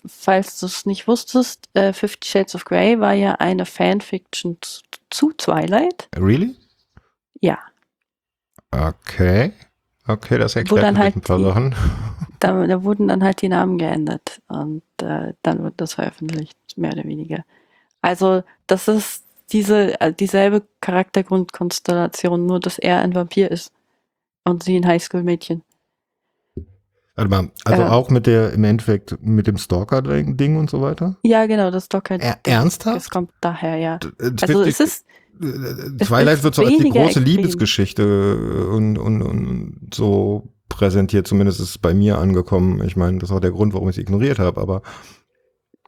falls du es nicht wusstest, äh, Fifty Shades of Grey war ja eine Fanfiction zu Twilight. Really? Ja. Okay. Okay, das erklärt halt ein paar die, Sachen. Da, da, wurden dann halt die Namen geändert und äh, dann wird das veröffentlicht, mehr oder weniger. Also das ist diese äh, dieselbe Charaktergrundkonstellation, nur dass er ein Vampir ist und sie ein Highschool-Mädchen. Warte mal, also äh, auch mit der, im Endeffekt mit dem Stalker-Ding und so weiter? Ja, genau, das Stalker. Er, ernsthaft? Das kommt daher, ja. Also es ist, Twilight wird so als die große. Liebesgeschichte und, und, und so präsentiert, zumindest ist es bei mir angekommen. Ich meine, das ist auch der Grund, warum ich es ignoriert habe, aber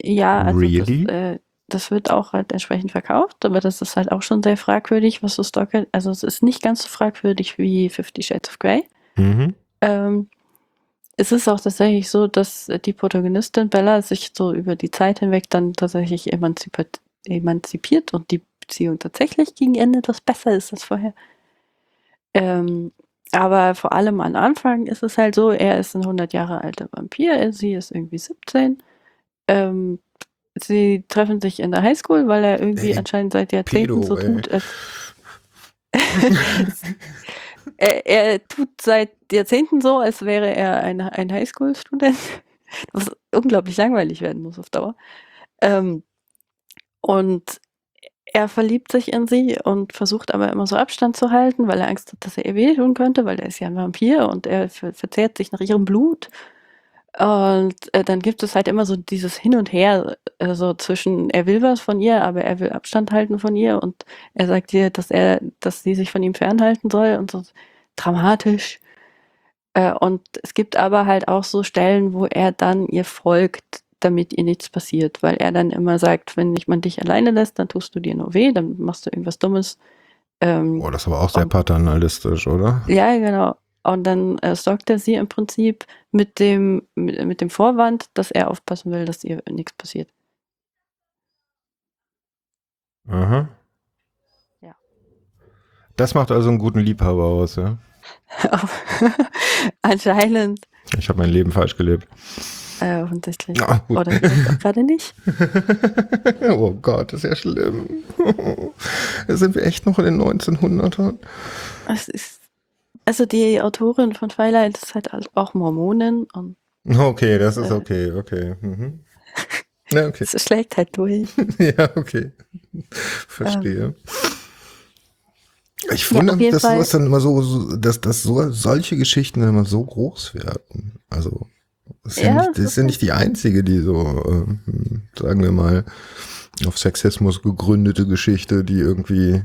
ja, also really? das, äh, das wird auch halt entsprechend verkauft, aber das ist halt auch schon sehr fragwürdig, was so Stalker, also es ist nicht ganz so fragwürdig wie Fifty Shades of Grey. Mhm. Ähm, es ist auch tatsächlich so, dass die Protagonistin Bella sich so über die Zeit hinweg dann tatsächlich emanzipiert, emanzipiert und die Beziehung tatsächlich gegen Ende das besser ist als vorher. Ähm, aber vor allem am Anfang ist es halt so, er ist ein 100 Jahre alter Vampir, sie ist irgendwie 17. Ähm, sie treffen sich in der Highschool, weil er irgendwie ey, anscheinend seit Jahrzehnten Pedo, so tut, als er, er, tut seit Jahrzehnten so, als wäre er ein, ein Highschool-Student, was unglaublich langweilig werden muss auf Dauer. Ähm, und er verliebt sich in sie und versucht aber immer so Abstand zu halten, weil er Angst hat, dass er ihr wehtun könnte, weil er ist ja ein Vampir und er verzehrt sich nach ihrem Blut. Und äh, dann gibt es halt immer so dieses Hin und Her, äh, so zwischen, er will was von ihr, aber er will Abstand halten von ihr und er sagt ihr, dass er, dass sie sich von ihm fernhalten soll und so dramatisch. Äh, und es gibt aber halt auch so Stellen, wo er dann ihr folgt damit ihr nichts passiert, weil er dann immer sagt, wenn man dich alleine lässt, dann tust du dir nur weh, dann machst du irgendwas Dummes. Ähm, oh, das ist aber auch sehr und, paternalistisch, oder? Ja, genau. Und dann äh, sorgt er sie im Prinzip mit dem, mit, mit dem Vorwand, dass er aufpassen will, dass ihr nichts passiert. Aha. Ja. Das macht also einen guten Liebhaber aus, ja? Anscheinend. Ich habe mein Leben falsch gelebt. Äh, offensichtlich. Ja, Oder gerade nicht. oh Gott, das ist ja schlimm. da sind wir echt noch in den 1900ern. Es ist, also die Autorin von Twilight ist halt auch Mormonin. Und, okay, das ist äh, okay, okay. Mhm. Ja, okay. Es schlägt halt durch. ja, okay. Verstehe. Ähm, Ich wundere ja, mich, dass sowas dann immer so, so, dass, dass so solche Geschichten dann immer so groß werden. Also das ist ja, ja nicht, das ist ja nicht die einzige, die so, äh, sagen wir mal, auf Sexismus gegründete Geschichte, die irgendwie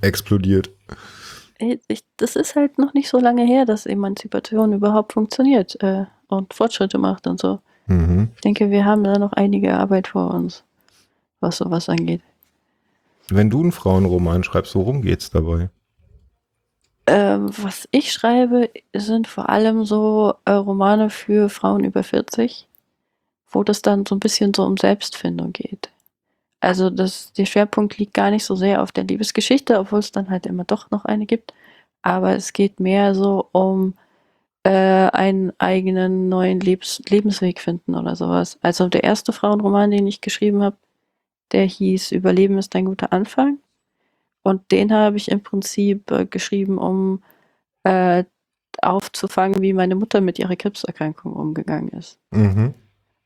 explodiert. Ich, das ist halt noch nicht so lange her, dass Emanzipation überhaupt funktioniert äh, und Fortschritte macht und so. Mhm. Ich denke, wir haben da noch einige Arbeit vor uns, was sowas angeht. Wenn du einen Frauenroman schreibst, worum geht's dabei? Ähm, was ich schreibe, sind vor allem so äh, Romane für Frauen über 40, wo das dann so ein bisschen so um Selbstfindung geht. Also das, der Schwerpunkt liegt gar nicht so sehr auf der Liebesgeschichte, obwohl es dann halt immer doch noch eine gibt. Aber es geht mehr so um äh, einen eigenen neuen Lebens Lebensweg finden oder sowas. Also der erste Frauenroman, den ich geschrieben habe, der hieß Überleben ist ein guter Anfang. Und den habe ich im Prinzip äh, geschrieben, um äh, aufzufangen, wie meine Mutter mit ihrer Krebserkrankung umgegangen ist. Mhm.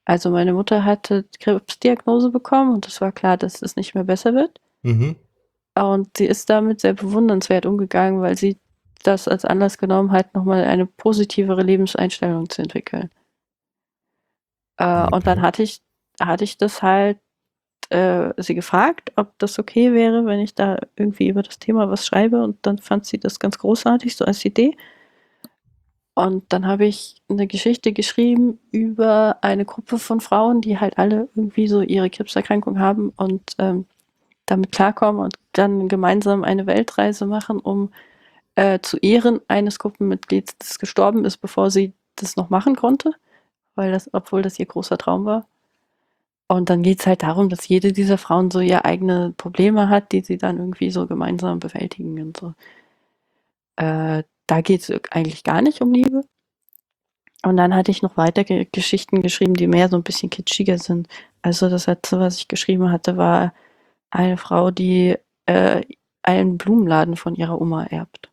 Also meine Mutter hatte Krebsdiagnose bekommen und es war klar, dass es nicht mehr besser wird. Mhm. Und sie ist damit sehr bewundernswert umgegangen, weil sie das als Anlass genommen hat, nochmal eine positivere Lebenseinstellung zu entwickeln. Äh, okay. Und dann hatte ich, hatte ich das halt äh, sie gefragt, ob das okay wäre, wenn ich da irgendwie über das Thema was schreibe. Und dann fand sie das ganz großartig, so als Idee. Und dann habe ich eine Geschichte geschrieben über eine Gruppe von Frauen, die halt alle irgendwie so ihre Krebserkrankung haben und ähm, damit klarkommen und dann gemeinsam eine Weltreise machen, um äh, zu Ehren eines Gruppenmitglieds, das gestorben ist, bevor sie das noch machen konnte, weil das, obwohl das ihr großer Traum war. Und dann geht es halt darum, dass jede dieser Frauen so ihre eigene Probleme hat, die sie dann irgendwie so gemeinsam bewältigen und so. Äh, da geht es eigentlich gar nicht um Liebe. Und dann hatte ich noch weitere Geschichten geschrieben, die mehr so ein bisschen kitschiger sind. Also das letzte, was ich geschrieben hatte, war eine Frau, die äh, einen Blumenladen von ihrer Oma erbt.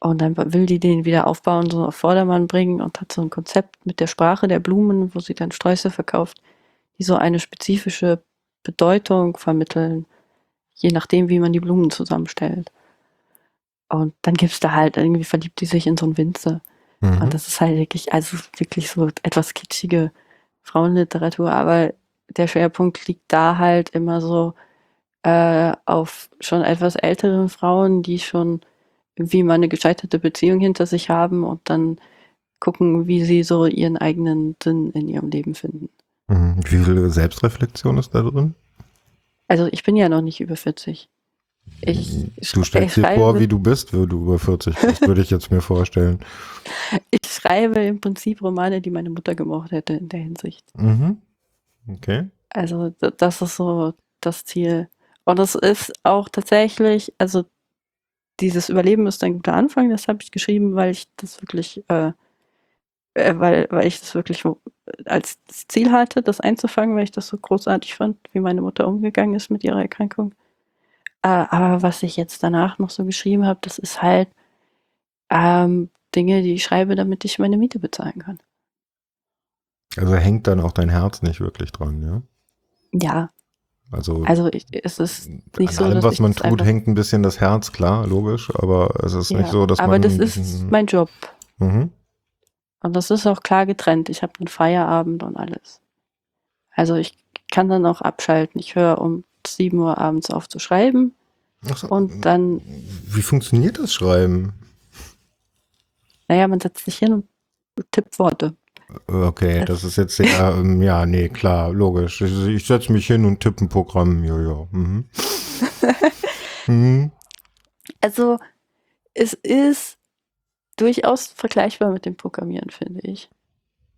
Und dann will die den wieder aufbauen, so auf Vordermann bringen und hat so ein Konzept mit der Sprache der Blumen, wo sie dann Sträuße verkauft, die so eine spezifische Bedeutung vermitteln, je nachdem, wie man die Blumen zusammenstellt. Und dann gibt es da halt, irgendwie verliebt die sich in so einen Winzer. Mhm. Und das ist halt wirklich, also wirklich so etwas kitschige Frauenliteratur, aber der Schwerpunkt liegt da halt immer so äh, auf schon etwas älteren Frauen, die schon irgendwie mal eine gescheiterte Beziehung hinter sich haben und dann gucken, wie sie so ihren eigenen Sinn in ihrem Leben finden. Mhm. Wie viel Selbstreflexion ist da drin? Also ich bin ja noch nicht über 40. Ich, du stellst dir vor, wie du bist, wenn du über 40 bist, würde ich jetzt mir vorstellen. Ich schreibe im Prinzip Romane, die meine Mutter gemocht hätte in der Hinsicht. Mhm. Okay. Also das ist so das Ziel. Und es ist auch tatsächlich, also dieses Überleben ist ein guter Anfang, das habe ich geschrieben, weil ich das wirklich, äh weil, weil ich das wirklich als Ziel hatte, das einzufangen, weil ich das so großartig fand, wie meine Mutter umgegangen ist mit ihrer Erkrankung. Äh, aber was ich jetzt danach noch so geschrieben habe, das ist halt ähm, Dinge, die ich schreibe, damit ich meine Miete bezahlen kann. Also hängt dann auch dein Herz nicht wirklich dran, ja? Ja. Also, also ich, es ist nicht an so, allem, was man tut, hängt ein bisschen das Herz, klar, logisch, aber es ist ja, nicht so, dass aber man. Aber das ist mein Job. Mhm. Und das ist auch klar getrennt. Ich habe einen Feierabend und alles. Also ich kann dann auch abschalten. Ich höre um 7 Uhr abends auf zu schreiben. So, und dann. Wie funktioniert das Schreiben? Naja, man setzt sich hin und tippt Worte. Okay, das ist jetzt ja, ähm, ja, nee, klar, logisch. Ich, ich setze mich hin und tippe ein Programm, ja. Mhm. mhm. Also, es ist durchaus vergleichbar mit dem Programmieren, finde ich.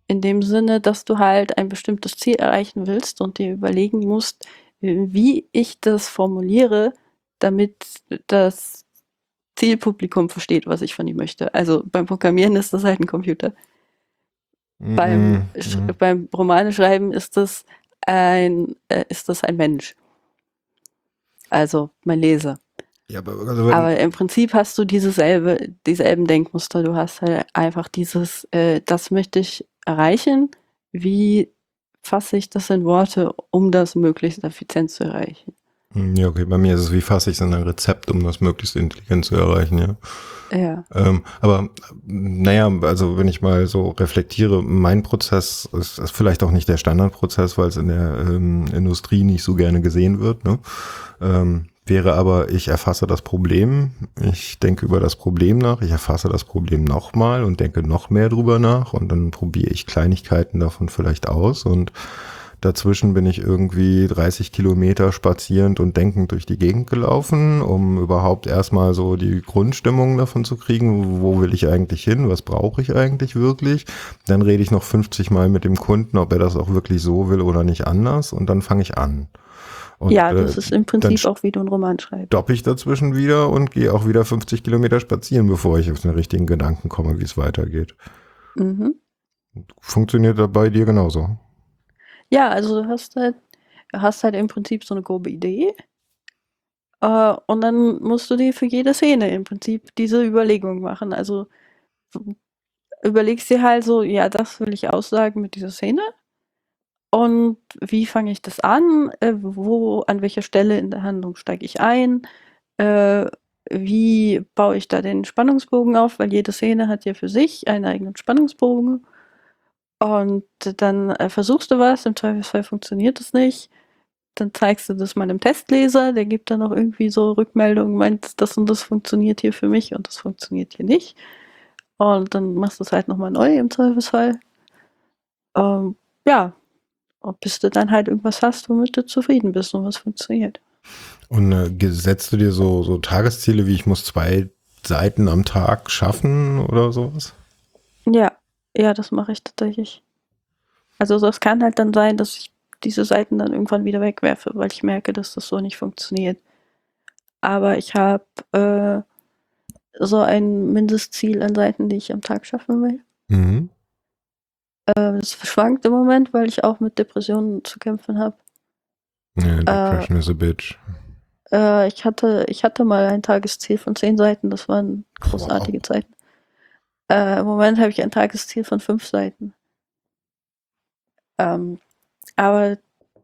In dem Sinne, dass du halt ein bestimmtes Ziel erreichen willst und dir überlegen musst, wie ich das formuliere, damit das Zielpublikum versteht, was ich von ihm möchte. Also beim Programmieren ist das halt ein Computer. Mhm. Beim, mhm. beim Romaneschreiben ist das ein, äh, ist das ein Mensch. Also mein Leser. Ja, aber, also aber, im Prinzip hast du dieselbe, dieselben Denkmuster. Du hast halt einfach dieses, äh, das möchte ich erreichen. Wie fasse ich das in Worte, um das möglichst effizient zu erreichen? Hm, ja, okay, bei mir ist es, wie fasse ich es in ein Rezept, um das möglichst intelligent zu erreichen, ja. Ja. Ähm, aber naja, also wenn ich mal so reflektiere, mein Prozess ist, ist vielleicht auch nicht der Standardprozess, weil es in der ähm, Industrie nicht so gerne gesehen wird. Ne? Ähm, wäre aber, ich erfasse das Problem, ich denke über das Problem nach, ich erfasse das Problem nochmal und denke noch mehr drüber nach und dann probiere ich Kleinigkeiten davon vielleicht aus und Dazwischen bin ich irgendwie 30 Kilometer spazierend und denkend durch die Gegend gelaufen, um überhaupt erstmal so die Grundstimmung davon zu kriegen, wo will ich eigentlich hin, was brauche ich eigentlich wirklich. Dann rede ich noch 50 Mal mit dem Kunden, ob er das auch wirklich so will oder nicht anders und dann fange ich an. Und, ja, das äh, ist im Prinzip auch, wie du einen Roman schreibst. Stopp ich dazwischen wieder und gehe auch wieder 50 Kilometer spazieren, bevor ich auf den richtigen Gedanken komme, wie es weitergeht. Mhm. Funktioniert das bei dir genauso? Ja, also du hast halt hast halt im Prinzip so eine grobe Idee. Äh, und dann musst du dir für jede Szene im Prinzip diese Überlegung machen. Also überlegst dir halt so, ja, das will ich aussagen mit dieser Szene. Und wie fange ich das an? Äh, wo, an welcher Stelle in der Handlung steige ich ein? Äh, wie baue ich da den Spannungsbogen auf? Weil jede Szene hat ja für sich einen eigenen Spannungsbogen. Und dann äh, versuchst du was, im Zweifelsfall funktioniert es nicht. Dann zeigst du das meinem Testleser, der gibt dann auch irgendwie so Rückmeldungen, meint, das und das funktioniert hier für mich und das funktioniert hier nicht. Und dann machst du es halt nochmal neu im Zweifelsfall. Ähm, ja, bis du dann halt irgendwas hast, womit du zufrieden bist und was funktioniert. Und äh, setzt du dir so, so Tagesziele, wie ich muss zwei Seiten am Tag schaffen oder sowas? Ja, ja, das mache ich tatsächlich. Also es kann halt dann sein, dass ich diese Seiten dann irgendwann wieder wegwerfe, weil ich merke, dass das so nicht funktioniert. Aber ich habe äh, so ein Mindestziel an Seiten, die ich am Tag schaffen will. Mhm. Äh, das schwankt im Moment, weil ich auch mit Depressionen zu kämpfen habe. Ja, Depression äh, is a bitch. Äh, ich, hatte, ich hatte mal ein Tagesziel von zehn Seiten, das waren großartige wow. Zeiten. Äh, Im Moment habe ich ein Tagesziel von fünf Seiten. Ähm, aber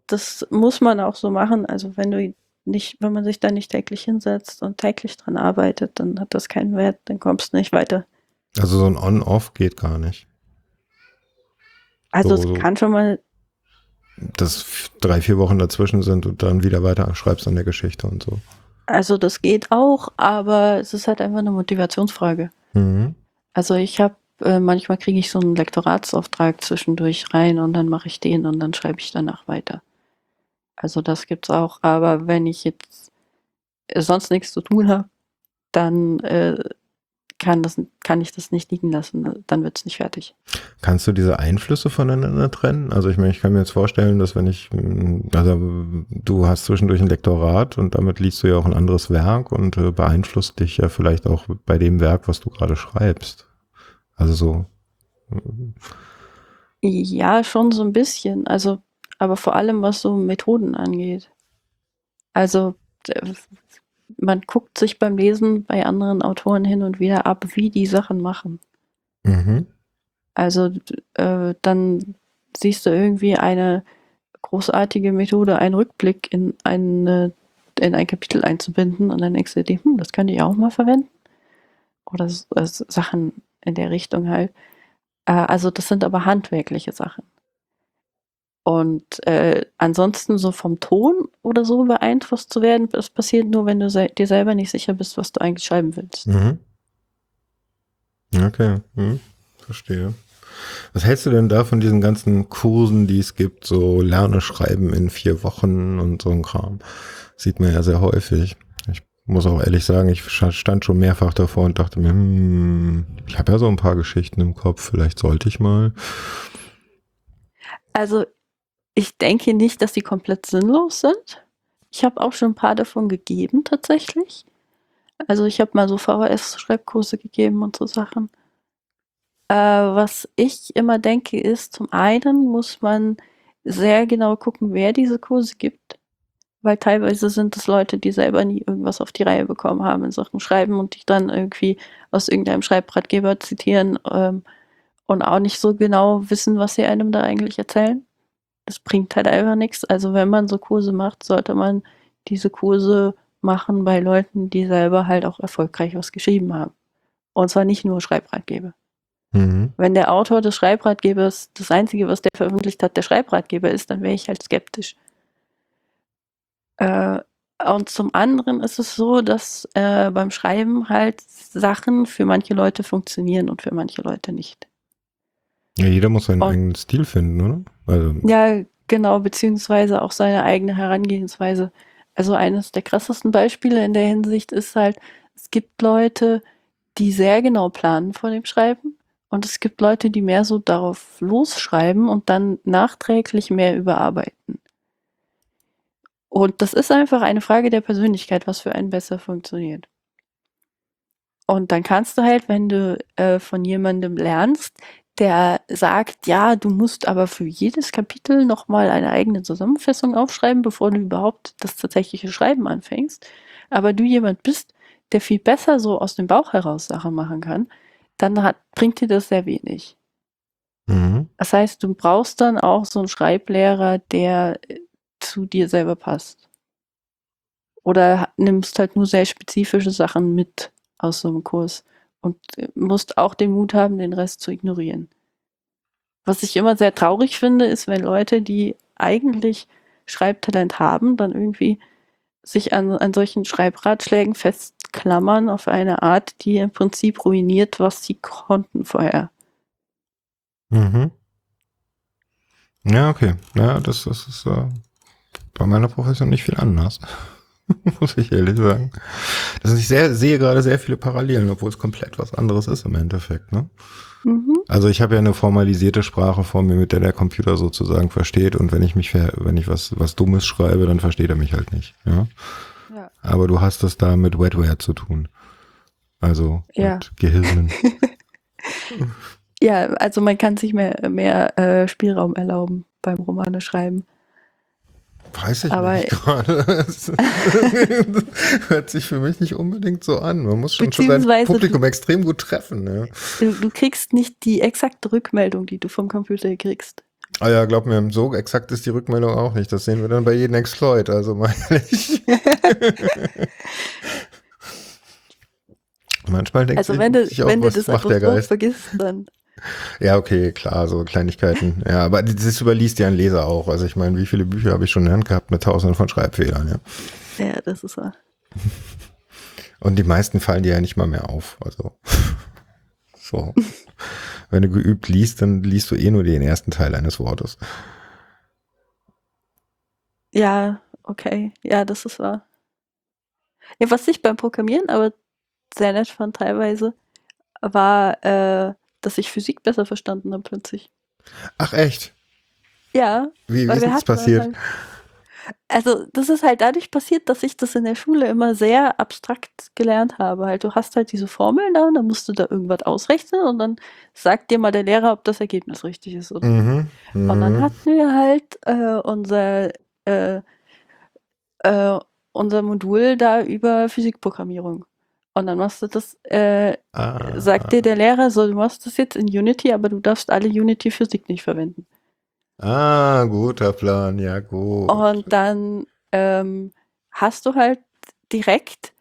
das muss man auch so machen. Also wenn du nicht, wenn man sich da nicht täglich hinsetzt und täglich dran arbeitet, dann hat das keinen Wert, dann kommst du nicht weiter. Also so ein On-Off geht gar nicht. Also so, es kann schon mal. Dass drei, vier Wochen dazwischen sind und dann wieder weiter schreibst an der Geschichte und so. Also das geht auch, aber es ist halt einfach eine Motivationsfrage. Mhm. Also ich habe, äh, manchmal kriege ich so einen Lektoratsauftrag zwischendurch rein und dann mache ich den und dann schreibe ich danach weiter. Also das gibt's auch, aber wenn ich jetzt sonst nichts zu tun habe, dann äh, kann, das, kann ich das nicht liegen lassen, dann wird es nicht fertig. Kannst du diese Einflüsse voneinander trennen? Also ich meine, ich kann mir jetzt vorstellen, dass wenn ich, also du hast zwischendurch ein Lektorat und damit liest du ja auch ein anderes Werk und äh, beeinflusst dich ja vielleicht auch bei dem Werk, was du gerade schreibst. Also so. Ja, schon so ein bisschen. Also, aber vor allem was so Methoden angeht. Also man guckt sich beim Lesen bei anderen Autoren hin und wieder ab, wie die Sachen machen. Mhm. Also äh, dann siehst du irgendwie eine großartige Methode, einen Rückblick in, eine, in ein Kapitel einzubinden und dann denkst du dir, hm, das könnte ich auch mal verwenden. Oder äh, Sachen in der Richtung halt. Äh, also das sind aber handwerkliche Sachen. Und äh, ansonsten so vom Ton oder so beeinflusst zu werden, das passiert nur, wenn du se dir selber nicht sicher bist, was du eigentlich schreiben willst. Mhm. Okay, hm. verstehe. Was hältst du denn da von diesen ganzen Kursen, die es gibt, so Lerne schreiben in vier Wochen und so ein Kram? Sieht man ja sehr häufig. Ich muss auch ehrlich sagen, ich stand schon mehrfach davor und dachte mir, hm, ich habe ja so ein paar Geschichten im Kopf, vielleicht sollte ich mal. Also ich denke nicht, dass sie komplett sinnlos sind. Ich habe auch schon ein paar davon gegeben tatsächlich. Also ich habe mal so VHS-Schreibkurse gegeben und so Sachen. Äh, was ich immer denke, ist, zum einen muss man sehr genau gucken, wer diese Kurse gibt. Weil teilweise sind es Leute, die selber nie irgendwas auf die Reihe bekommen haben in Sachen Schreiben und die dann irgendwie aus irgendeinem Schreibratgeber zitieren ähm, und auch nicht so genau wissen, was sie einem da eigentlich erzählen das bringt halt einfach nichts. Also wenn man so Kurse macht, sollte man diese Kurse machen bei Leuten, die selber halt auch erfolgreich was geschrieben haben. Und zwar nicht nur Schreibratgeber. Mhm. Wenn der Autor des Schreibratgebers das Einzige, was der veröffentlicht hat, der Schreibratgeber ist, dann wäre ich halt skeptisch. Äh, und zum anderen ist es so, dass äh, beim Schreiben halt Sachen für manche Leute funktionieren und für manche Leute nicht. Ja, jeder muss seinen und, eigenen Stil finden, oder? Also. Ja, genau, beziehungsweise auch seine eigene Herangehensweise. Also eines der krassesten Beispiele in der Hinsicht ist halt, es gibt Leute, die sehr genau planen vor dem Schreiben und es gibt Leute, die mehr so darauf losschreiben und dann nachträglich mehr überarbeiten. Und das ist einfach eine Frage der Persönlichkeit, was für einen besser funktioniert. Und dann kannst du halt, wenn du äh, von jemandem lernst, der sagt, ja, du musst aber für jedes Kapitel nochmal eine eigene Zusammenfassung aufschreiben, bevor du überhaupt das tatsächliche Schreiben anfängst. Aber du jemand bist, der viel besser so aus dem Bauch heraus Sachen machen kann, dann hat, bringt dir das sehr wenig. Mhm. Das heißt, du brauchst dann auch so einen Schreiblehrer, der äh, zu dir selber passt. Oder nimmst halt nur sehr spezifische Sachen mit aus so einem Kurs und äh, musst auch den Mut haben, den Rest zu ignorieren. Was ich immer sehr traurig finde, ist, wenn Leute, die eigentlich Schreibtalent haben, dann irgendwie sich an, an solchen Schreibratschlägen festklammern auf eine Art, die im Prinzip ruiniert, was sie konnten vorher. Mhm. Ja, okay. Ja, das, das ist äh, bei meiner Profession nicht viel anders. Muss ich ehrlich sagen. Das ist, ich sehr, sehe gerade sehr viele Parallelen, obwohl es komplett was anderes ist im Endeffekt. Ne? Mhm. Also ich habe ja eine formalisierte Sprache vor mir, mit der der Computer sozusagen versteht. Und wenn ich mich, wenn ich was, was Dummes schreibe, dann versteht er mich halt nicht. Ja. ja. Aber du hast es da mit Wetware zu tun. Also ja. mit Gehirnen. ja, also man kann sich mehr, mehr äh, Spielraum erlauben beim Romane schreiben. Weiß ich aber nicht gerade. hört sich für mich nicht unbedingt so an. Man muss schon, schon sein Publikum extrem gut treffen. Ja. Du, du, kriegst nicht die exakte Rückmeldung, die du vom Computer kriegst. Ah ja, glaub mir, so exakt ist die Rückmeldung auch nicht. Das sehen wir dann bei jedem Exploit, also meine ich. Manchmal denkt also wenn du, auch, wenn du das macht der Geist. vergisst, dann ja, okay, klar, so Kleinigkeiten. Ja, aber das überliest ja ein Leser auch. Also ich meine, wie viele Bücher habe ich schon in der Hand gehabt mit tausenden von Schreibfehlern, ja. Ja, das ist wahr. Und die meisten fallen dir ja nicht mal mehr auf. Also so. Wenn du geübt liest, dann liest du eh nur den ersten Teil eines Wortes. Ja, okay. Ja, das ist wahr. Ja, was ich beim Programmieren aber sehr nett fand teilweise, war, äh, dass ich Physik besser verstanden habe plötzlich. Ach echt? Ja. Wie, wie ist das passiert? Halt, also das ist halt dadurch passiert, dass ich das in der Schule immer sehr abstrakt gelernt habe. Halt, du hast halt diese Formeln da und dann musst du da irgendwas ausrechnen und dann sagt dir mal der Lehrer, ob das Ergebnis richtig ist. Oder mhm, und dann mhm. hatten wir halt äh, unser, äh, äh, unser Modul da über Physikprogrammierung. Und dann machst du das, äh, ah. sagt dir der Lehrer, so, du machst das jetzt in Unity, aber du darfst alle Unity-Physik nicht verwenden. Ah, guter Plan, ja gut. Und dann ähm, hast du halt direkt,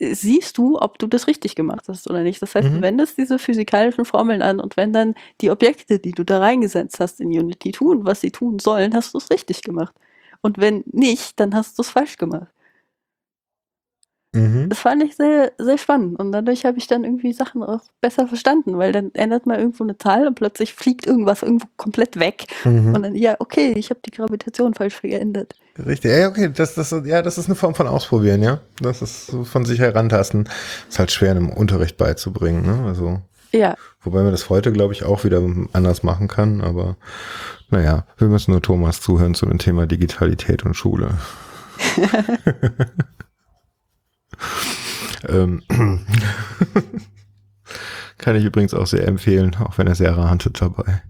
siehst du, ob du das richtig gemacht hast oder nicht. Das heißt, mhm. du wendest diese physikalischen Formeln an und wenn dann die Objekte, die du da reingesetzt hast in Unity tun, was sie tun sollen, hast du es richtig gemacht. Und wenn nicht, dann hast du es falsch gemacht. Mhm. Das fand ich sehr, sehr spannend. Und dadurch habe ich dann irgendwie Sachen auch besser verstanden, weil dann ändert man irgendwo eine Zahl und plötzlich fliegt irgendwas irgendwo komplett weg. Mhm. Und dann, ja, okay, ich habe die Gravitation falsch geändert. Richtig, ja, okay, das, das, ja, das ist eine Form von Ausprobieren, ja. Das ist so von sich herantasten. Ist halt schwer im Unterricht beizubringen, ne? Also. Ja. Wobei man das heute, glaube ich, auch wieder anders machen kann, aber naja, wir müssen nur Thomas zuhören zu dem Thema Digitalität und Schule. ähm, kann ich übrigens auch sehr empfehlen, auch wenn er sehr rantet dabei.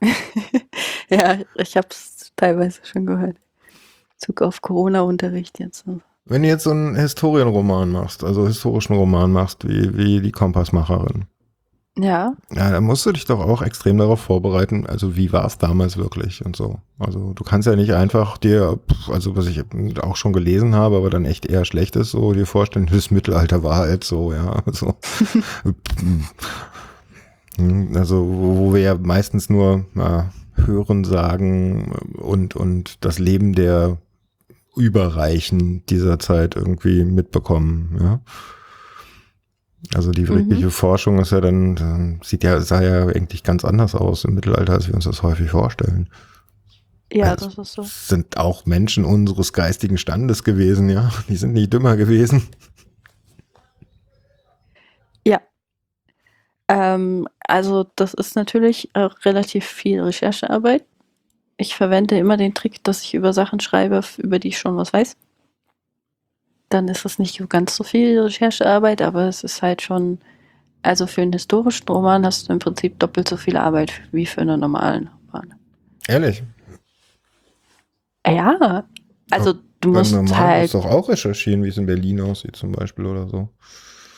ja, ich habe es teilweise schon gehört. Zug auf Corona-Unterricht jetzt. Wenn du jetzt so einen Historienroman machst, also historischen Roman machst, wie, wie die Kompassmacherin, Ja. Ja, da musst du dich doch auch extrem darauf vorbereiten. Also wie war es damals wirklich und so. Also du kannst ja nicht einfach dir, also was ich auch schon gelesen habe, aber dann echt eher schlechtes, so dir vorstellen, das Mittelalter war halt so, ja. Also, also wo wir ja meistens nur ja, hören, sagen und, und das Leben der Überreichen dieser Zeit irgendwie mitbekommen, ja. Also die wirkliche mhm. Forschung ist ja dann, sieht ja, sah ja eigentlich ganz anders aus im Mittelalter, als wir uns das häufig vorstellen. Ja, also, das ist so. Sind auch Menschen unseres geistigen Standes gewesen, ja. Die sind nicht dümmer gewesen. Ja. Ähm, also das ist natürlich relativ viel Recherchearbeit. Ich verwende immer den Trick, dass ich über Sachen schreibe, über die ich schon was weiß dann ist es nicht ganz so viel Recherchearbeit, aber es ist halt schon, also für einen historischen Roman hast du im Prinzip doppelt so viel Arbeit wie für einen normalen Roman. Ehrlich? Ja, also du musst normal halt. musst doch auch recherchieren, wie es in Berlin aussieht zum Beispiel oder so.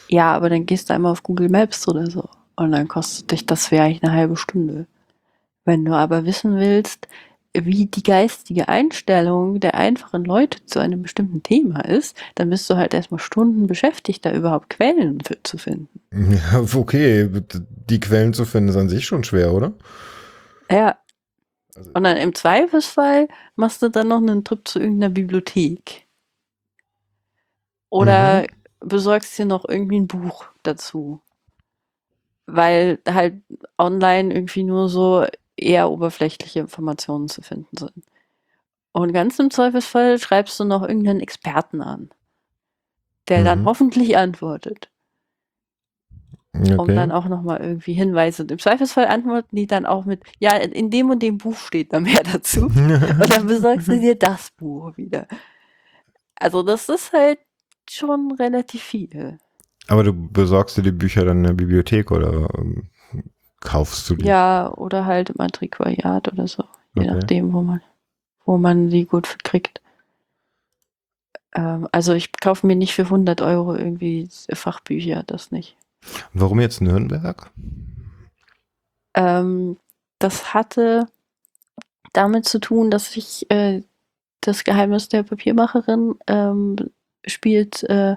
Ja, aber dann gehst du einmal auf Google Maps oder so und dann kostet dich das vielleicht eine halbe Stunde. Wenn du aber wissen willst, wie die geistige Einstellung der einfachen Leute zu einem bestimmten Thema ist, dann bist du halt erstmal Stunden beschäftigt, da überhaupt Quellen für, zu finden. Ja, okay, die Quellen zu finden ist an sich schon schwer, oder? Ja. Also Und dann im Zweifelsfall machst du dann noch einen Trip zu irgendeiner Bibliothek. Oder mhm. besorgst dir noch irgendwie ein Buch dazu. Weil halt online irgendwie nur so eher oberflächliche Informationen zu finden sind. Und ganz im Zweifelsfall schreibst du noch irgendeinen Experten an, der mhm. dann hoffentlich antwortet. Okay. Um dann auch nochmal irgendwie Hinweise. Im Zweifelsfall antworten die dann auch mit, ja, in dem und dem Buch steht da mehr dazu. und dann besorgst du dir das Buch wieder. Also das ist halt schon relativ viel. Aber du besorgst dir die Bücher dann in der Bibliothek oder ähm, kaufst du die? Ja, oder halt im Antiquariat oder so. Je okay. nachdem, wo man, wo man die gut kriegt. Ähm, also ich kaufe mir nicht für 100 Euro irgendwie Fachbücher, das nicht. Warum jetzt Nürnberg? Ähm, das hatte damit zu tun, dass ich äh, das Geheimnis der Papiermacherin ähm, spielt. Äh,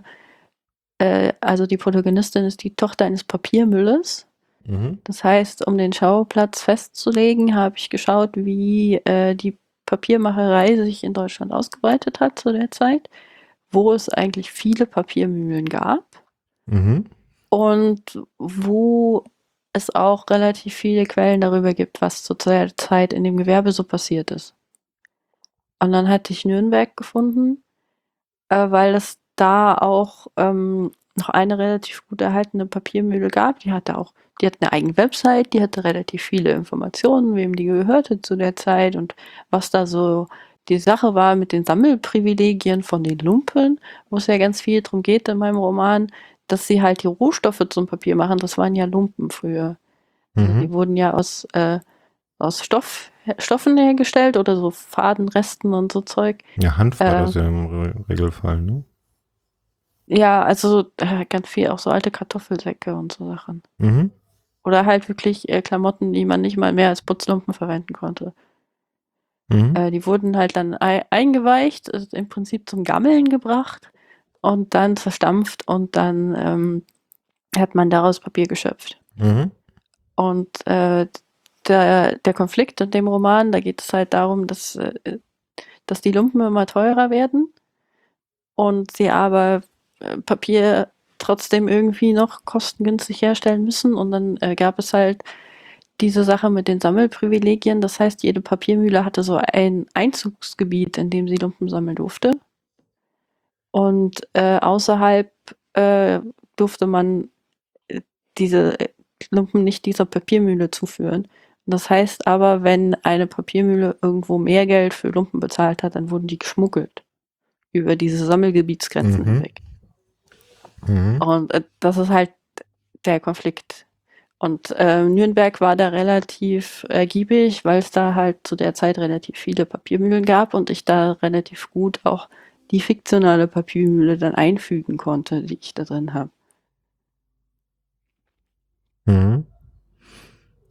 äh, also die Protagonistin ist die Tochter eines Papiermüllers Mhm. Das heißt, um den Schauplatz festzulegen, habe ich geschaut, wie äh, die Papiermacherei sich in Deutschland ausgebreitet hat zu der Zeit, wo es eigentlich viele Papiermühlen gab mhm. und wo es auch relativ viele Quellen darüber gibt, was zu der Zeit in dem Gewerbe so passiert ist. Und dann hatte ich Nürnberg gefunden, äh, weil es da auch ähm, noch eine relativ gut erhaltene Papiermühle gab. Die hatte auch, die hat eine eigene Website, die hatte relativ viele Informationen, wem die gehörte zu der Zeit und was da so die Sache war mit den Sammelprivilegien von den Lumpen, wo es ja ganz viel drum geht in meinem Roman, dass sie halt die Rohstoffe zum Papier machen. Das waren ja Lumpen früher. Also mhm. die wurden ja aus, äh, aus Stoff, Stoffen hergestellt oder so Fadenresten und so Zeug. Ja, Hanf war äh, das ja im Regelfall, ne? Ja, also äh, ganz viel auch so alte Kartoffelsäcke und so Sachen. Mhm. Oder halt wirklich äh, Klamotten, die man nicht mal mehr als Putzlumpen verwenden konnte. Mhm. Äh, die wurden halt dann eingeweicht, also im Prinzip zum Gammeln gebracht und dann zerstampft und dann ähm, hat man daraus Papier geschöpft. Mhm. Und äh, der, der Konflikt in dem Roman, da geht es halt darum, dass, äh, dass die Lumpen immer teurer werden und sie aber Papier trotzdem irgendwie noch kostengünstig herstellen müssen. Und dann äh, gab es halt diese Sache mit den Sammelprivilegien. Das heißt, jede Papiermühle hatte so ein Einzugsgebiet, in dem sie Lumpen sammeln durfte. Und äh, außerhalb äh, durfte man äh, diese Lumpen nicht dieser Papiermühle zuführen. Das heißt aber, wenn eine Papiermühle irgendwo mehr Geld für Lumpen bezahlt hat, dann wurden die geschmuggelt über diese Sammelgebietsgrenzen mhm. hinweg. Mhm. Und äh, das ist halt der Konflikt. Und äh, Nürnberg war da relativ ergiebig, weil es da halt zu der Zeit relativ viele Papiermühlen gab und ich da relativ gut auch die fiktionale Papiermühle dann einfügen konnte, die ich da drin habe. Mhm.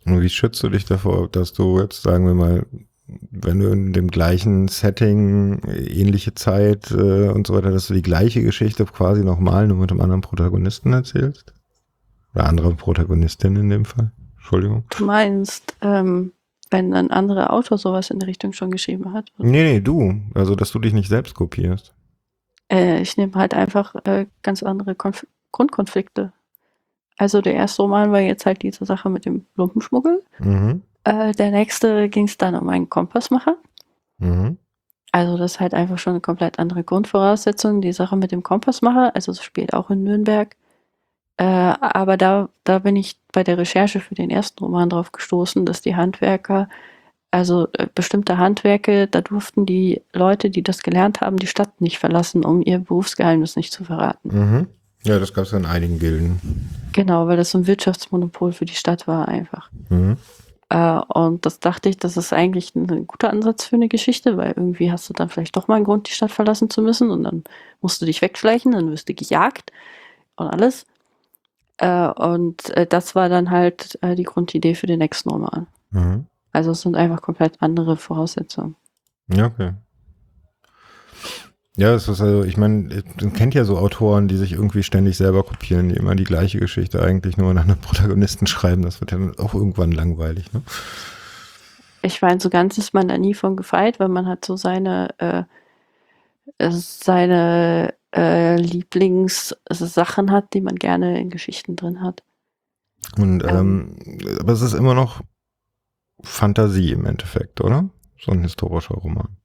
wie schützt du dich davor, dass du jetzt, sagen wir mal, wenn du in dem gleichen Setting, ähnliche Zeit äh, und so weiter, dass du die gleiche Geschichte quasi nochmal nur mit einem anderen Protagonisten erzählst? Oder anderer Protagonistin in dem Fall? Entschuldigung. Du meinst, ähm, wenn ein anderer Autor sowas in der Richtung schon geschrieben hat? Nee, nee, du. Also, dass du dich nicht selbst kopierst. Äh, ich nehme halt einfach äh, ganz andere Konf Grundkonflikte. Also der erste Roman war jetzt halt diese Sache mit dem Lumpenschmuggel. Mhm. Äh, der nächste ging es dann um einen Kompassmacher. Mhm. Also das ist halt einfach schon eine komplett andere Grundvoraussetzung. Die Sache mit dem Kompassmacher, also es spielt auch in Nürnberg. Äh, aber da, da bin ich bei der Recherche für den ersten Roman drauf gestoßen, dass die Handwerker, also äh, bestimmte Handwerke, da durften die Leute, die das gelernt haben, die Stadt nicht verlassen, um ihr Berufsgeheimnis nicht zu verraten. Mhm. Ja, das gab es in einigen Gilden. Genau, weil das so ein Wirtschaftsmonopol für die Stadt war einfach. Mhm. Äh, und das dachte ich, das ist eigentlich ein guter Ansatz für eine Geschichte, weil irgendwie hast du dann vielleicht doch mal einen Grund, die Stadt verlassen zu müssen und dann musst du dich wegschleichen, dann wirst du gejagt und alles. Äh, und äh, das war dann halt die Grundidee für den nächsten Roman. Mhm. Also es sind einfach komplett andere Voraussetzungen. Ja, okay. Ja, es ist also, ich meine, man kennt ja so Autoren, die sich irgendwie ständig selber kopieren, die immer die gleiche Geschichte eigentlich nur nach einem Protagonisten schreiben. Das wird ja dann auch irgendwann langweilig, ne? Ich meine, so ganz ist man da nie von gefeit, weil man hat so seine, äh, seine äh, Lieblingssachen hat, die man gerne in Geschichten drin hat. Und ähm, ähm, aber es ist immer noch Fantasie im Endeffekt, oder? So ein historischer Roman.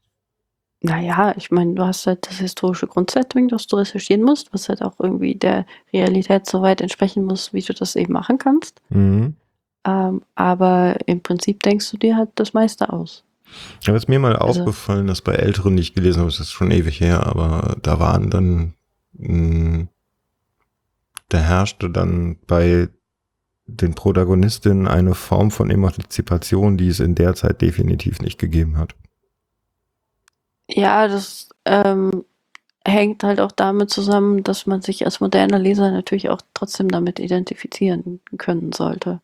Naja, ich meine, du hast halt das historische Grundsetting, das du recherchieren musst, was halt auch irgendwie der Realität so weit entsprechen muss, wie du das eben machen kannst. Mhm. Ähm, aber im Prinzip denkst du dir halt das meiste aus. Ja, es ist mir mal also, aufgefallen, dass bei Älteren, die ich gelesen habe, das ist schon ewig her, aber da waren dann, mh, hm, da herrschte dann bei den Protagonistinnen eine Form von Emanzipation, die es in der Zeit definitiv nicht gegeben hat. Ja, das ähm, hängt halt auch damit zusammen, dass man sich als moderner Leser natürlich auch trotzdem damit identifizieren können sollte.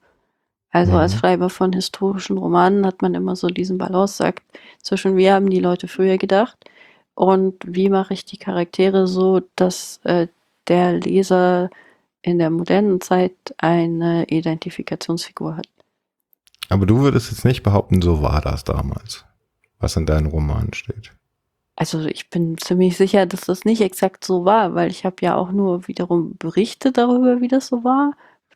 Also mhm. als Schreiber von historischen Romanen hat man immer so diesen Balanceakt zwischen wie haben die Leute früher gedacht und wie mache ich die Charaktere so, dass äh, der Leser in der modernen Zeit eine Identifikationsfigur hat. Aber du würdest jetzt nicht behaupten, so war das damals, was in deinen Romanen steht. Also ich bin ziemlich sicher, dass das nicht exakt so war, weil ich habe ja auch nur wiederum Berichte darüber, wie das so war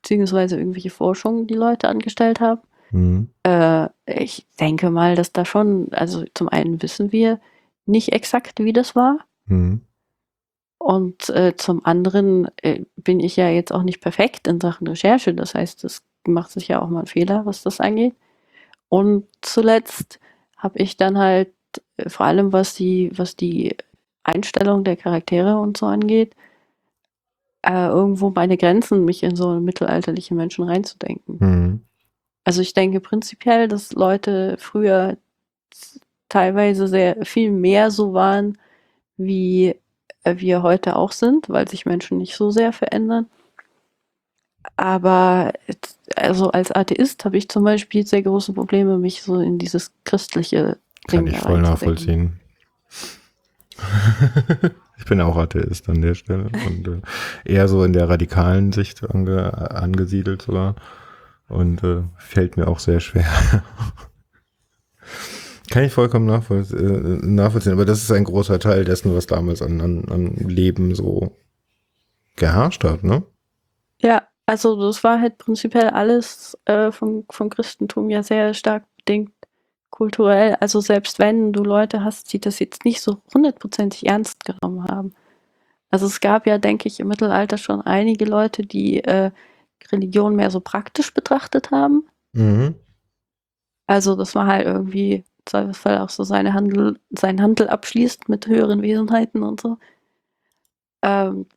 beziehungsweise irgendwelche Forschungen, die Leute angestellt haben. Mhm. Äh, ich denke mal, dass da schon, also zum einen wissen wir nicht exakt, wie das war. Mhm. Und äh, zum anderen äh, bin ich ja jetzt auch nicht perfekt in Sachen Recherche. Das heißt, es macht sich ja auch mal Fehler, was das angeht. Und zuletzt habe ich dann halt, äh, vor allem was die, was die Einstellung der Charaktere und so angeht, äh, irgendwo meine Grenzen, mich in so mittelalterliche Menschen reinzudenken. Mhm. Also ich denke prinzipiell, dass Leute früher teilweise sehr viel mehr so waren, wie äh, wir heute auch sind, weil sich Menschen nicht so sehr verändern. Aber also als Atheist habe ich zum Beispiel sehr große Probleme, mich so in dieses christliche Kann ich voll nachvollziehen. Ich bin auch Atheist an der Stelle und äh, eher so in der radikalen Sicht ange, angesiedelt sogar und äh, fällt mir auch sehr schwer. Kann ich vollkommen nachvollzie äh, nachvollziehen, aber das ist ein großer Teil dessen, was damals an, an, an Leben so geherrscht hat, ne? Ja, also das war halt prinzipiell alles äh, vom, vom Christentum ja sehr stark bedingt kulturell, also selbst wenn du Leute hast, die das jetzt nicht so hundertprozentig ernst genommen haben. Also es gab ja, denke ich, im Mittelalter schon einige Leute, die äh, Religion mehr so praktisch betrachtet haben. Mhm. Also dass man halt irgendwie im Zweifelsfall auch so seine Handel, seinen Handel abschließt mit höheren Wesenheiten und so. Ähm,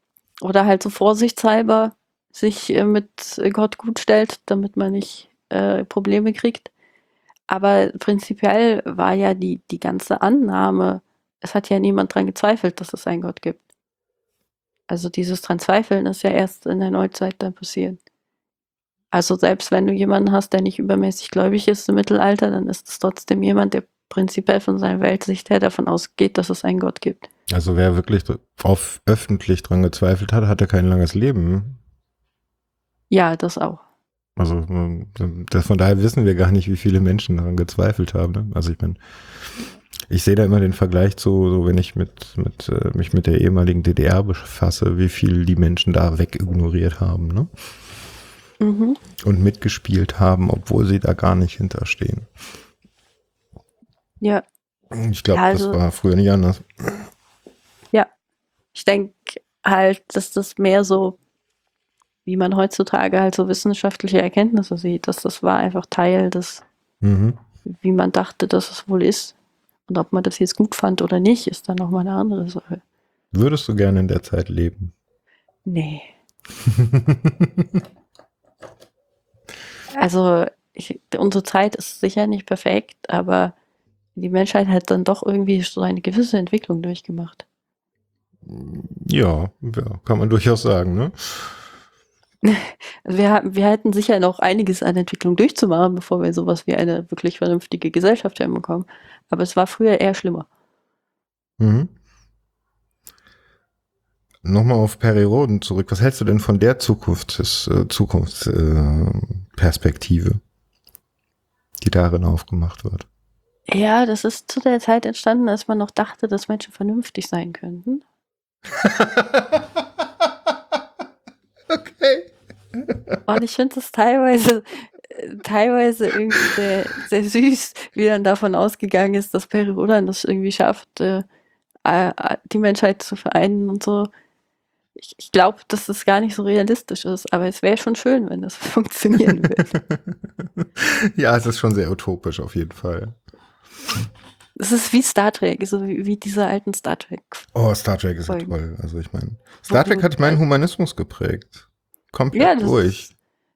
oder halt so vorsichtshalber sich äh, mit Gott gut stellt, damit man nicht äh, Probleme kriegt. Aber prinzipiell war ja die, die ganze Annahme, es hat ja niemand dran gezweifelt, dass es einen Gott gibt. Also dieses dran zweifeln ist ja erst in der Neuzeit dann passiert. Also selbst wenn du jemanden hast, der nicht übermäßig gläubig ist im Mittelalter, dann ist es trotzdem jemand, der prinzipiell von seiner Weltsicht her davon ausgeht, dass es einen Gott gibt. Also wer wirklich auf öffentlich dran gezweifelt hat, hatte kein langes Leben. Ja, das auch. Also das, von daher wissen wir gar nicht, wie viele Menschen daran gezweifelt haben. Ne? Also ich meine, ich sehe da immer den Vergleich zu, so wenn ich mit, mit äh, mich mit der ehemaligen DDR befasse, wie viel die Menschen da wegignoriert haben, ne? Mhm. Und mitgespielt haben, obwohl sie da gar nicht hinterstehen. Ja. Ich glaube, also, das war früher nicht anders. Ja. Ich denke halt, dass das mehr so, wie man heutzutage halt so wissenschaftliche Erkenntnisse sieht, dass das war einfach Teil des, mhm. wie man dachte, dass es wohl ist. Und ob man das jetzt gut fand oder nicht, ist dann nochmal eine andere Sache. Würdest du gerne in der Zeit leben? Nee. also, ich, unsere Zeit ist sicher nicht perfekt, aber die Menschheit hat dann doch irgendwie so eine gewisse Entwicklung durchgemacht. Ja, ja kann man durchaus sagen, ne? Wir, wir hätten sicher noch einiges an Entwicklung durchzumachen, bevor wir sowas wie eine wirklich vernünftige Gesellschaft hinbekommen. Aber es war früher eher schlimmer. Mhm. Nochmal auf Perioden zurück. Was hältst du denn von der Zukunfts, äh, Zukunftsperspektive, äh, die darin aufgemacht wird? Ja, das ist zu der Zeit entstanden, als man noch dachte, dass Menschen vernünftig sein könnten. okay. Und ich finde es teilweise, teilweise irgendwie sehr, sehr süß, wie dann davon ausgegangen ist, dass Peri Rodan das irgendwie schafft, äh, äh, die Menschheit zu vereinen und so. Ich, ich glaube, dass das gar nicht so realistisch ist, aber es wäre schon schön, wenn das funktionieren würde. ja, es ist schon sehr utopisch auf jeden Fall. Es ist wie Star Trek, so wie, wie diese alten Star Trek. Oh, Star Trek ist ja toll. Also ich meine, Star Trek hat meinen Humanismus geprägt. Komplett ja, das durch. Ist,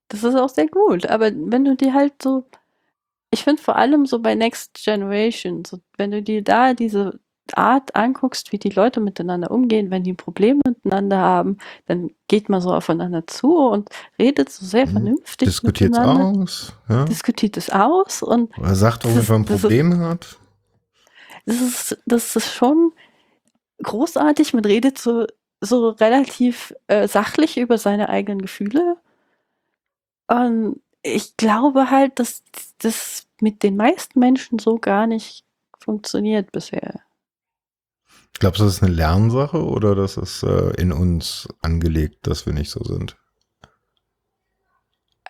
das ist auch sehr gut. Aber wenn du dir halt so, ich finde vor allem so bei Next Generation, so, wenn du dir da diese Art anguckst, wie die Leute miteinander umgehen, wenn die Probleme miteinander haben, dann geht man so aufeinander zu und redet so sehr mhm. vernünftig. Diskutiert es aus. Ja. Diskutiert es aus und. Oder sagt, man ein Problem ist, hat. Das ist, das ist schon großartig. Man redet so, so relativ äh, sachlich über seine eigenen Gefühle. Und ich glaube halt, dass das mit den meisten Menschen so gar nicht funktioniert bisher. Glaubst du, das ist eine Lernsache oder das ist äh, in uns angelegt, dass wir nicht so sind?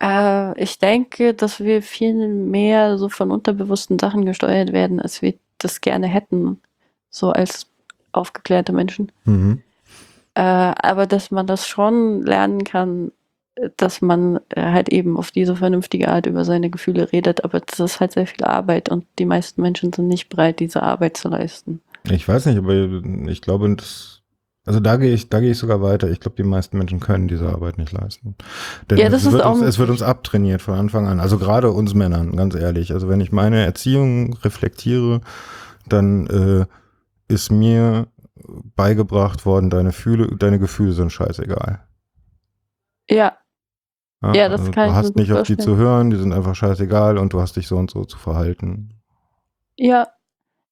Äh, ich denke, dass wir viel mehr so von unterbewussten Sachen gesteuert werden, als wir das gerne hätten, so als aufgeklärte Menschen. Mhm. Äh, aber dass man das schon lernen kann, dass man halt eben auf diese vernünftige Art über seine Gefühle redet, aber das ist halt sehr viel Arbeit und die meisten Menschen sind nicht bereit, diese Arbeit zu leisten. Ich weiß nicht, aber ich glaube, das, also da gehe ich, da gehe ich sogar weiter. Ich glaube, die meisten Menschen können diese Arbeit nicht leisten. Denn ja, das es, wird uns, es wird uns abtrainiert von Anfang an. Also gerade uns Männern, ganz ehrlich. Also wenn ich meine Erziehung reflektiere, dann äh, ist mir beigebracht worden, deine, Fühle, deine Gefühle sind scheißegal. Ja. Ja, ja das also kann du ich hast nicht auf die zu hören, die sind einfach scheißegal und du hast dich so und so zu verhalten. Ja,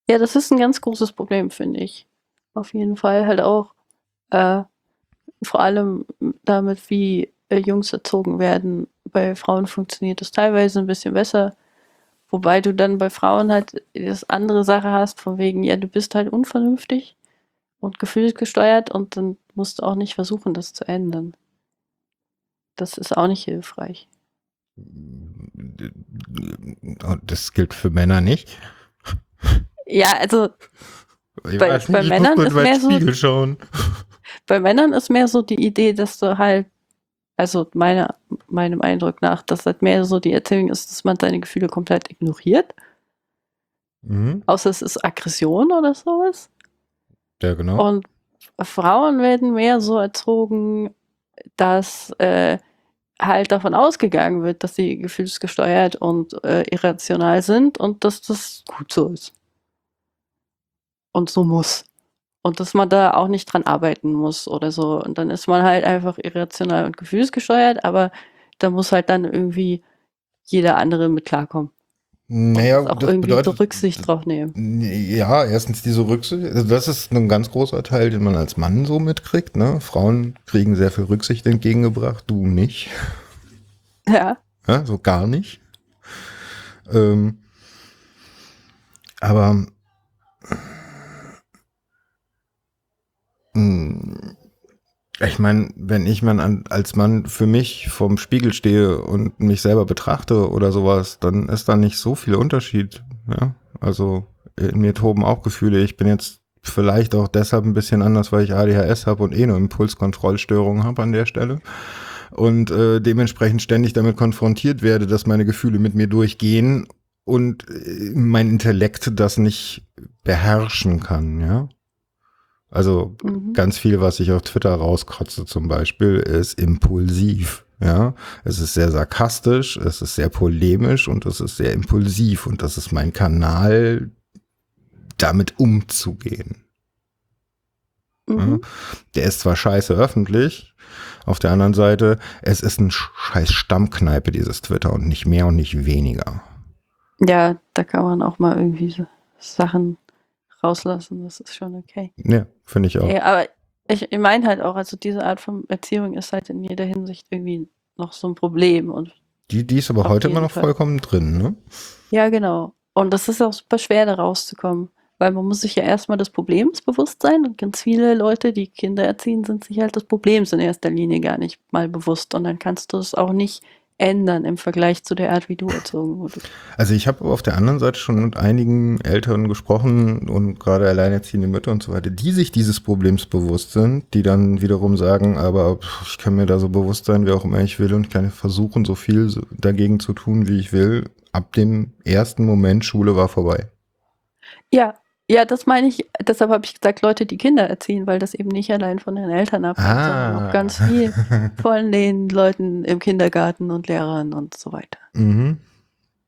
ja, das ist ein ganz großes Problem, finde ich. Auf jeden Fall halt auch äh, vor allem damit, wie äh, Jungs erzogen werden. Bei Frauen funktioniert das teilweise ein bisschen besser. Wobei du dann bei Frauen halt das andere Sache hast, von wegen, ja, du bist halt unvernünftig und gefühlsgesteuert und dann musst du auch nicht versuchen, das zu ändern. Das ist auch nicht hilfreich. Das gilt für Männer nicht. Ja, also ich bei, nicht, bei Männern ist mehr so, schauen. bei Männern ist mehr so die Idee, dass du halt, also meine, meinem Eindruck nach, dass halt mehr so die Erzählung ist, dass man seine Gefühle komplett ignoriert. Mhm. Außer es ist Aggression oder sowas. Ja, genau. Und Frauen werden mehr so erzogen, dass äh, halt davon ausgegangen wird, dass sie gefühlsgesteuert und äh, irrational sind und dass das gut so ist und so muss. Und dass man da auch nicht dran arbeiten muss oder so. Und dann ist man halt einfach irrational und gefühlsgesteuert, aber da muss halt dann irgendwie jeder andere mit klarkommen. Naja, auch das irgendwie bedeutet, Rücksicht drauf nehmen. Ja, erstens diese Rücksicht, also das ist ein ganz großer Teil, den man als Mann so mitkriegt. Ne? Frauen kriegen sehr viel Rücksicht entgegengebracht, du nicht. Ja. ja so gar nicht. Ähm, aber hm, ich meine, wenn ich man als Mann für mich vorm Spiegel stehe und mich selber betrachte oder sowas, dann ist da nicht so viel Unterschied. Ja? Also in mir toben auch Gefühle. Ich bin jetzt vielleicht auch deshalb ein bisschen anders, weil ich ADHS habe und eh nur Impulskontrollstörungen habe an der Stelle. Und äh, dementsprechend ständig damit konfrontiert werde, dass meine Gefühle mit mir durchgehen und äh, mein Intellekt das nicht beherrschen kann, ja. Also mhm. ganz viel, was ich auf Twitter rauskotze zum Beispiel, ist impulsiv. Ja, es ist sehr sarkastisch, es ist sehr polemisch und es ist sehr impulsiv und das ist mein Kanal, damit umzugehen. Mhm. Der ist zwar scheiße öffentlich, auf der anderen Seite, es ist ein scheiß Stammkneipe, dieses Twitter und nicht mehr und nicht weniger. Ja, da kann man auch mal irgendwie so Sachen rauslassen, das ist schon okay. Ja, finde ich auch. Ja, aber ich, ich meine halt auch, also diese Art von Erziehung ist halt in jeder Hinsicht irgendwie noch so ein Problem. Und die, die ist aber heute immer noch Fall. vollkommen drin, ne? Ja, genau. Und das ist auch super schwer, da rauszukommen. Weil man muss sich ja erstmal des Problems bewusst sein und ganz viele Leute, die Kinder erziehen, sind sich halt des Problems in erster Linie gar nicht mal bewusst. Und dann kannst du es auch nicht ändern im Vergleich zu der Art, wie du erzogen wurdest? Also ich habe auf der anderen Seite schon mit einigen Eltern gesprochen und gerade alleinerziehende Mütter und so weiter, die sich dieses Problems bewusst sind, die dann wiederum sagen, aber ich kann mir da so bewusst sein, wie auch immer ich will und ich kann versuchen, so viel dagegen zu tun, wie ich will. Ab dem ersten Moment Schule war vorbei. Ja, ja, das meine ich, deshalb habe ich gesagt, Leute, die Kinder erziehen, weil das eben nicht allein von den Eltern abhängt, ah. sondern auch ganz viel von den Leuten im Kindergarten und Lehrern und so weiter. Mhm.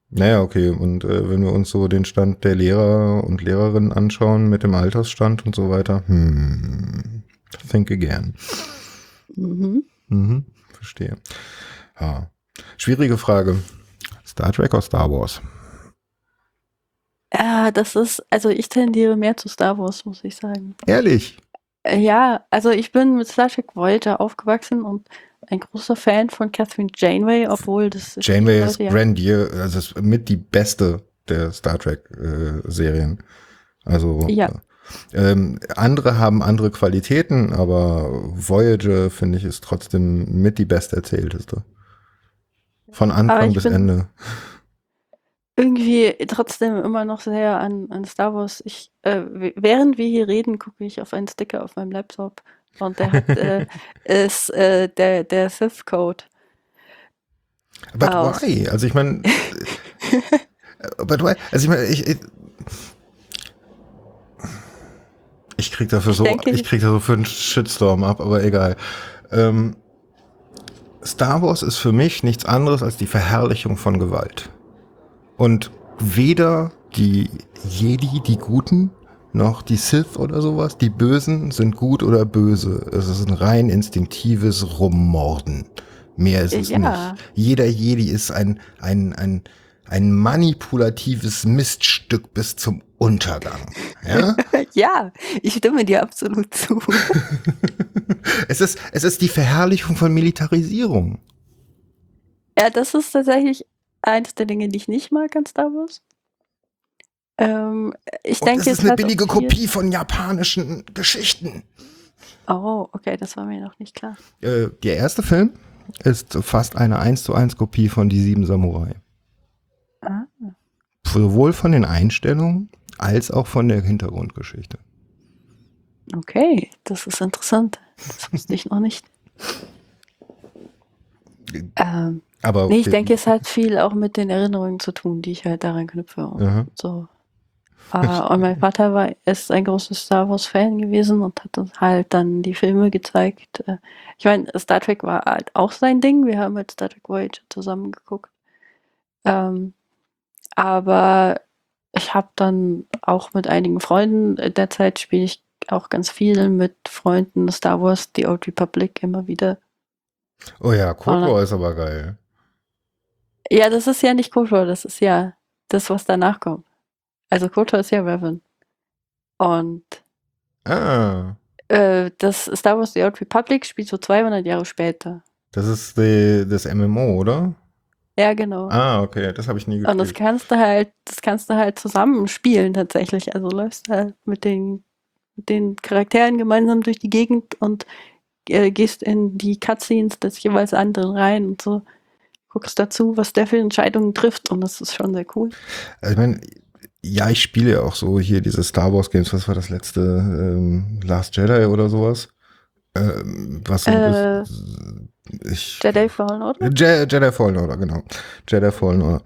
Naja, okay. Und äh, wenn wir uns so den Stand der Lehrer und Lehrerinnen anschauen mit dem Altersstand und so weiter, hm, think again. Mhm. Mhm, verstehe. Ja. Schwierige Frage. Star Trek oder Star Wars? Ja, das ist, also ich tendiere mehr zu Star Wars, muss ich sagen. Ehrlich? Äh, ja, also ich bin mit Star Trek Voyager aufgewachsen und ein großer Fan von Catherine Janeway, obwohl das Janeway ist ja. Grandier, also ist mit die beste der Star Trek äh, Serien. Also ja. Äh, ähm, andere haben andere Qualitäten, aber Voyager finde ich ist trotzdem mit die best erzählteste. Von Anfang bis Ende irgendwie trotzdem immer noch sehr an, an Star Wars. Ich, äh, während wir hier reden, gucke ich auf einen Sticker auf meinem Laptop und der hat, äh, ist äh, der, der Sith-Code. But aus. why? Also ich meine, but why? Also ich meine, ich, ich, ich krieg dafür ich so, denke, ich krieg dafür einen Shitstorm ab, aber egal. Ähm, Star Wars ist für mich nichts anderes als die Verherrlichung von Gewalt. Und weder die Jedi, die Guten, noch die Sith oder sowas, die Bösen sind gut oder böse. Es ist ein rein instinktives Rummorden. Mehr ist es ja. nicht. Jeder Jedi ist ein, ein, ein, ein manipulatives Miststück bis zum Untergang. Ja, ja ich stimme dir absolut zu. es, ist, es ist die Verherrlichung von Militarisierung. Ja, das ist tatsächlich eines der Dinge, die ich nicht mag an Star Wars. Ähm, ich Und denke, es ist eine billige Kopie von japanischen Geschichten. Oh, okay, das war mir noch nicht klar. Äh, der erste Film ist fast eine 1 zu 1 Kopie von Die Sieben Samurai. Ah. Sowohl von den Einstellungen als auch von der Hintergrundgeschichte. Okay, das ist interessant. Das wusste ich noch nicht. Ähm, aber nee, ich denke, es hat viel auch mit den Erinnerungen zu tun, die ich halt daran knüpfe. Und so. Und mein Vater war, ist ein großer Star Wars Fan gewesen und hat uns halt dann die Filme gezeigt. Äh, ich meine, Star Trek war halt auch sein Ding. Wir haben halt Star Trek Voyager zusammen geguckt. Ähm, aber ich habe dann auch mit einigen Freunden, derzeit spiele ich auch ganz viel mit Freunden Star Wars, The Old Republic immer wieder. Oh ja, Kotor ist aber geil. Ja, das ist ja nicht KOTOR, das ist ja das, was danach kommt. Also KOTOR ist ja Revan. Und ah. Äh, das Star Wars The Old Republic spielt so 200 Jahre später. Das ist die, das MMO, oder? Ja, genau. Ah, okay, das habe ich nie gespielt. Und das kannst du halt, das kannst du halt zusammen spielen tatsächlich. Also läufst halt mit den, mit den Charakteren gemeinsam durch die Gegend und äh, gehst in die Cutscenes des jeweils anderen rein und so guckst dazu, was der für Entscheidungen trifft und das ist schon sehr cool. Also ich meine, ja, ich spiele ja auch so hier diese Star Wars Games. Was war das letzte? Ähm, Last Jedi oder sowas? Ähm, was äh, ich, Jedi Fallen Order? Je Jedi Fallen Order, genau. Jedi Fallen Order.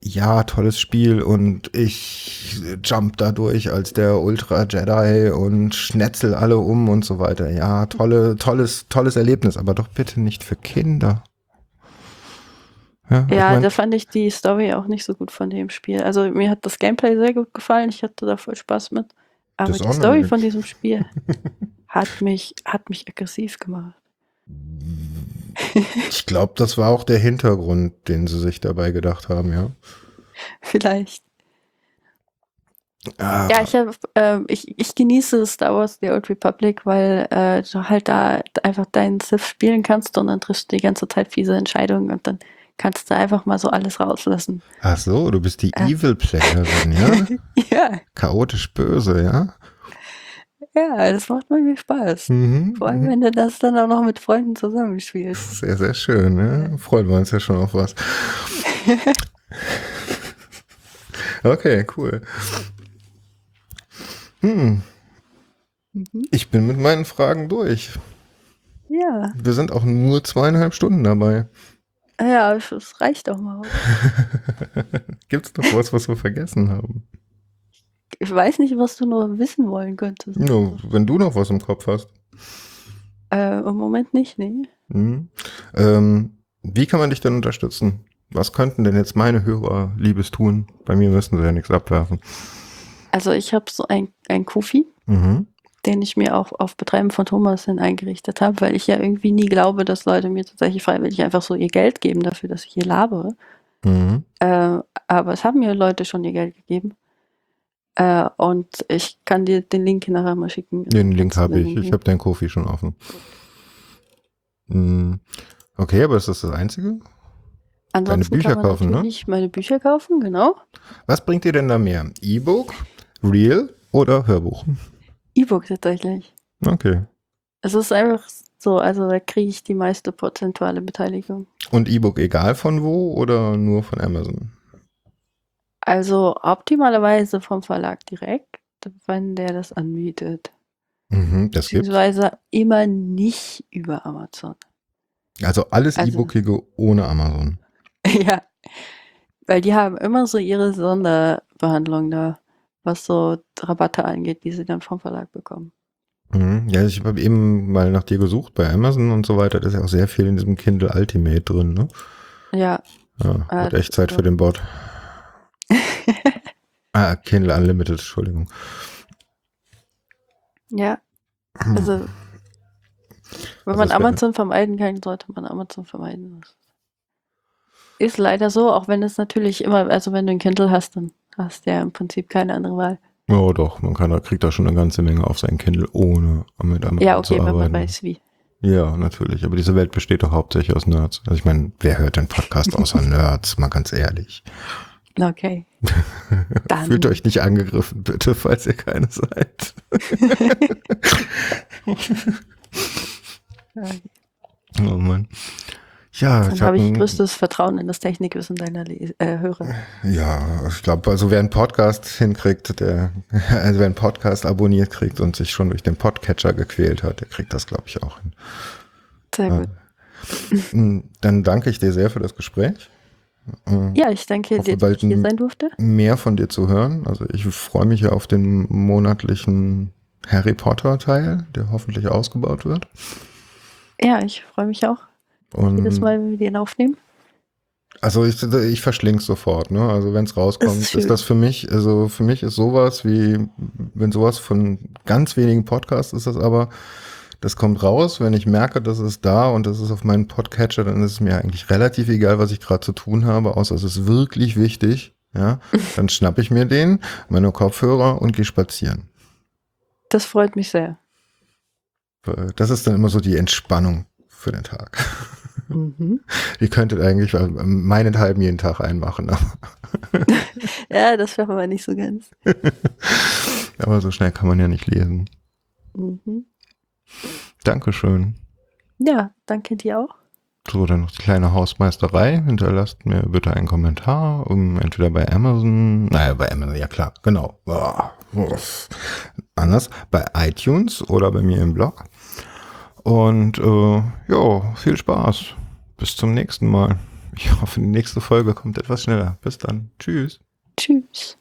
Ja, tolles Spiel und ich jump da durch als der Ultra Jedi und schnetzel alle um und so weiter. Ja, tolle, tolles, tolles Erlebnis, aber doch bitte nicht für Kinder. Ja, ja mein, da fand ich die Story auch nicht so gut von dem Spiel. Also mir hat das Gameplay sehr gut gefallen, ich hatte da voll Spaß mit. Aber die Story von diesem Spiel hat mich, hat mich aggressiv gemacht. Ich glaube, das war auch der Hintergrund, den sie sich dabei gedacht haben, ja. Vielleicht. Ah. Ja, ich, hab, äh, ich, ich genieße Star Wars The Old Republic, weil äh, du halt da einfach deinen Sith spielen kannst und dann triffst du die ganze Zeit fiese Entscheidungen und dann kannst du einfach mal so alles rauslassen. Ach so, du bist die äh. Evil Playerin, ja? ja. Chaotisch böse, ja? Ja, das macht mir Spaß. Mhm, Vor allem, mhm. wenn du das dann auch noch mit Freunden zusammenspielst. Sehr, sehr schön, ne? Freuen wir uns ja schon auf was. okay, cool. Hm. Mhm. Ich bin mit meinen Fragen durch. Ja. Wir sind auch nur zweieinhalb Stunden dabei. Ja, es reicht doch mal. Gibt es noch was, was wir vergessen haben? Ich weiß nicht, was du noch wissen wollen könntest. No, wenn du noch was im Kopf hast. Äh, Im Moment nicht, nee. Mhm. Ähm, wie kann man dich denn unterstützen? Was könnten denn jetzt meine Hörer Liebes tun? Bei mir müssen sie ja nichts abwerfen. Also ich habe so ein, ein Kofi. Mhm den ich mir auch auf Betreiben von Thomas hin eingerichtet habe, weil ich ja irgendwie nie glaube, dass Leute mir tatsächlich freiwillig einfach so ihr Geld geben dafür, dass ich hier labere. Mhm. Äh, aber es haben mir Leute schon ihr Geld gegeben. Äh, und ich kann dir den Link nachher mal schicken. Den Link habe ich. Ich habe deinen Kofi schon offen. Mhm. Okay, aber ist das das Einzige? Ansonsten Deine Bücher kann man kaufen, ne? meine Bücher kaufen, genau. Was bringt dir denn da mehr? E-Book, Real oder Hörbuch? E-Book tatsächlich. Okay. Es ist einfach so, also da kriege ich die meiste prozentuale Beteiligung. Und E-Book egal von wo oder nur von Amazon? Also optimalerweise vom Verlag direkt, wenn der das anbietet. Mhm, das Beziehungsweise gibt's. immer nicht über Amazon. Also alles also, E-Bookige ohne Amazon. ja, weil die haben immer so ihre Sonderbehandlung da was so Rabatte angeht, die sie dann vom Verlag bekommen. Mhm. Ja, ich habe eben mal nach dir gesucht bei Amazon und so weiter. Da ist ja auch sehr viel in diesem Kindle Ultimate drin, ne? Ja. Ja, ah, wird echt Zeit so. für den Bot. ah, Kindle Unlimited, Entschuldigung. Ja. Also, wenn man Amazon vermeiden kann, sollte man Amazon vermeiden. Ist leider so, auch wenn es natürlich immer, also wenn du ein Kindle hast, dann hast ja im Prinzip keine andere Wahl. Ja, doch, man kann, kriegt da schon eine ganze Menge auf sein Kindle, ohne mit einem Ja, okay, wenn man weiß wie. Ja, natürlich. Aber diese Welt besteht doch hauptsächlich aus Nerds. Also ich meine, wer hört denn Podcast außer Nerds? Mal ganz ehrlich. Okay. Dann. Fühlt euch nicht angegriffen, bitte, falls ihr keine seid. oh Mann. Ja, Dann habe ich größtes Vertrauen in das Technikwissen deiner Le äh, Hörer. Ja, ich glaube, also wer einen Podcast hinkriegt, der, also wer einen Podcast abonniert kriegt und sich schon durch den Podcatcher gequält hat, der kriegt das, glaube ich, auch hin. Sehr gut. Hm, dann danke ich dir sehr für das Gespräch. Ja, ich danke dir, dass ich hier sein durfte. Mehr von dir zu hören. Also ich freue mich ja auf den monatlichen Harry Potter Teil, der hoffentlich ausgebaut wird. Ja, ich freue mich auch. Und Jedes Mal, wenn wir den aufnehmen? Also ich, ich verschlinge sofort, ne? Also wenn es rauskommt, ist, ist, das für mich, also für mich ist sowas wie, wenn sowas von ganz wenigen Podcasts ist das aber, Das kommt raus, wenn ich merke, das ist da und das ist auf meinem Podcatcher, dann ist es mir eigentlich relativ egal, was ich gerade zu tun habe, außer es ist wirklich wichtig. Ja, dann schnappe ich mir den, meine Kopfhörer und gehe spazieren. Das freut mich sehr. Das ist dann immer so die Entspannung für den Tag. Mhm. Ihr könntet eigentlich meinethalben jeden Tag einmachen. ja, das schaffen wir nicht so ganz. aber so schnell kann man ja nicht lesen. Mhm. Dankeschön. Ja, danke dir auch. So, dann noch die kleine Hausmeisterei. Hinterlasst mir bitte einen Kommentar, um entweder bei Amazon, naja, bei Amazon, ja klar, genau. Anders, bei iTunes oder bei mir im Blog. Und äh, ja, viel Spaß. Bis zum nächsten Mal. Ich hoffe, die nächste Folge kommt etwas schneller. Bis dann. Tschüss. Tschüss.